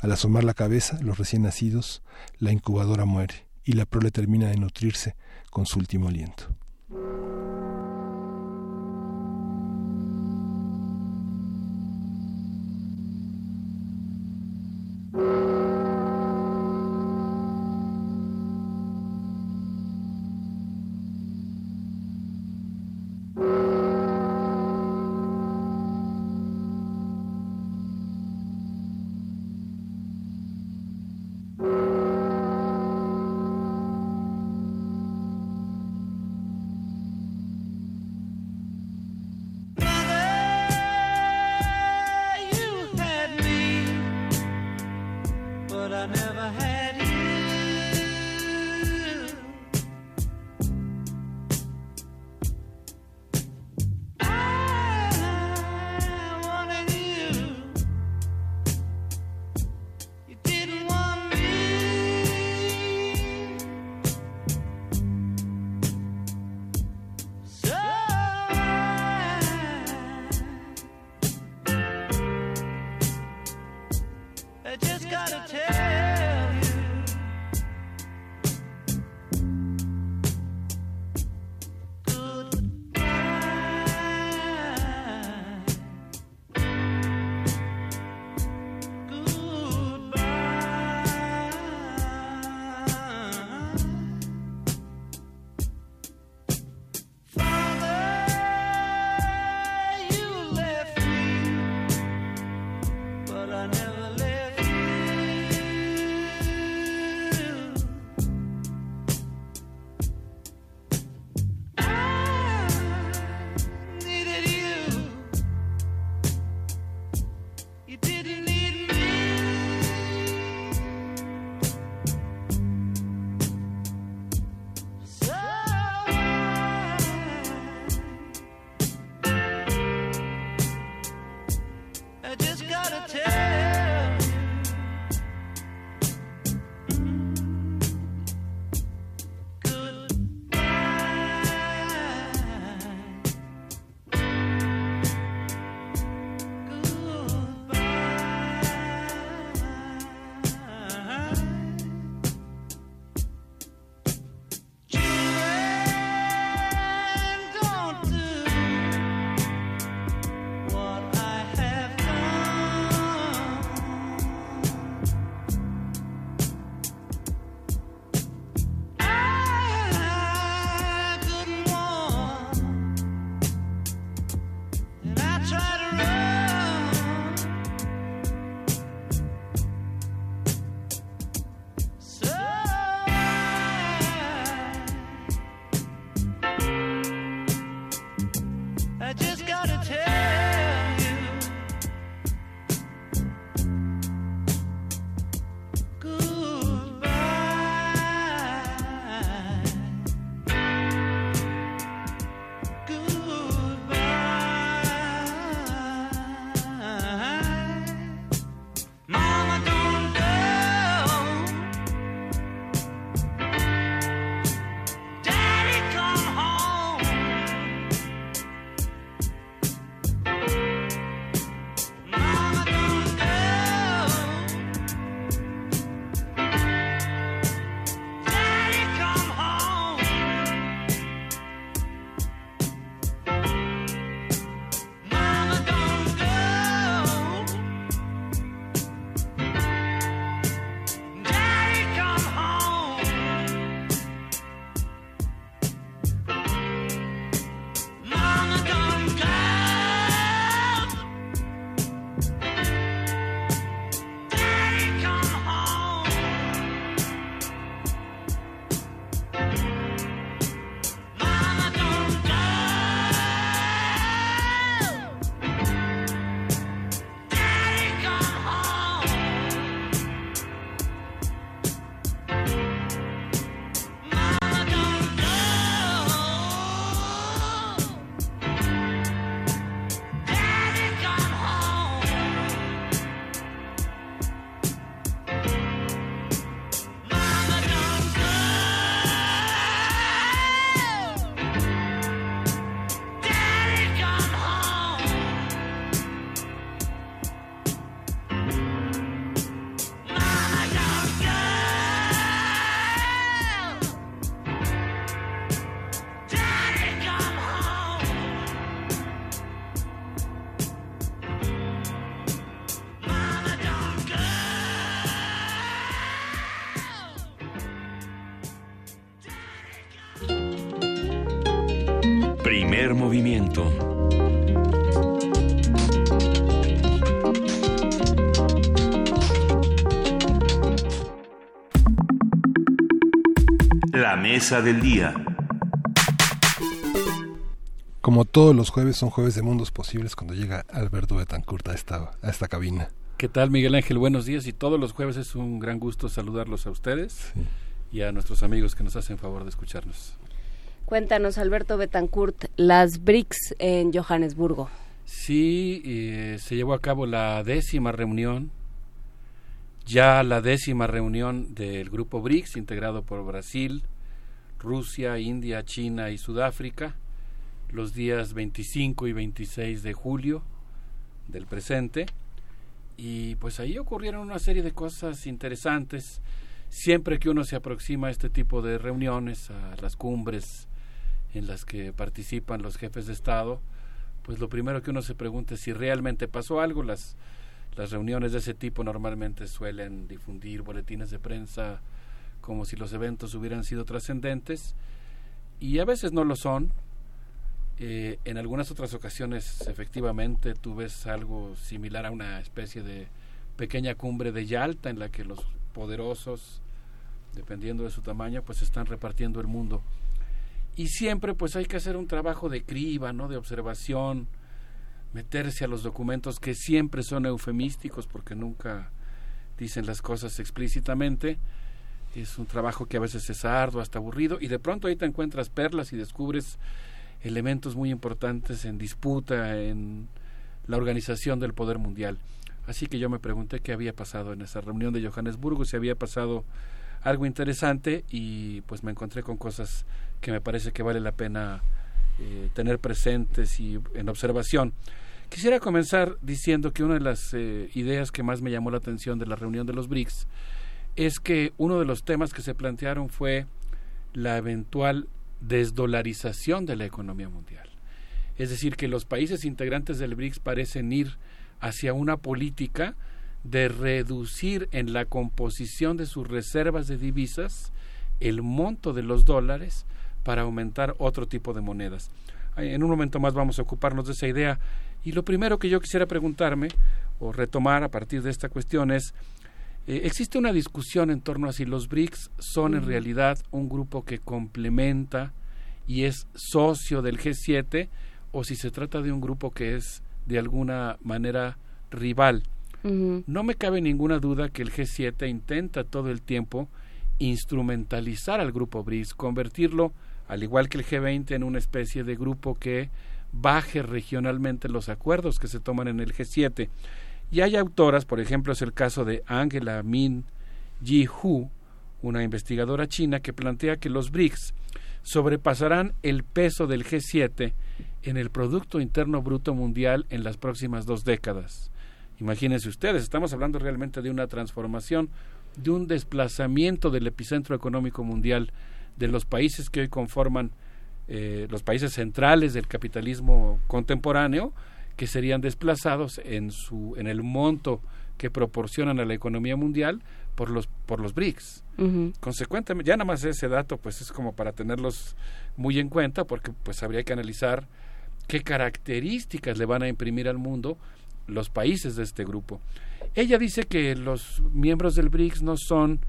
Al asomar la cabeza, los recién nacidos, la incubadora muere y la prole termina de nutrirse con su último aliento. La mesa del día. Como todos los jueves son jueves de mundos posibles cuando llega Alberto Betancourt a esta, a esta cabina. ¿Qué tal Miguel Ángel? Buenos días y todos los jueves es un gran gusto saludarlos a ustedes y a nuestros amigos que nos hacen favor de escucharnos. Cuéntanos, Alberto Betancourt, las BRICS en Johannesburgo. Sí, eh, se llevó a cabo la décima reunión, ya la décima reunión del grupo BRICS, integrado por Brasil, Rusia, India, China y Sudáfrica, los días 25 y 26 de julio del presente. Y pues ahí ocurrieron una serie de cosas interesantes. Siempre que uno se aproxima a este tipo de reuniones, a las cumbres en las que participan los jefes de Estado, pues lo primero que uno se pregunta es si realmente pasó algo. Las, las reuniones de ese tipo normalmente suelen difundir boletines de prensa como si los eventos hubieran sido trascendentes y a veces no lo son. Eh, en algunas otras ocasiones efectivamente tú ves algo similar a una especie de pequeña cumbre de Yalta en la que los poderosos, dependiendo de su tamaño, pues están repartiendo el mundo. Y siempre pues hay que hacer un trabajo de criba, ¿no? de observación, meterse a los documentos que siempre son eufemísticos porque nunca dicen las cosas explícitamente. Es un trabajo que a veces es arduo, hasta aburrido, y de pronto ahí te encuentras perlas y descubres elementos muy importantes en disputa en la organización del poder mundial. Así que yo me pregunté qué había pasado en esa reunión de Johannesburgo, si había pasado algo interesante y pues me encontré con cosas que me parece que vale la pena eh, tener presentes y en observación. Quisiera comenzar diciendo que una de las eh, ideas que más me llamó la atención de la reunión de los BRICS es que uno de los temas que se plantearon fue la eventual desdolarización de la economía mundial. Es decir, que los países integrantes del BRICS parecen ir hacia una política de reducir en la composición de sus reservas de divisas el monto de los dólares para aumentar otro tipo de monedas. En un momento más vamos a ocuparnos de esa idea y lo primero que yo quisiera preguntarme o retomar a partir de esta cuestión es, eh, existe una discusión en torno a si los BRICS son en realidad un grupo que complementa y es socio del G7 o si se trata de un grupo que es de alguna manera rival. No me cabe ninguna duda que el G7 intenta todo el tiempo instrumentalizar al grupo BRICS, convertirlo, al igual que el G20, en una especie de grupo que baje regionalmente los acuerdos que se toman en el G7. Y hay autoras, por ejemplo, es el caso de Angela Min Ji Hu, una investigadora china que plantea que los BRICS sobrepasarán el peso del G7 en el Producto Interno Bruto Mundial en las próximas dos décadas. Imagínense ustedes, estamos hablando realmente de una transformación, de un desplazamiento del epicentro económico mundial de los países que hoy conforman eh, los países centrales del capitalismo contemporáneo, que serían desplazados en, su, en el monto que proporcionan a la economía mundial por los, por los BRICS. Consecuentemente, ya nada más ese dato pues es como para tenerlos muy en cuenta porque pues habría que analizar qué características le van a imprimir al mundo los países de este grupo. Ella dice que los miembros del BRICS no son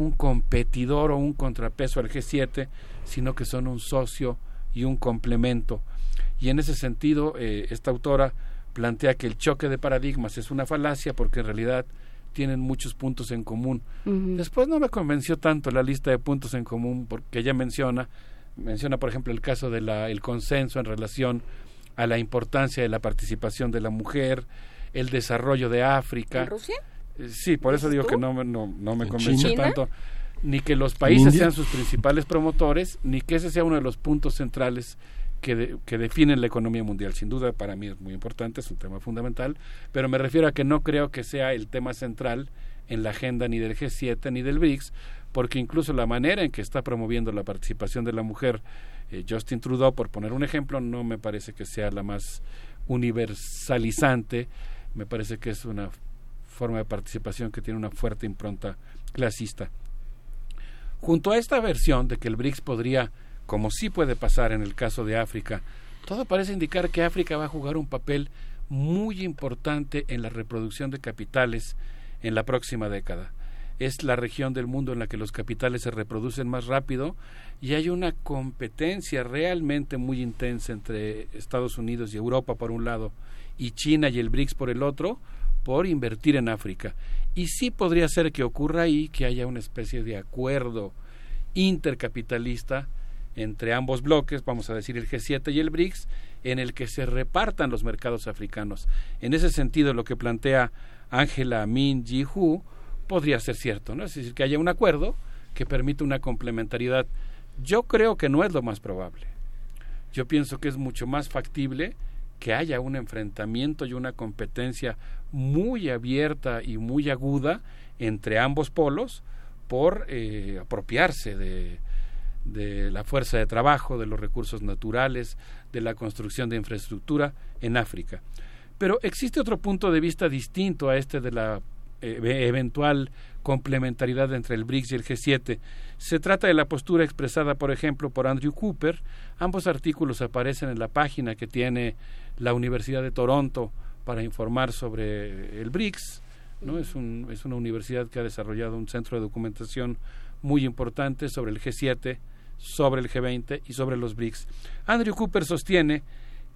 un competidor o un contrapeso al G7, sino que son un socio y un complemento. Y en ese sentido, eh, esta autora plantea que el choque de paradigmas es una falacia porque en realidad tienen muchos puntos en común. Después no me convenció tanto la lista de puntos en común porque ella menciona, menciona por ejemplo el caso del el consenso en relación a la importancia de la participación de la mujer, el desarrollo de África. ¿En Rusia? Eh, sí, por eso digo que no, no, no me convenció tanto. Ni que los países sean sus principales promotores, ni que ese sea uno de los puntos centrales que, que, definen la economía mundial. Sin duda, para mí es muy importante, es un tema fundamental, pero me refiero a que no creo que sea el tema central en la agenda ni del G7 ni del BRICS, porque incluso la manera en que está promoviendo la participación de la mujer eh, Justin Trudeau, por poner un ejemplo, no me parece que sea la más universalizante, me parece que es una forma de participación que tiene una fuerte impronta clasista. Junto a esta versión de que el BRICS podría, como sí puede pasar en el caso de África, todo parece indicar que África va a jugar un papel muy importante en la reproducción de capitales en la próxima década. Es la región del mundo en la que los capitales se reproducen más rápido y hay una competencia realmente muy intensa entre Estados Unidos y Europa por un lado y China y el BRICS por el otro invertir en África. Y sí podría ser que ocurra ahí que haya una especie de acuerdo intercapitalista entre ambos bloques, vamos a decir el G7 y el BRICS, en el que se repartan los mercados africanos. En ese sentido, lo que plantea Angela Min Ji Hu podría ser cierto, ¿no? Es decir, que haya un acuerdo que permita una complementariedad. Yo creo que no es lo más probable. Yo pienso que es mucho más factible que haya un enfrentamiento y una competencia muy abierta y muy aguda entre ambos polos por eh, apropiarse de, la fuerza de trabajo, de los recursos naturales, de la construcción de infraestructura en África. Pero existe otro punto de vista distinto a este de la eventual complementariedad entre el BRICS y el G7. Se trata de la postura expresada, por ejemplo, por Andrew Cooper. Ambos artículos aparecen en la página que tiene la Universidad de Toronto para informar sobre el BRICS. ¿no? Es, es una universidad que ha desarrollado un centro de documentación muy importante sobre el G7, sobre el G20 y sobre los BRICS. Andrew Cooper sostiene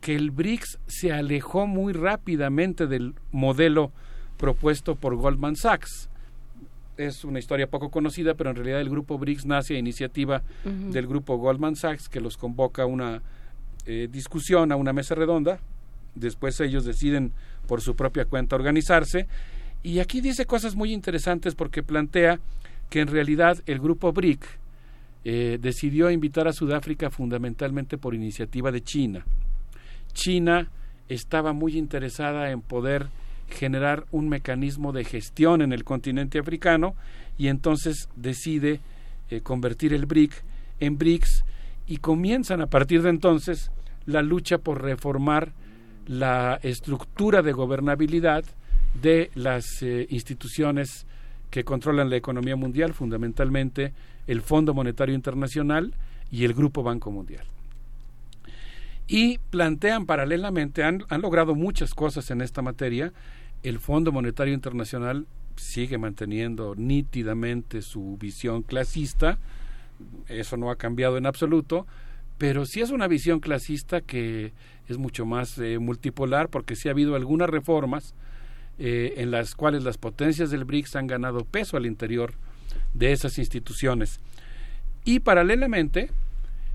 que el BRICS se alejó muy rápidamente del modelo propuesto por Goldman Sachs. Es una historia poco conocida, pero en realidad el grupo BRICS nace a iniciativa del grupo Goldman Sachs, que los convoca a una eh, discusión, a una mesa redonda. Después ellos deciden por su propia cuenta organizarse. Y aquí dice cosas muy interesantes porque plantea que en realidad el grupo BRIC eh, decidió invitar a Sudáfrica fundamentalmente por iniciativa de China. China estaba muy interesada en poder generar un mecanismo de gestión en el continente africano y entonces decide eh, convertir el BRIC en BRICS y comienzan a partir de entonces la lucha por reformar la estructura de gobernabilidad de las eh, instituciones que controlan la economía mundial, fundamentalmente el Fondo Monetario Internacional y el Grupo Banco Mundial y plantean paralelamente, han, han logrado muchas cosas en esta materia, el Fondo Monetario Internacional sigue manteniendo nítidamente su visión clasista, eso no ha cambiado en absoluto, pero sí es una visión clasista que es mucho más eh, multipolar porque sí ha habido algunas reformas eh, en las cuales las potencias del BRICS han ganado peso al interior de esas instituciones. Y paralelamente,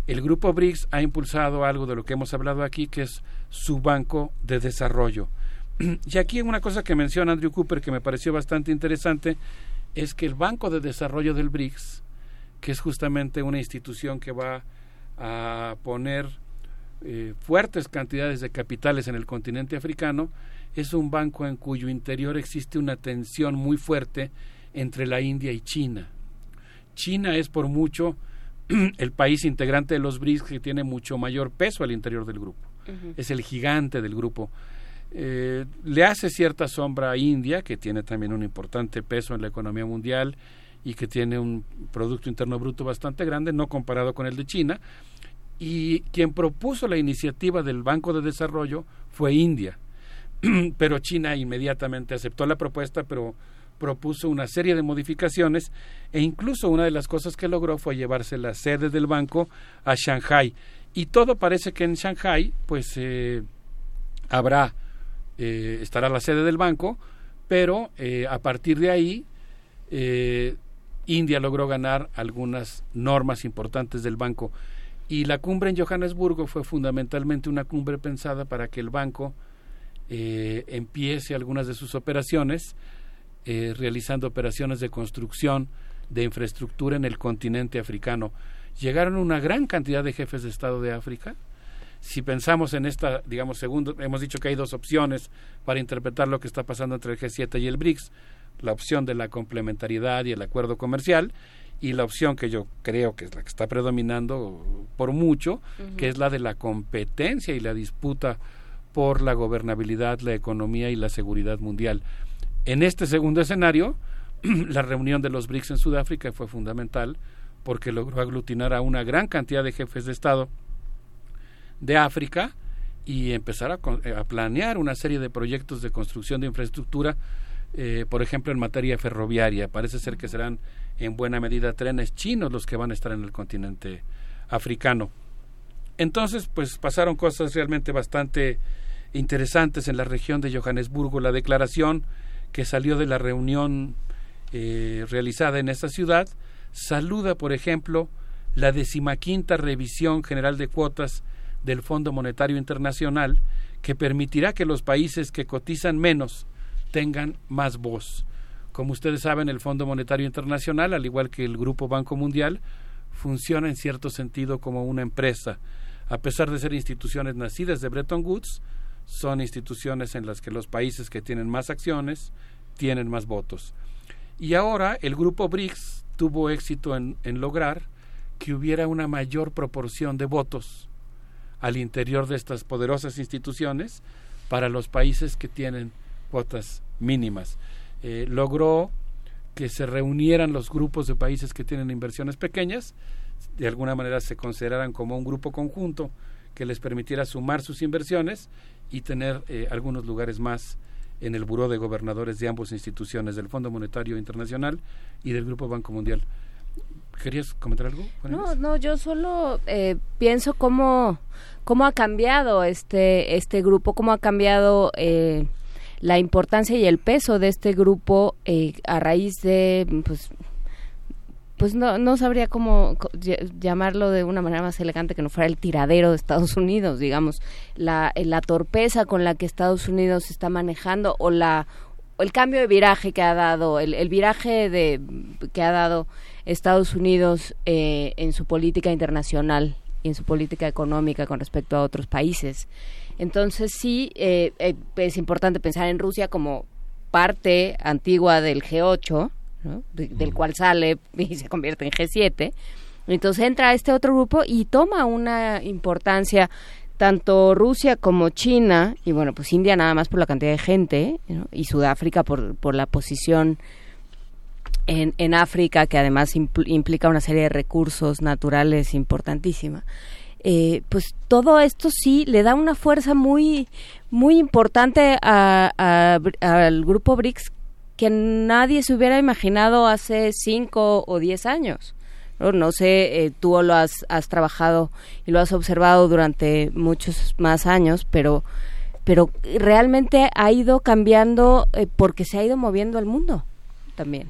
el grupo BRICS ha impulsado algo de lo que hemos hablado aquí, que es su banco de desarrollo. Y aquí una cosa que menciona Andrew Cooper que me pareció bastante interesante es que el Banco de Desarrollo del BRICS, que es justamente una institución que va a poner eh, fuertes cantidades de capitales en el continente africano, es un banco en cuyo interior existe una tensión muy fuerte entre la India y China. China es por mucho el país integrante de los BRICS que tiene mucho mayor peso al interior del grupo. Es el gigante del grupo. Eh, le hace cierta sombra a India, que tiene también un importante peso en la economía mundial y que tiene un Producto Interno Bruto bastante grande, no comparado con el de China. Y quien propuso la iniciativa del Banco de Desarrollo fue India. pero China inmediatamente aceptó la propuesta, pero propuso una serie de modificaciones e incluso una de las cosas que logró fue llevarse la sede del banco a Shanghai. Y todo parece que en Shanghai, pues eh, habrá, eh, estará la sede del banco, pero eh, a partir de ahí, India logró ganar algunas normas importantes del banco. Y la cumbre en Johannesburgo fue fundamentalmente una cumbre pensada para que el banco empiece algunas de sus operaciones, eh, realizando operaciones de construcción de infraestructura en el continente africano. Llegaron una gran cantidad de jefes de Estado de África. Si pensamos en esta, digamos, segundo, hemos dicho que hay dos opciones para interpretar lo que está pasando entre el G7 y el BRICS. La opción de la complementariedad y el acuerdo comercial y la opción que yo creo que es la que está predominando por mucho, que es la de la competencia y la disputa por la gobernabilidad, la economía y la seguridad mundial. En este segundo escenario, la reunión de los BRICS en Sudáfrica fue fundamental porque logró aglutinar a una gran cantidad de jefes de Estado de África y empezar a, eh, planear una serie de proyectos de construcción de infraestructura, eh, por ejemplo, en materia ferroviaria. Parece ser que serán en buena medida trenes chinos los que van a estar en el continente africano. Entonces, pues pasaron cosas realmente bastante interesantes en la región de Johannesburgo. La declaración que salió de la reunión eh, realizada en esta ciudad saluda, por ejemplo, la decimaquinta revisión general de cuotas del Fondo Monetario Internacional que permitirá que los países que cotizan menos tengan más voz. Como ustedes saben, el Fondo Monetario Internacional, al igual que el Grupo Banco Mundial, funciona en cierto sentido como una empresa. A pesar de ser instituciones nacidas de Bretton Woods, son instituciones en las que los países que tienen más acciones tienen más votos. Y ahora el grupo BRICS tuvo éxito en, en lograr que hubiera una mayor proporción de votos al interior de estas poderosas instituciones para los países que tienen cuotas mínimas. Eh, logró que se reunieran los grupos de países que tienen inversiones pequeñas, de alguna manera se consideraran como un grupo conjunto que les permitiera sumar sus inversiones y tener eh, algunos lugares más en el buró de gobernadores de ambas instituciones, del Fondo Monetario Internacional y del Grupo Banco Mundial. ¿Querías comentar algo? No, no, yo solo eh, pienso cómo, cómo ha cambiado este, este grupo, cómo ha cambiado eh, la importancia y el peso de este grupo eh, a raíz de, pues, pues no, no sabría cómo llamarlo de una manera más elegante que no fuera el tiradero de Estados Unidos, digamos, la, eh, la torpeza con la que Estados Unidos está manejando o la el cambio de viraje que ha dado, el, el viraje de que ha dado Estados Unidos eh, en su política internacional y en su política económica con respecto a otros países. Entonces sí, eh, eh, es importante pensar en Rusia como parte antigua del G8, ¿no? De- del cual sale y se convierte en G7. Entonces entra este otro grupo y toma una importancia tanto Rusia como China, y bueno, pues India nada más por la cantidad de gente, ¿no? y Sudáfrica por, por la posición en, en África, que además impl- implica una serie de recursos naturales importantísima. Eh, pues todo esto sí le da una fuerza muy muy importante a- a al grupo BRICS que nadie se hubiera imaginado hace cinco o diez años. No, No sé, eh, tú lo has, has trabajado y lo has observado durante muchos más años, pero, pero realmente ha ido cambiando eh, porque se ha ido moviendo el mundo también.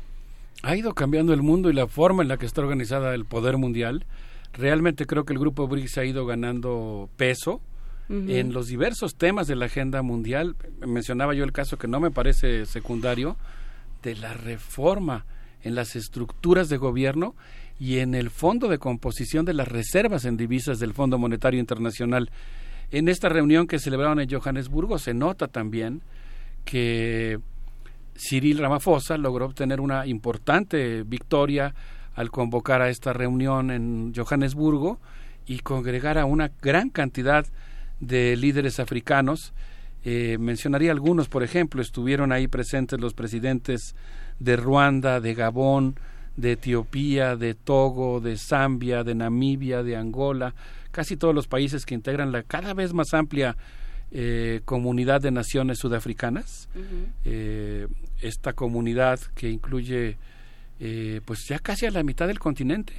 ha ido cambiando el mundo y la forma en la que está organizada el poder mundial. Realmente creo que el grupo BRICS ha ido ganando peso en los diversos temas de la agenda mundial. Mencionaba yo el caso que no me parece secundario de la reforma en las estructuras de gobierno y en el fondo de composición de las reservas en divisas del Fondo Monetario Internacional. En esta reunión que celebraron en Johannesburgo se nota también que Cyril Ramaphosa logró obtener una importante victoria al convocar a esta reunión en Johannesburgo y congregar a una gran cantidad de líderes africanos. Eh, mencionaría algunos, por ejemplo, estuvieron ahí presentes los presidentes de Ruanda, de Gabón, de Etiopía, de Togo, de Zambia, de Namibia, de Angola, casi todos los países que integran la cada vez más amplia eh, comunidad de naciones sudafricanas. Eh, esta comunidad que incluye eh, pues ya casi a la mitad del continente,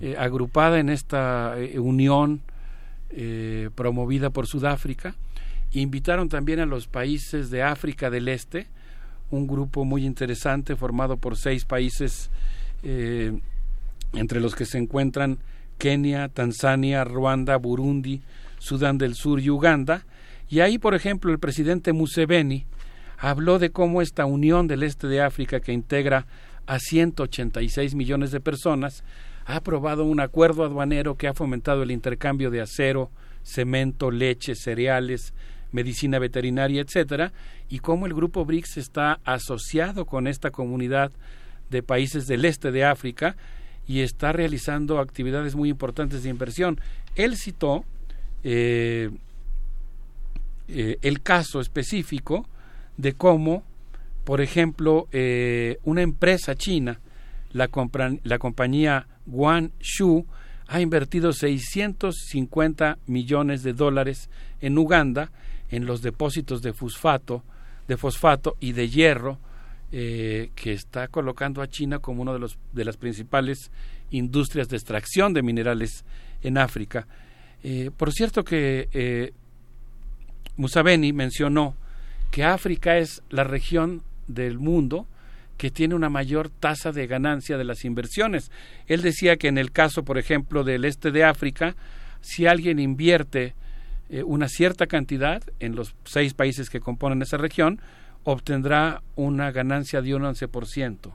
eh, agrupada en esta eh, unión eh, promovida por Sudáfrica. Invitaron también a los países de África del Este, un grupo muy interesante formado por seis países, eh, entre los que se encuentran Kenia, Tanzania, Ruanda, Burundi, Sudán del Sur y Uganda. Y ahí, por ejemplo, el presidente Museveni habló de cómo esta unión del este de África, que integra a 186 millones de personas, ha aprobado un acuerdo aduanero que ha fomentado el intercambio de acero, cemento, leche, cereales, medicina veterinaria, etcétera, y cómo el grupo BRICS está asociado con esta comunidad de países del este de África y está realizando actividades muy importantes de inversión. Él citó eh, eh, el caso específico de cómo, por ejemplo, eh, una empresa china, la, la compañía Guanshu, ha invertido 650 millones de dólares en Uganda en los depósitos de fosfato, de fosfato y de hierro eh, que está colocando a China como una de, los, de las principales industrias de extracción de minerales en África. Eh, por cierto que eh, mencionó que África es la región del mundo que tiene una mayor tasa de ganancia de las inversiones. Él decía que en el caso, por ejemplo, del este de África, si alguien invierte eh, una cierta cantidad en los seis países que componen esa región, obtendrá una ganancia de un 11%,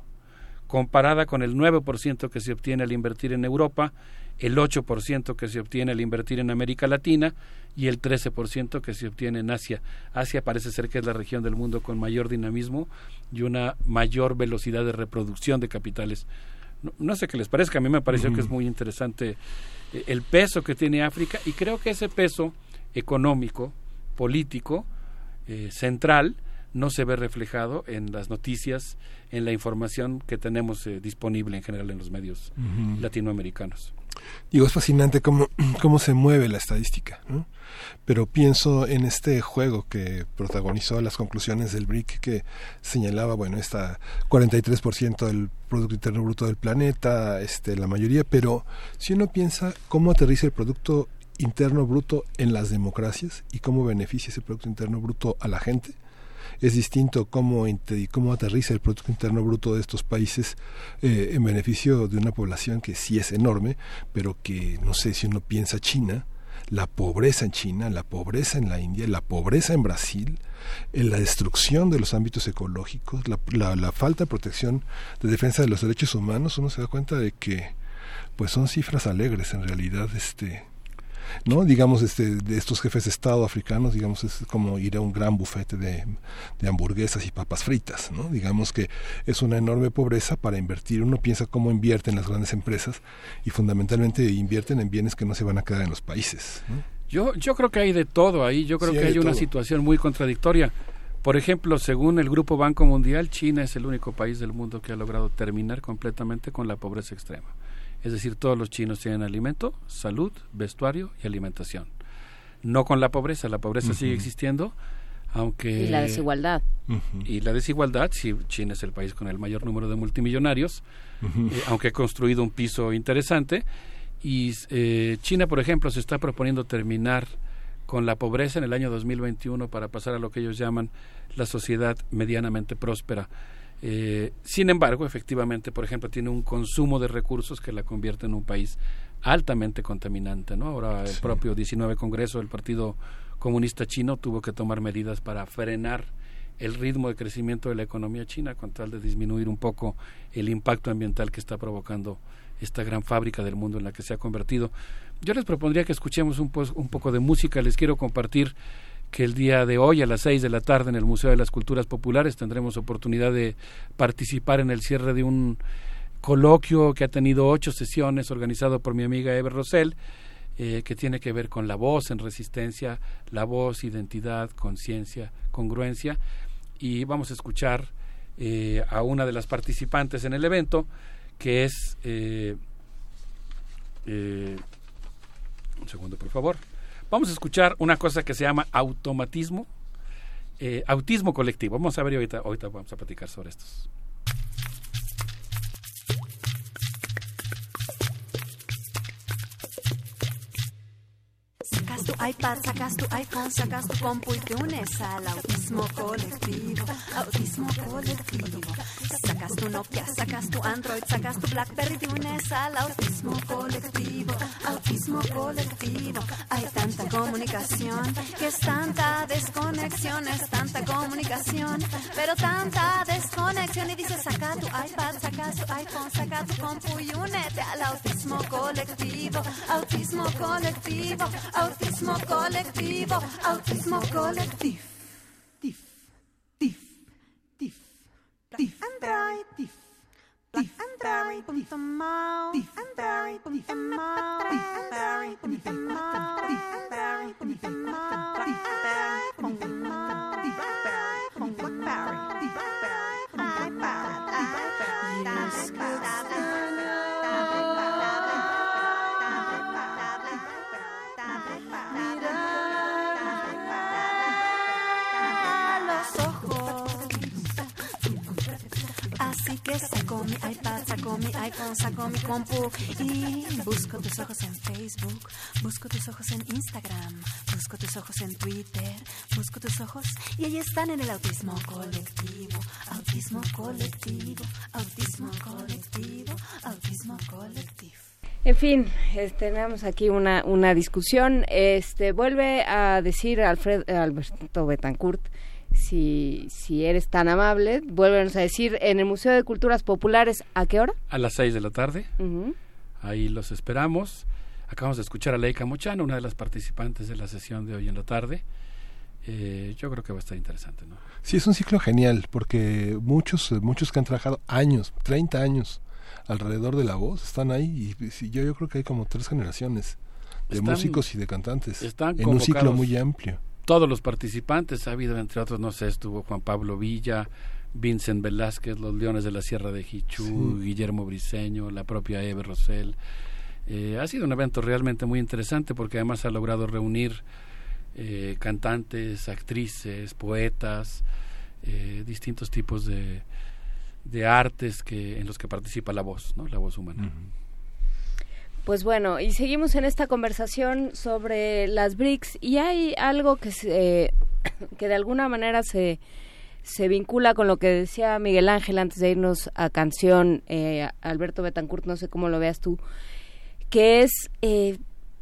comparada con el 9% que se obtiene al invertir en Europa, el 8% que se obtiene al invertir en América Latina y el 13% que se obtiene en Asia. Asia parece ser que es la región del mundo con mayor dinamismo y una mayor velocidad de reproducción de capitales. No, sé qué les parezca, a mí me pareció que es muy interesante eh, el peso que tiene África y creo que ese peso económico, político, eh, central, no se ve reflejado en las noticias, en la información que tenemos eh, disponible en general en los medios latinoamericanos. Digo, es fascinante cómo, cómo se mueve la estadística, ¿no? Pero pienso en este juego que protagonizó las conclusiones del BRIC que señalaba, bueno, está 43% del Producto Interno Bruto del planeta, este, la mayoría, pero si uno piensa cómo aterriza el Producto Interno Bruto en las democracias y cómo beneficia ese Producto Interno Bruto a la gente, es distinto cómo, cómo aterriza el Producto Interno Bruto de estos países eh, en beneficio de una población que sí es enorme, pero que, no sé, si uno piensa China, la pobreza en China, la pobreza en la India, la pobreza en Brasil, en la destrucción de los ámbitos ecológicos, la, la, la, falta de protección de defensa de los derechos humanos, uno se da cuenta de que pues son cifras alegres en realidad este ¿no? Digamos, este, de estos jefes de Estado africanos, digamos, es como ir a un gran bufete de, hamburguesas y papas fritas, ¿no? Digamos que es una enorme pobreza para invertir. Uno piensa cómo invierten las grandes empresas y fundamentalmente invierten en bienes que no se van a quedar en los países. Yo, yo creo que hay de todo ahí, yo creo que hay, una situación muy contradictoria. Por ejemplo, según el Grupo Banco Mundial, China es el único país del mundo que ha logrado terminar completamente con la pobreza extrema. Es decir, todos los chinos tienen alimento, salud, vestuario y alimentación. No con la pobreza, la pobreza sigue existiendo, aunque... Y la desigualdad. Y la desigualdad, si China es el país con el mayor número de multimillonarios, eh, aunque ha construido un piso interesante, y eh, China, por ejemplo, se está proponiendo terminar con la pobreza en el año 2021 para pasar a lo que ellos llaman la sociedad medianamente próspera. Eh, sin embargo, efectivamente, por ejemplo, tiene un consumo de recursos que la convierte en un país altamente contaminante. ¿no? Ahora el propio 19 Congreso del Partido Comunista Chino tuvo que tomar medidas para frenar el ritmo de crecimiento de la economía china con tal de disminuir un poco el impacto ambiental que está provocando esta gran fábrica del mundo en la que se ha convertido. Yo les propondría que escuchemos un, un poco de música. Les quiero compartir que el día de hoy a las seis de la tarde en el Museo de las Culturas Populares tendremos oportunidad de participar en el cierre de un coloquio que ha tenido ocho sesiones organizado por mi amiga Ever Rosell, eh, que tiene que ver con la voz en resistencia, la voz, identidad, conciencia, congruencia. Y vamos a escuchar eh, a una de las participantes en el evento, que es... Eh, un segundo, por favor. Vamos a escuchar una cosa que se llama automatismo, eh, autismo colectivo. Vamos a ver ahorita, ahorita vamos a platicar sobre estos. Sacas tu iPad, sacas tu iPhone, sacas tu compu y te unes colectivo. Autismo colectivo. Sacas tu Nokia, sacas tu Android, sacas tu Blackberry y unes al autismo colectivo. Autismo colectivo. Hay tanta comunicación que es tanta desconexión, es tanta comunicación, pero tanta desconexión. Y dices, saca tu iPad, sacas tu iPhone, saca tu compu y únete al autismo colectivo. Autismo colectivo. Autismo colectivo, autismo colectivo. Tif, tif, tif, tif. Android, tif. Tif, Android, tif, mal. Tif, Android, tif, mal. Tif, Android, tif, mal. Tif, Android, tif, mal. Tif, Android, tif, mal. Saco mi iPad, saco mi iPhone, saco mi compu y busco tus ojos en Facebook, busco tus ojos en Instagram, busco tus ojos en Twitter, busco tus ojos y ahí están en el autismo colectivo, autismo colectivo, autismo colectivo, autismo colectivo. En fin, este, tenemos aquí una, una discusión. Este vuelve a decir Alfred, Alberto Betancourt, si, si eres tan amable, vuélvenos a decir en el Museo de Culturas Populares, ¿a qué hora? A las seis de la tarde. Ahí los esperamos. Acabamos de escuchar a Leica Mochano, una de las participantes de la sesión de hoy en la tarde. Eh, yo creo que va a estar interesante, ¿no? Sí, es un ciclo genial, porque muchos, muchos que han trabajado años, 30 años alrededor de la voz, están ahí y sí, yo, yo creo que hay como tres generaciones de Están- músicos y de cantantes Están en un ciclo muy amplio. Todos los participantes, ha habido entre otros, no sé, estuvo Juan Pablo Villa, Vincent Velázquez, los Leones de la Sierra de Hichú, Guillermo Briseño, la propia Eve Rosell. Eh, ha sido un evento realmente muy interesante porque además ha logrado reunir eh, cantantes, actrices, poetas, eh, distintos tipos de, de artes que en los que participa la voz, ¿no? la voz humana. Pues bueno, y seguimos en esta conversación sobre las BRICS y hay algo que se, que de alguna manera se se vincula con lo que decía Miguel Ángel antes de irnos a canción, eh, Alberto Betancourt, no sé cómo lo veas tú, que es, eh,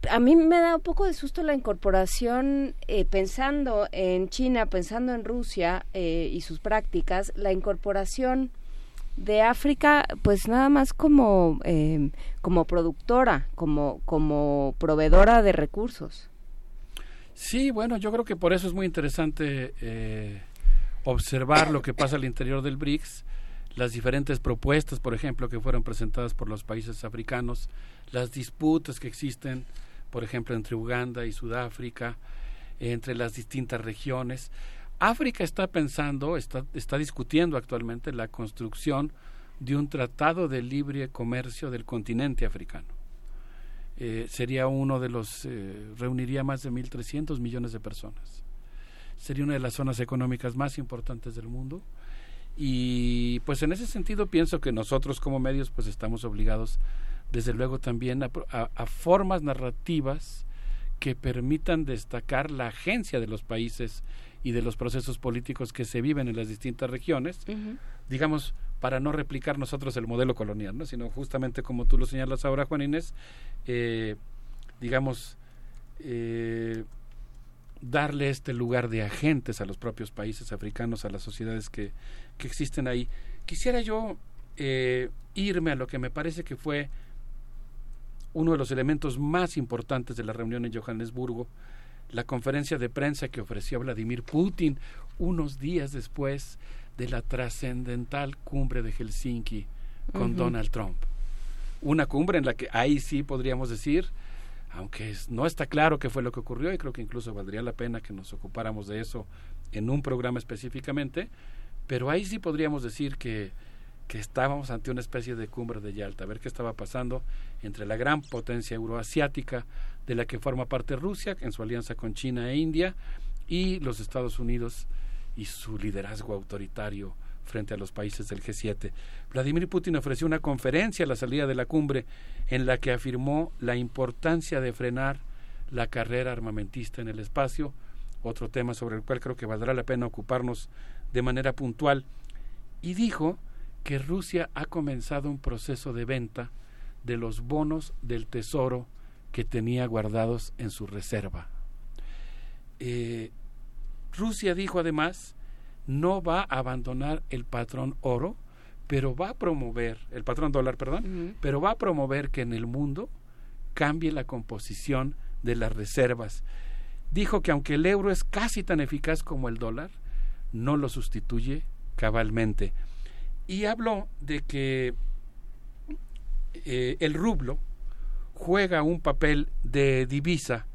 a mí me da un poco de susto la incorporación, eh, pensando en China, pensando en Rusia eh, y sus prácticas, la incorporación de África, pues nada más como, eh, como productora, como, como proveedora de recursos. Sí, bueno, yo creo que por eso es muy interesante eh, observar lo que pasa al interior del BRICS, las diferentes propuestas, por ejemplo, que fueron presentadas por los países africanos, las disputas que existen, por ejemplo, entre Uganda y Sudáfrica, entre las distintas regiones. África está pensando, está, está discutiendo actualmente la construcción de un tratado de libre comercio del continente africano. Eh, sería uno de los, eh, reuniría más de 1.300 millones de personas. Sería una de las zonas económicas más importantes del mundo. Y pues en ese sentido pienso que nosotros como medios pues estamos obligados desde luego también a, a formas narrativas que permitan destacar la agencia de los países y de los procesos políticos que se viven en las distintas regiones, digamos, para no replicar nosotros el modelo colonial, ¿no? sino justamente como tú lo señalas ahora, Juan Inés, eh, digamos, eh, darle este lugar de agentes a los propios países africanos, a las sociedades que, que existen ahí. Quisiera yo eh, irme a lo que me parece que fue uno de los elementos más importantes de la reunión en Johannesburgo, la conferencia de prensa que ofreció Vladimir Putin unos días después de la trascendental cumbre de Helsinki con. Donald Trump. Una cumbre en la que ahí sí podríamos decir, aunque no está claro qué fue lo que ocurrió y creo que incluso valdría la pena que nos ocupáramos de eso en un programa específicamente, pero ahí sí podríamos decir que, que estábamos ante una especie de cumbre de Yalta, a ver qué estaba pasando entre la gran potencia euroasiática de la que forma parte Rusia en su alianza con China e India y los Estados Unidos y su liderazgo autoritario frente a los países del G7. Vladimir Putin ofreció una conferencia a la salida de la cumbre en la que afirmó la importancia de frenar la carrera armamentista en el espacio, otro tema sobre el cual creo que valdrá la pena ocuparnos de manera puntual, y dijo que Rusia ha comenzado un proceso de venta de los bonos del tesoro que tenía guardados en su reserva. Eh, Rusia dijo además no va a abandonar el patrón oro, pero va a promover, el patrón dólar, perdón, pero va a promover que en el mundo cambie la composición de las reservas. Dijo que aunque el euro es casi tan eficaz como el dólar, no lo sustituye cabalmente. Y habló de que eh, el rublo juega un papel de divisa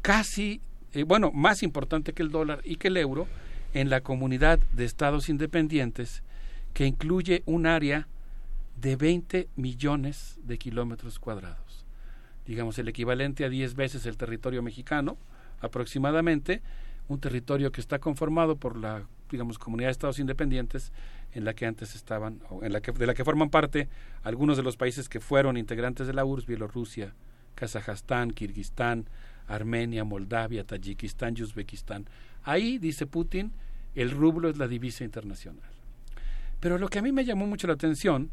casi, eh, bueno, más importante que el dólar y que el euro en la comunidad de estados independientes que incluye un área de 20 millones de kilómetros cuadrados. Digamos, el equivalente a 10 veces el territorio mexicano, aproximadamente, un territorio que está conformado por la digamos, comunidad de estados independientes en la que antes estaban, o en la que, de la que forman parte algunos de los países que fueron integrantes de la URSS, Bielorrusia, Kazajstán, Kirguistán, Armenia, Moldavia, Tayikistán y Uzbekistán. Ahí, dice Putin, el rublo es la divisa internacional. Pero lo que a mí me llamó mucho la atención,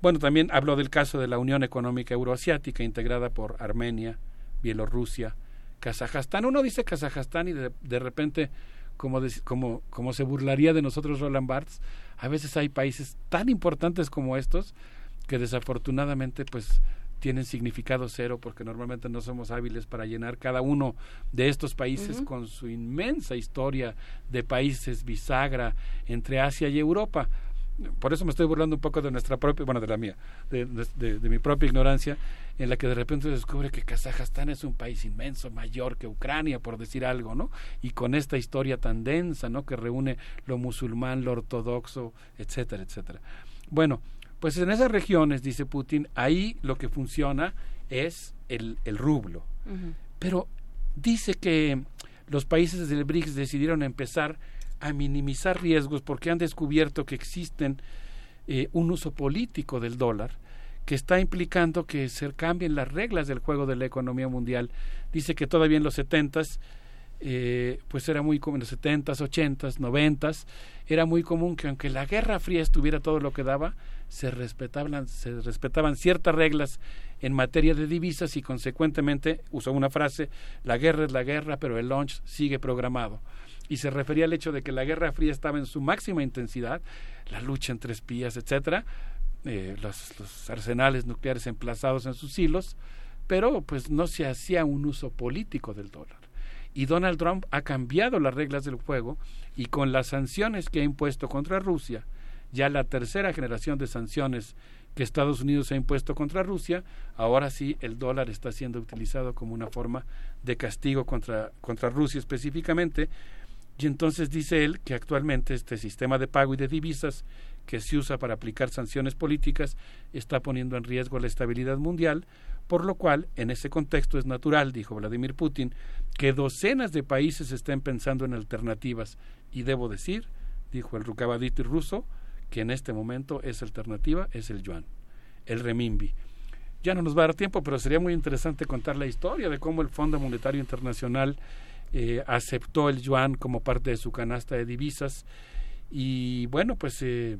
bueno, también habló del caso de la Unión Económica Euroasiática integrada por Armenia, Bielorrusia, Kazajstán. Uno dice Kazajstán y de, de repente, como, de- como, como se burlaría de nosotros Roland Barthes, a veces hay países tan importantes como estos que desafortunadamente pues tienen significado cero porque normalmente no somos hábiles para llenar cada uno de estos países con su inmensa historia de países bisagra entre Asia y Europa. Por eso me estoy burlando un poco de nuestra propia, bueno, de la mía, de, de- de- de mi propia ignorancia, en la que de repente se descubre que Kazajstán es un país inmenso, mayor que Ucrania, por decir algo, ¿no? Y con esta historia tan densa, ¿no? Que reúne lo musulmán, lo ortodoxo, etcétera, etcétera. Bueno, pues en esas regiones, dice Putin, ahí lo que funciona es el, el rublo. Pero dice que los países del BRICS decidieron empezar a minimizar riesgos porque han descubierto que existen eh, un uso político del dólar que está implicando que se cambien las reglas del juego de la economía mundial. Dice que todavía en los setentas eh, pues era muy común en los setentas, ochentas, noventas, era muy común que aunque la Guerra Fría estuviera todo lo que daba, se respetaban, se respetaban ciertas reglas en materia de divisas y consecuentemente, usó una frase, la guerra es la guerra, pero el launch sigue programado. Y se refería al hecho de que la Guerra Fría estaba en su máxima intensidad, la lucha entre espías, etcétera, eh, los, los arsenales nucleares emplazados en sus hilos, pero pues no se hacía un uso político del dólar y Donald Trump ha cambiado las reglas del juego y con las sanciones que ha impuesto contra Rusia, ya la tercera generación de sanciones que Estados Unidos ha impuesto contra Rusia, ahora sí el dólar está siendo utilizado como una forma de castigo contra, contra Rusia específicamente. Y entonces dice él que actualmente este sistema de pago y de divisas que se usa para aplicar sanciones políticas está poniendo en riesgo la estabilidad mundial, por lo cual, en ese contexto es natural, dijo Vladimir Putin, que docenas de países estén pensando en alternativas. Y debo decir, dijo el Rukavaditi ruso, que en este momento esa alternativa es el yuan, el renminbi. Ya no nos va a dar tiempo, pero sería muy interesante contar la historia de cómo el Fondo Monetario Internacional eh, aceptó el yuan como parte de su canasta de divisas. Y bueno, pues eh,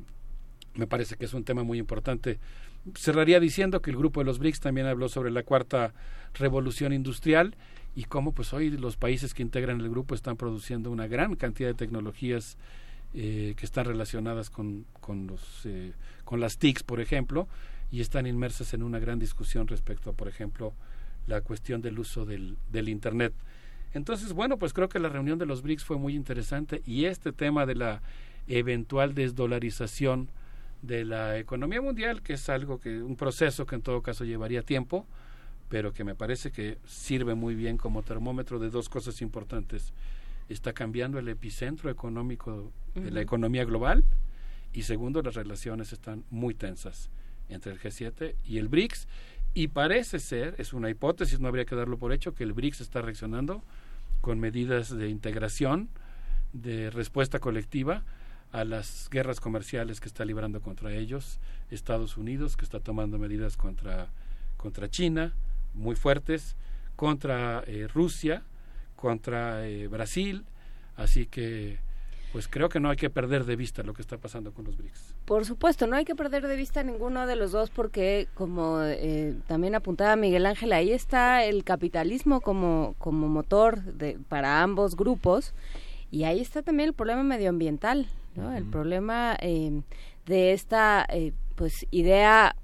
me parece que es un tema muy importante. Cerraría diciendo que el grupo de los BRICS también habló sobre la cuarta revolución industrial y cómo pues hoy los países que integran el grupo están produciendo una gran cantidad de tecnologías eh, que están relacionadas con, con, los, eh, con las TICs, por ejemplo, y están inmersas en una gran discusión respecto a, por ejemplo, la cuestión del uso del, del Internet. Entonces, bueno, pues creo que la reunión de los BRICS fue muy interesante y este tema de la eventual desdolarización de la economía mundial, que es algo que, un proceso que en todo caso llevaría tiempo, pero que me parece que sirve muy bien como termómetro de dos cosas importantes. Está cambiando el epicentro económico de la economía global y segundo, las relaciones están muy tensas entre el G7 y el BRICS y parece ser, es una hipótesis, no habría que darlo por hecho, que el BRICS está reaccionando con medidas de integración, de respuesta colectiva a las guerras comerciales que está librando contra ellos Estados Unidos, que está tomando medidas contra, contra China muy fuertes, contra eh, Rusia, contra eh, Brasil, así que pues creo que no hay que perder de vista lo que está pasando con los BRICS. Por supuesto, no hay que perder de vista ninguno de los dos porque, como eh, también apuntaba Miguel Ángel, ahí está el capitalismo como, como motor de, para ambos grupos y ahí está también el problema medioambiental, ¿no? El problema eh, de esta eh, pues idea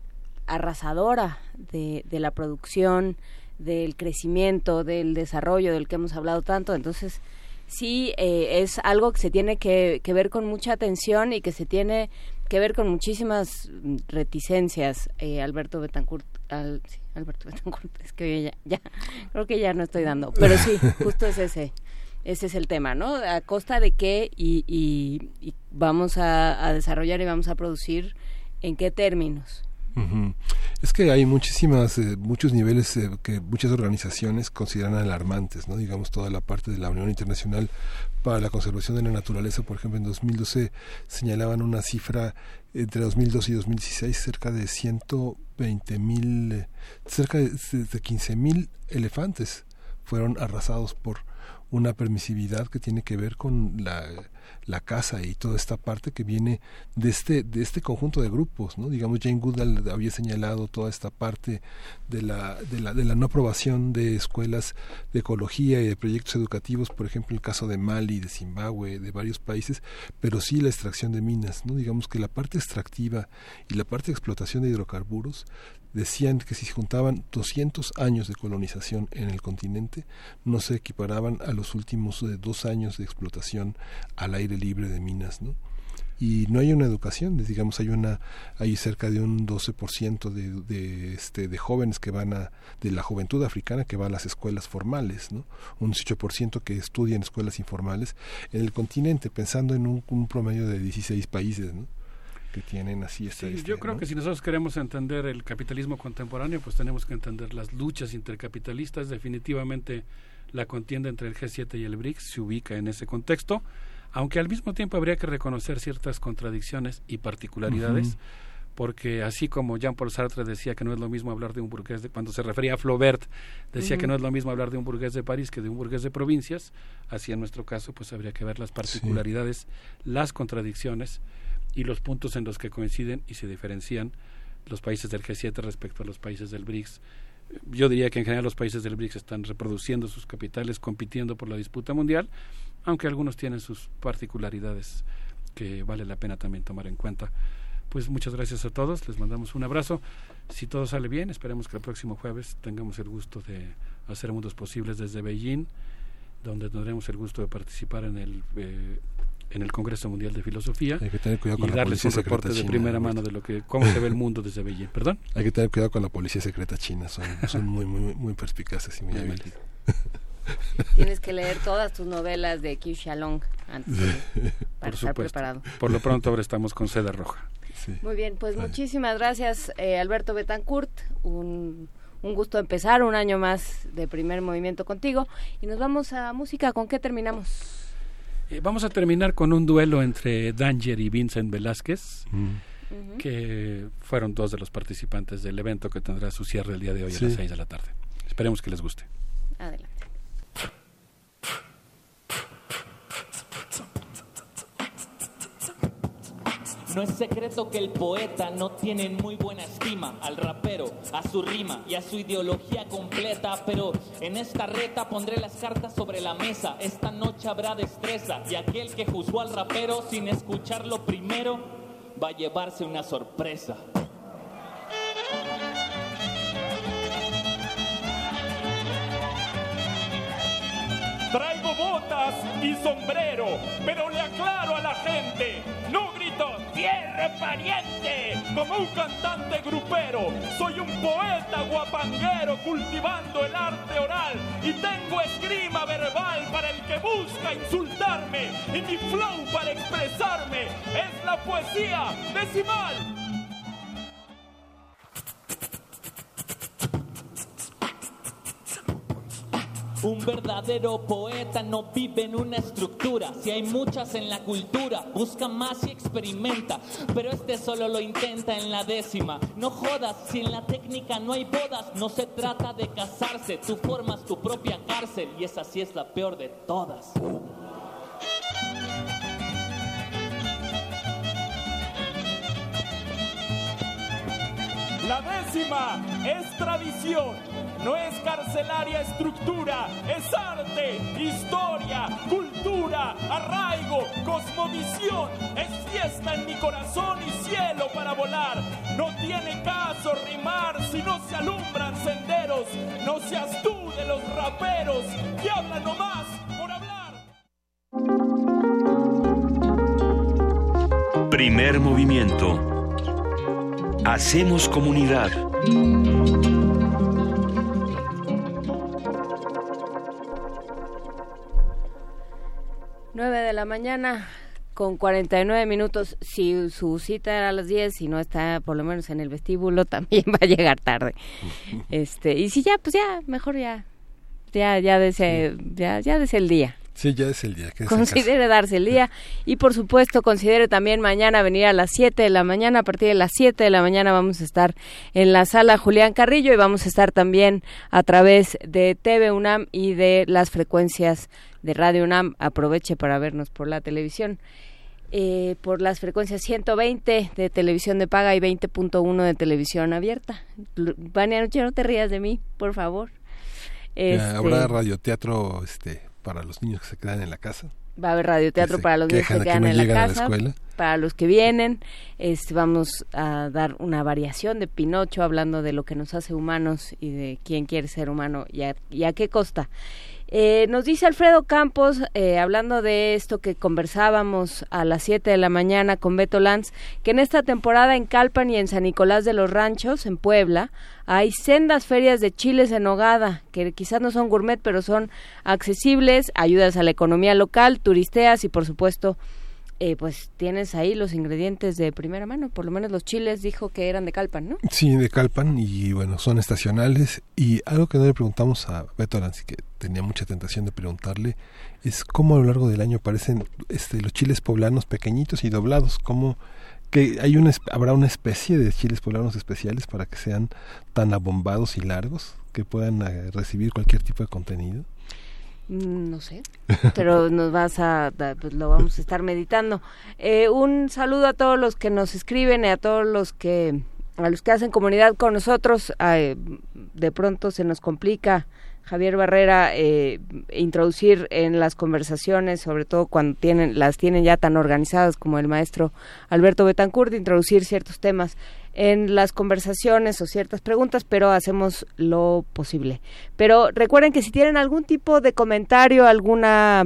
arrasadora de, de la producción, del crecimiento, del desarrollo, del que hemos hablado tanto. Entonces, sí eh, es algo que se tiene que, que ver con mucha atención y que se tiene que ver con muchísimas reticencias. Eh, Alberto Betancourt, al, sí, Alberto Betancourt, es que ya, ya, creo que ya no estoy dando, pero sí, justo es ese. Ese es el tema, ¿no? A costa de qué y, y, vamos a, desarrollar y vamos a producir en qué términos. Es que hay muchísimas, eh, muchos niveles eh, que muchas organizaciones consideran alarmantes, ¿no? Digamos, toda la parte de la Unión Internacional para la Conservación de la Naturaleza, por ejemplo, en 2012 señalaban una cifra entre 2012 y 2016 cerca de 120 mil, eh, cerca de, de 15 mil elefantes fueron arrasados por una permisividad que tiene que ver con la la casa y toda esta parte que viene de este de este conjunto de grupos no digamos Jane Goodall había señalado toda esta parte de la de la de la no aprobación de escuelas de ecología y de proyectos educativos por ejemplo el caso de Mali de Zimbabue de varios países pero sí la extracción de minas no digamos que la parte extractiva y la parte de explotación de hidrocarburos decían que si se juntaban 200 años de colonización en el continente, no se equiparaban a los últimos eh, dos años de explotación al aire libre de minas, ¿no? y no hay una educación digamos hay una hay cerca de un 12% de, de este de jóvenes que van a de la juventud africana que va a las escuelas formales no un 18% que estudia en escuelas informales en el continente pensando en un, un promedio de 16 países ¿no? Que tienen así esta, Sí, este, yo creo ¿no? que si nosotros queremos entender el capitalismo contemporáneo, pues tenemos que entender las luchas intercapitalistas. Definitivamente la contienda entre el G7 y el BRICS se ubica en ese contexto, aunque al mismo tiempo habría que reconocer ciertas contradicciones y particularidades. Porque así como Jean-Paul Sartre decía que no es lo mismo hablar de un burgués de cuando se refería a Flaubert, decía que no es lo mismo hablar de un burgués de París que de un burgués de provincias, así en nuestro caso pues habría que ver las particularidades, las contradicciones y los puntos en los que coinciden y se diferencian los países del G7 respecto a los países del BRICS. Yo diría que en general los países del BRICS están reproduciendo sus capitales, compitiendo por la disputa mundial, aunque algunos tienen sus particularidades que vale la pena también tomar en cuenta. Pues muchas gracias a todos, les mandamos un abrazo. Si todo sale bien, esperemos que el próximo jueves tengamos el gusto de hacer mundos posibles desde Beijing, donde tendremos el gusto de participar en el eh, en el Congreso Mundial de Filosofía Hay que tener cuidado con y la darles policía un reporte de china, primera mano de lo que cómo se ve el mundo desde Beijing. Perdón. Hay que tener cuidado con la policía secreta china, son, son muy, muy, muy perspicaces y muy hábiles. Tienes que leer todas tus novelas de Qiu Shalong antes de- para Por estar supuesto. preparado. Por lo pronto ahora estamos con seda roja. Muy bien, pues muchísimas gracias eh, Alberto Betancourt. Un, un gusto empezar un año más de primer movimiento contigo. Y nos vamos a música. ¿Con qué terminamos? Eh, vamos a terminar con un duelo entre Danger y Vincent Velázquez, Ujú. que fueron dos de los participantes del evento que tendrá su cierre el día de hoy Sí. a las 6 de la tarde. Esperemos que les guste. Adelante. No es secreto que el poeta no tiene muy buena estima al rapero, a su rima y a su ideología completa, pero en esta reta pondré las cartas sobre la mesa. Esta noche habrá destreza y aquel que juzgó al rapero sin escucharlo primero va a llevarse una sorpresa. Traigo botas y sombrero, pero le aclaro a la gente, no grito ¡Tierra pariente! como un cantante grupero. Soy un poeta guapanguero cultivando el arte oral y tengo esgrima verbal para el que busca insultarme y mi flow para expresarme es la poesía decimal. Un verdadero poeta no vive en una estructura. Si hay muchas en la cultura, busca más y experimenta. Pero este solo lo intenta en la décima. No jodas, si en la técnica no hay bodas, no se trata de casarse. Tú formas tu propia cárcel y esa sí es la peor de todas. La décima es tradición, no es carcelaria estructura, es arte, historia, cultura, arraigo, cosmovisión, es fiesta en mi corazón y cielo para volar. No tiene caso rimar si no se alumbran senderos, no seas tú de los raperos que hablan nomás por hablar. Primer movimiento. Hacemos comunidad. Nueve de la mañana, con 49 minutos. Si su cita era a las 10, si no está por lo menos en el vestíbulo, también va a llegar tarde. este Y si ya, pues ya, mejor ya. Ya, ya desee, ya, ya desee el día. Sí, ya es el día. Que. Considere darse el día y por supuesto considere también mañana venir a las 7 de la mañana. A partir de las 7 de la mañana vamos a estar en la sala Julián Carrillo y vamos a estar también a través de TV UNAM y de las frecuencias de Radio UNAM. Aproveche para vernos por la televisión. eh, por las frecuencias 120 de televisión de paga y 20.1 de televisión abierta. Vania, no te rías de mí, por favor. Ya Este, Habrá radioteatro este, para los niños que se quedan en la casa. Va a haber radioteatro se para los niños que que quedan no en la la casa, escuela. para los que vienen. Este, vamos a dar una variación de Pinocho hablando de lo que nos hace humanos y de quién quiere ser humano y a, y a qué costa. Eh, nos dice Alfredo Campos, eh, hablando de esto que conversábamos a las 7 de la mañana con Beto Lanz, que en esta temporada en Calpan y en San Nicolás de los Ranchos, en Puebla, hay sendas ferias de chiles en hogada, que quizás no son gourmet, pero son accesibles, ayudas a la economía local, turisteas y por supuesto eh, pues tienes ahí los ingredientes de primera mano, por lo menos los chiles dijo que eran de Calpan, ¿no? Sí, de Calpan y bueno, son estacionales. Y algo que no le preguntamos a Beto Aranzi, que tenía mucha tentación de preguntarle, es cómo a lo largo del año aparecen este, los chiles poblanos pequeñitos y doblados. ¿Cómo que hay una, habrá una especie de chiles poblanos especiales para que sean tan abombados y largos que puedan eh, recibir cualquier tipo de contenido? Mm, No sé, pero nos vas a, pues lo vamos a estar meditando. Eh, un saludo a todos los que nos escriben y a todos los que a los que hacen comunidad con nosotros. Eh, de pronto se nos complica Javier Barrera eh, introducir en las conversaciones, sobre todo cuando tienen las tienen ya tan organizadas como el maestro Alberto Betancourt, introducir ciertos temas en las conversaciones o ciertas preguntas, pero hacemos lo posible. Pero recuerden que si tienen algún tipo de comentario, alguna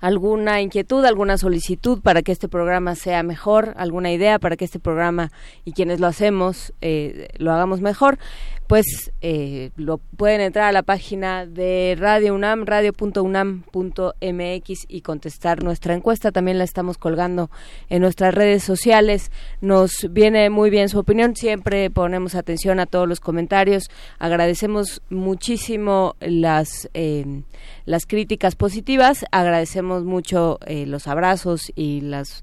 alguna inquietud, alguna solicitud para que este programa sea mejor, alguna idea para que este programa y quienes lo hacemos eh, lo hagamos mejor, pues eh, lo pueden entrar a la página de Radio UNAM, radio.unam.mx y contestar nuestra encuesta. También la estamos colgando en nuestras redes sociales. Nos viene muy bien su opinión. Siempre ponemos atención a todos los comentarios. Agradecemos muchísimo las eh, las críticas positivas. Agradecemos mucho eh, los abrazos y las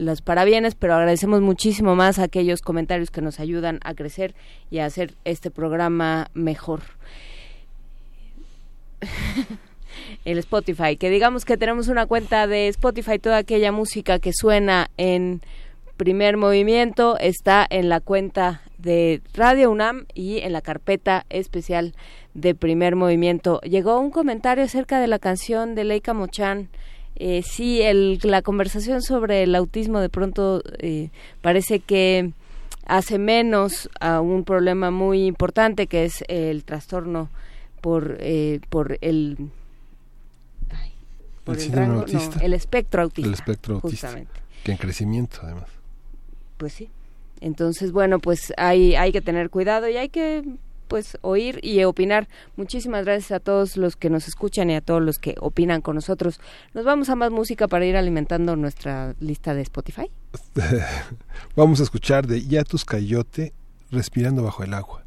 los parabienes, pero agradecemos muchísimo más aquellos comentarios que nos ayudan a crecer y a hacer este programa mejor. El Spotify, que digamos que tenemos una cuenta de Spotify, toda aquella música que suena en primer movimiento está en la cuenta de Radio UNAM y en la carpeta especial de primer movimiento. Llegó un comentario acerca de la canción de Leica Mochan. Eh, sí, el, la conversación sobre el autismo de pronto eh, parece que hace menos a un problema muy importante que es el trastorno por, eh, por el ay, por El no, espectro autista. El espectro autista. Justamente. Que en crecimiento, además. Pues sí. Entonces, bueno, pues hay, hay que tener cuidado y hay que pues oír y opinar. Muchísimas gracias a todos los que nos escuchan y a todos los que opinan con nosotros. Nos vamos a más música para ir alimentando nuestra lista de Spotify. Vamos a escuchar de Yatus Cayote, Respirando bajo el agua.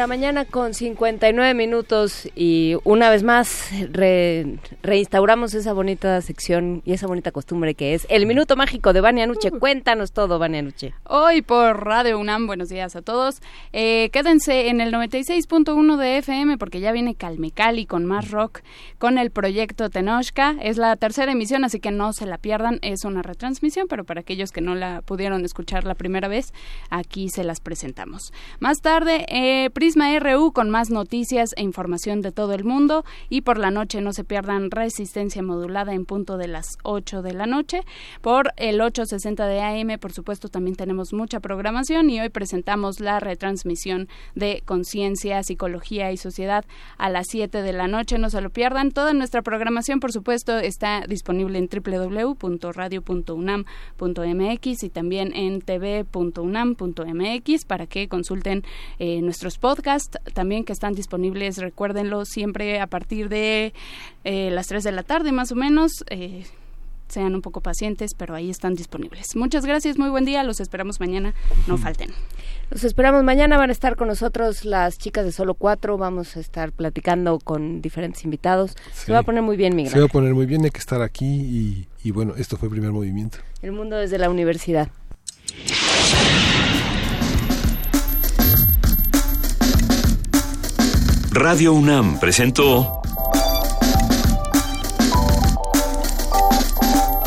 La mañana con 59 minutos y una vez más re- reinstauramos esa bonita sección y esa bonita costumbre que es el minuto mágico de Vania Nuche. Cuéntanos todo, Vania Nuche. Hoy por Radio UNAM, buenos días a todos. Eh, quédense en el 96.1 de FM porque ya viene Calme Cali con más rock con el proyecto Tenochca. Es la tercera emisión, así que no se la pierdan. Es una retransmisión, pero para aquellos que no la pudieron escuchar la primera vez, aquí se las presentamos. Más tarde, eh, Prisma RU con más noticias e información de todo el mundo. Y por la noche no se pierdan Resistencia Modulada en punto de las 8 de la noche. Por el 860 de AM, por supuesto, también tenemos mucha programación y hoy presentamos la retransmisión de Conciencia, Psicología y Sociedad a las 7 de la noche. No se lo pierdan. Toda nuestra programación, por supuesto, está disponible en www.radio.unam.mx y también en tv.unam.mx para que consulten eh, nuestros podcasts también que están disponibles, recuérdenlo siempre a partir de eh, las 3 de la tarde más o menos. Eh, sean un poco pacientes, pero ahí están disponibles. Muchas gracias, muy buen día, los esperamos mañana, no falten. Los esperamos mañana, van a estar con nosotros las chicas de Solo Cuatro, vamos a estar platicando con diferentes invitados. Se va a poner muy bien, Miguel. Se va a poner muy bien, hay que estar aquí y, y bueno, esto fue el primer movimiento. El mundo desde la universidad. Radio UNAM presentó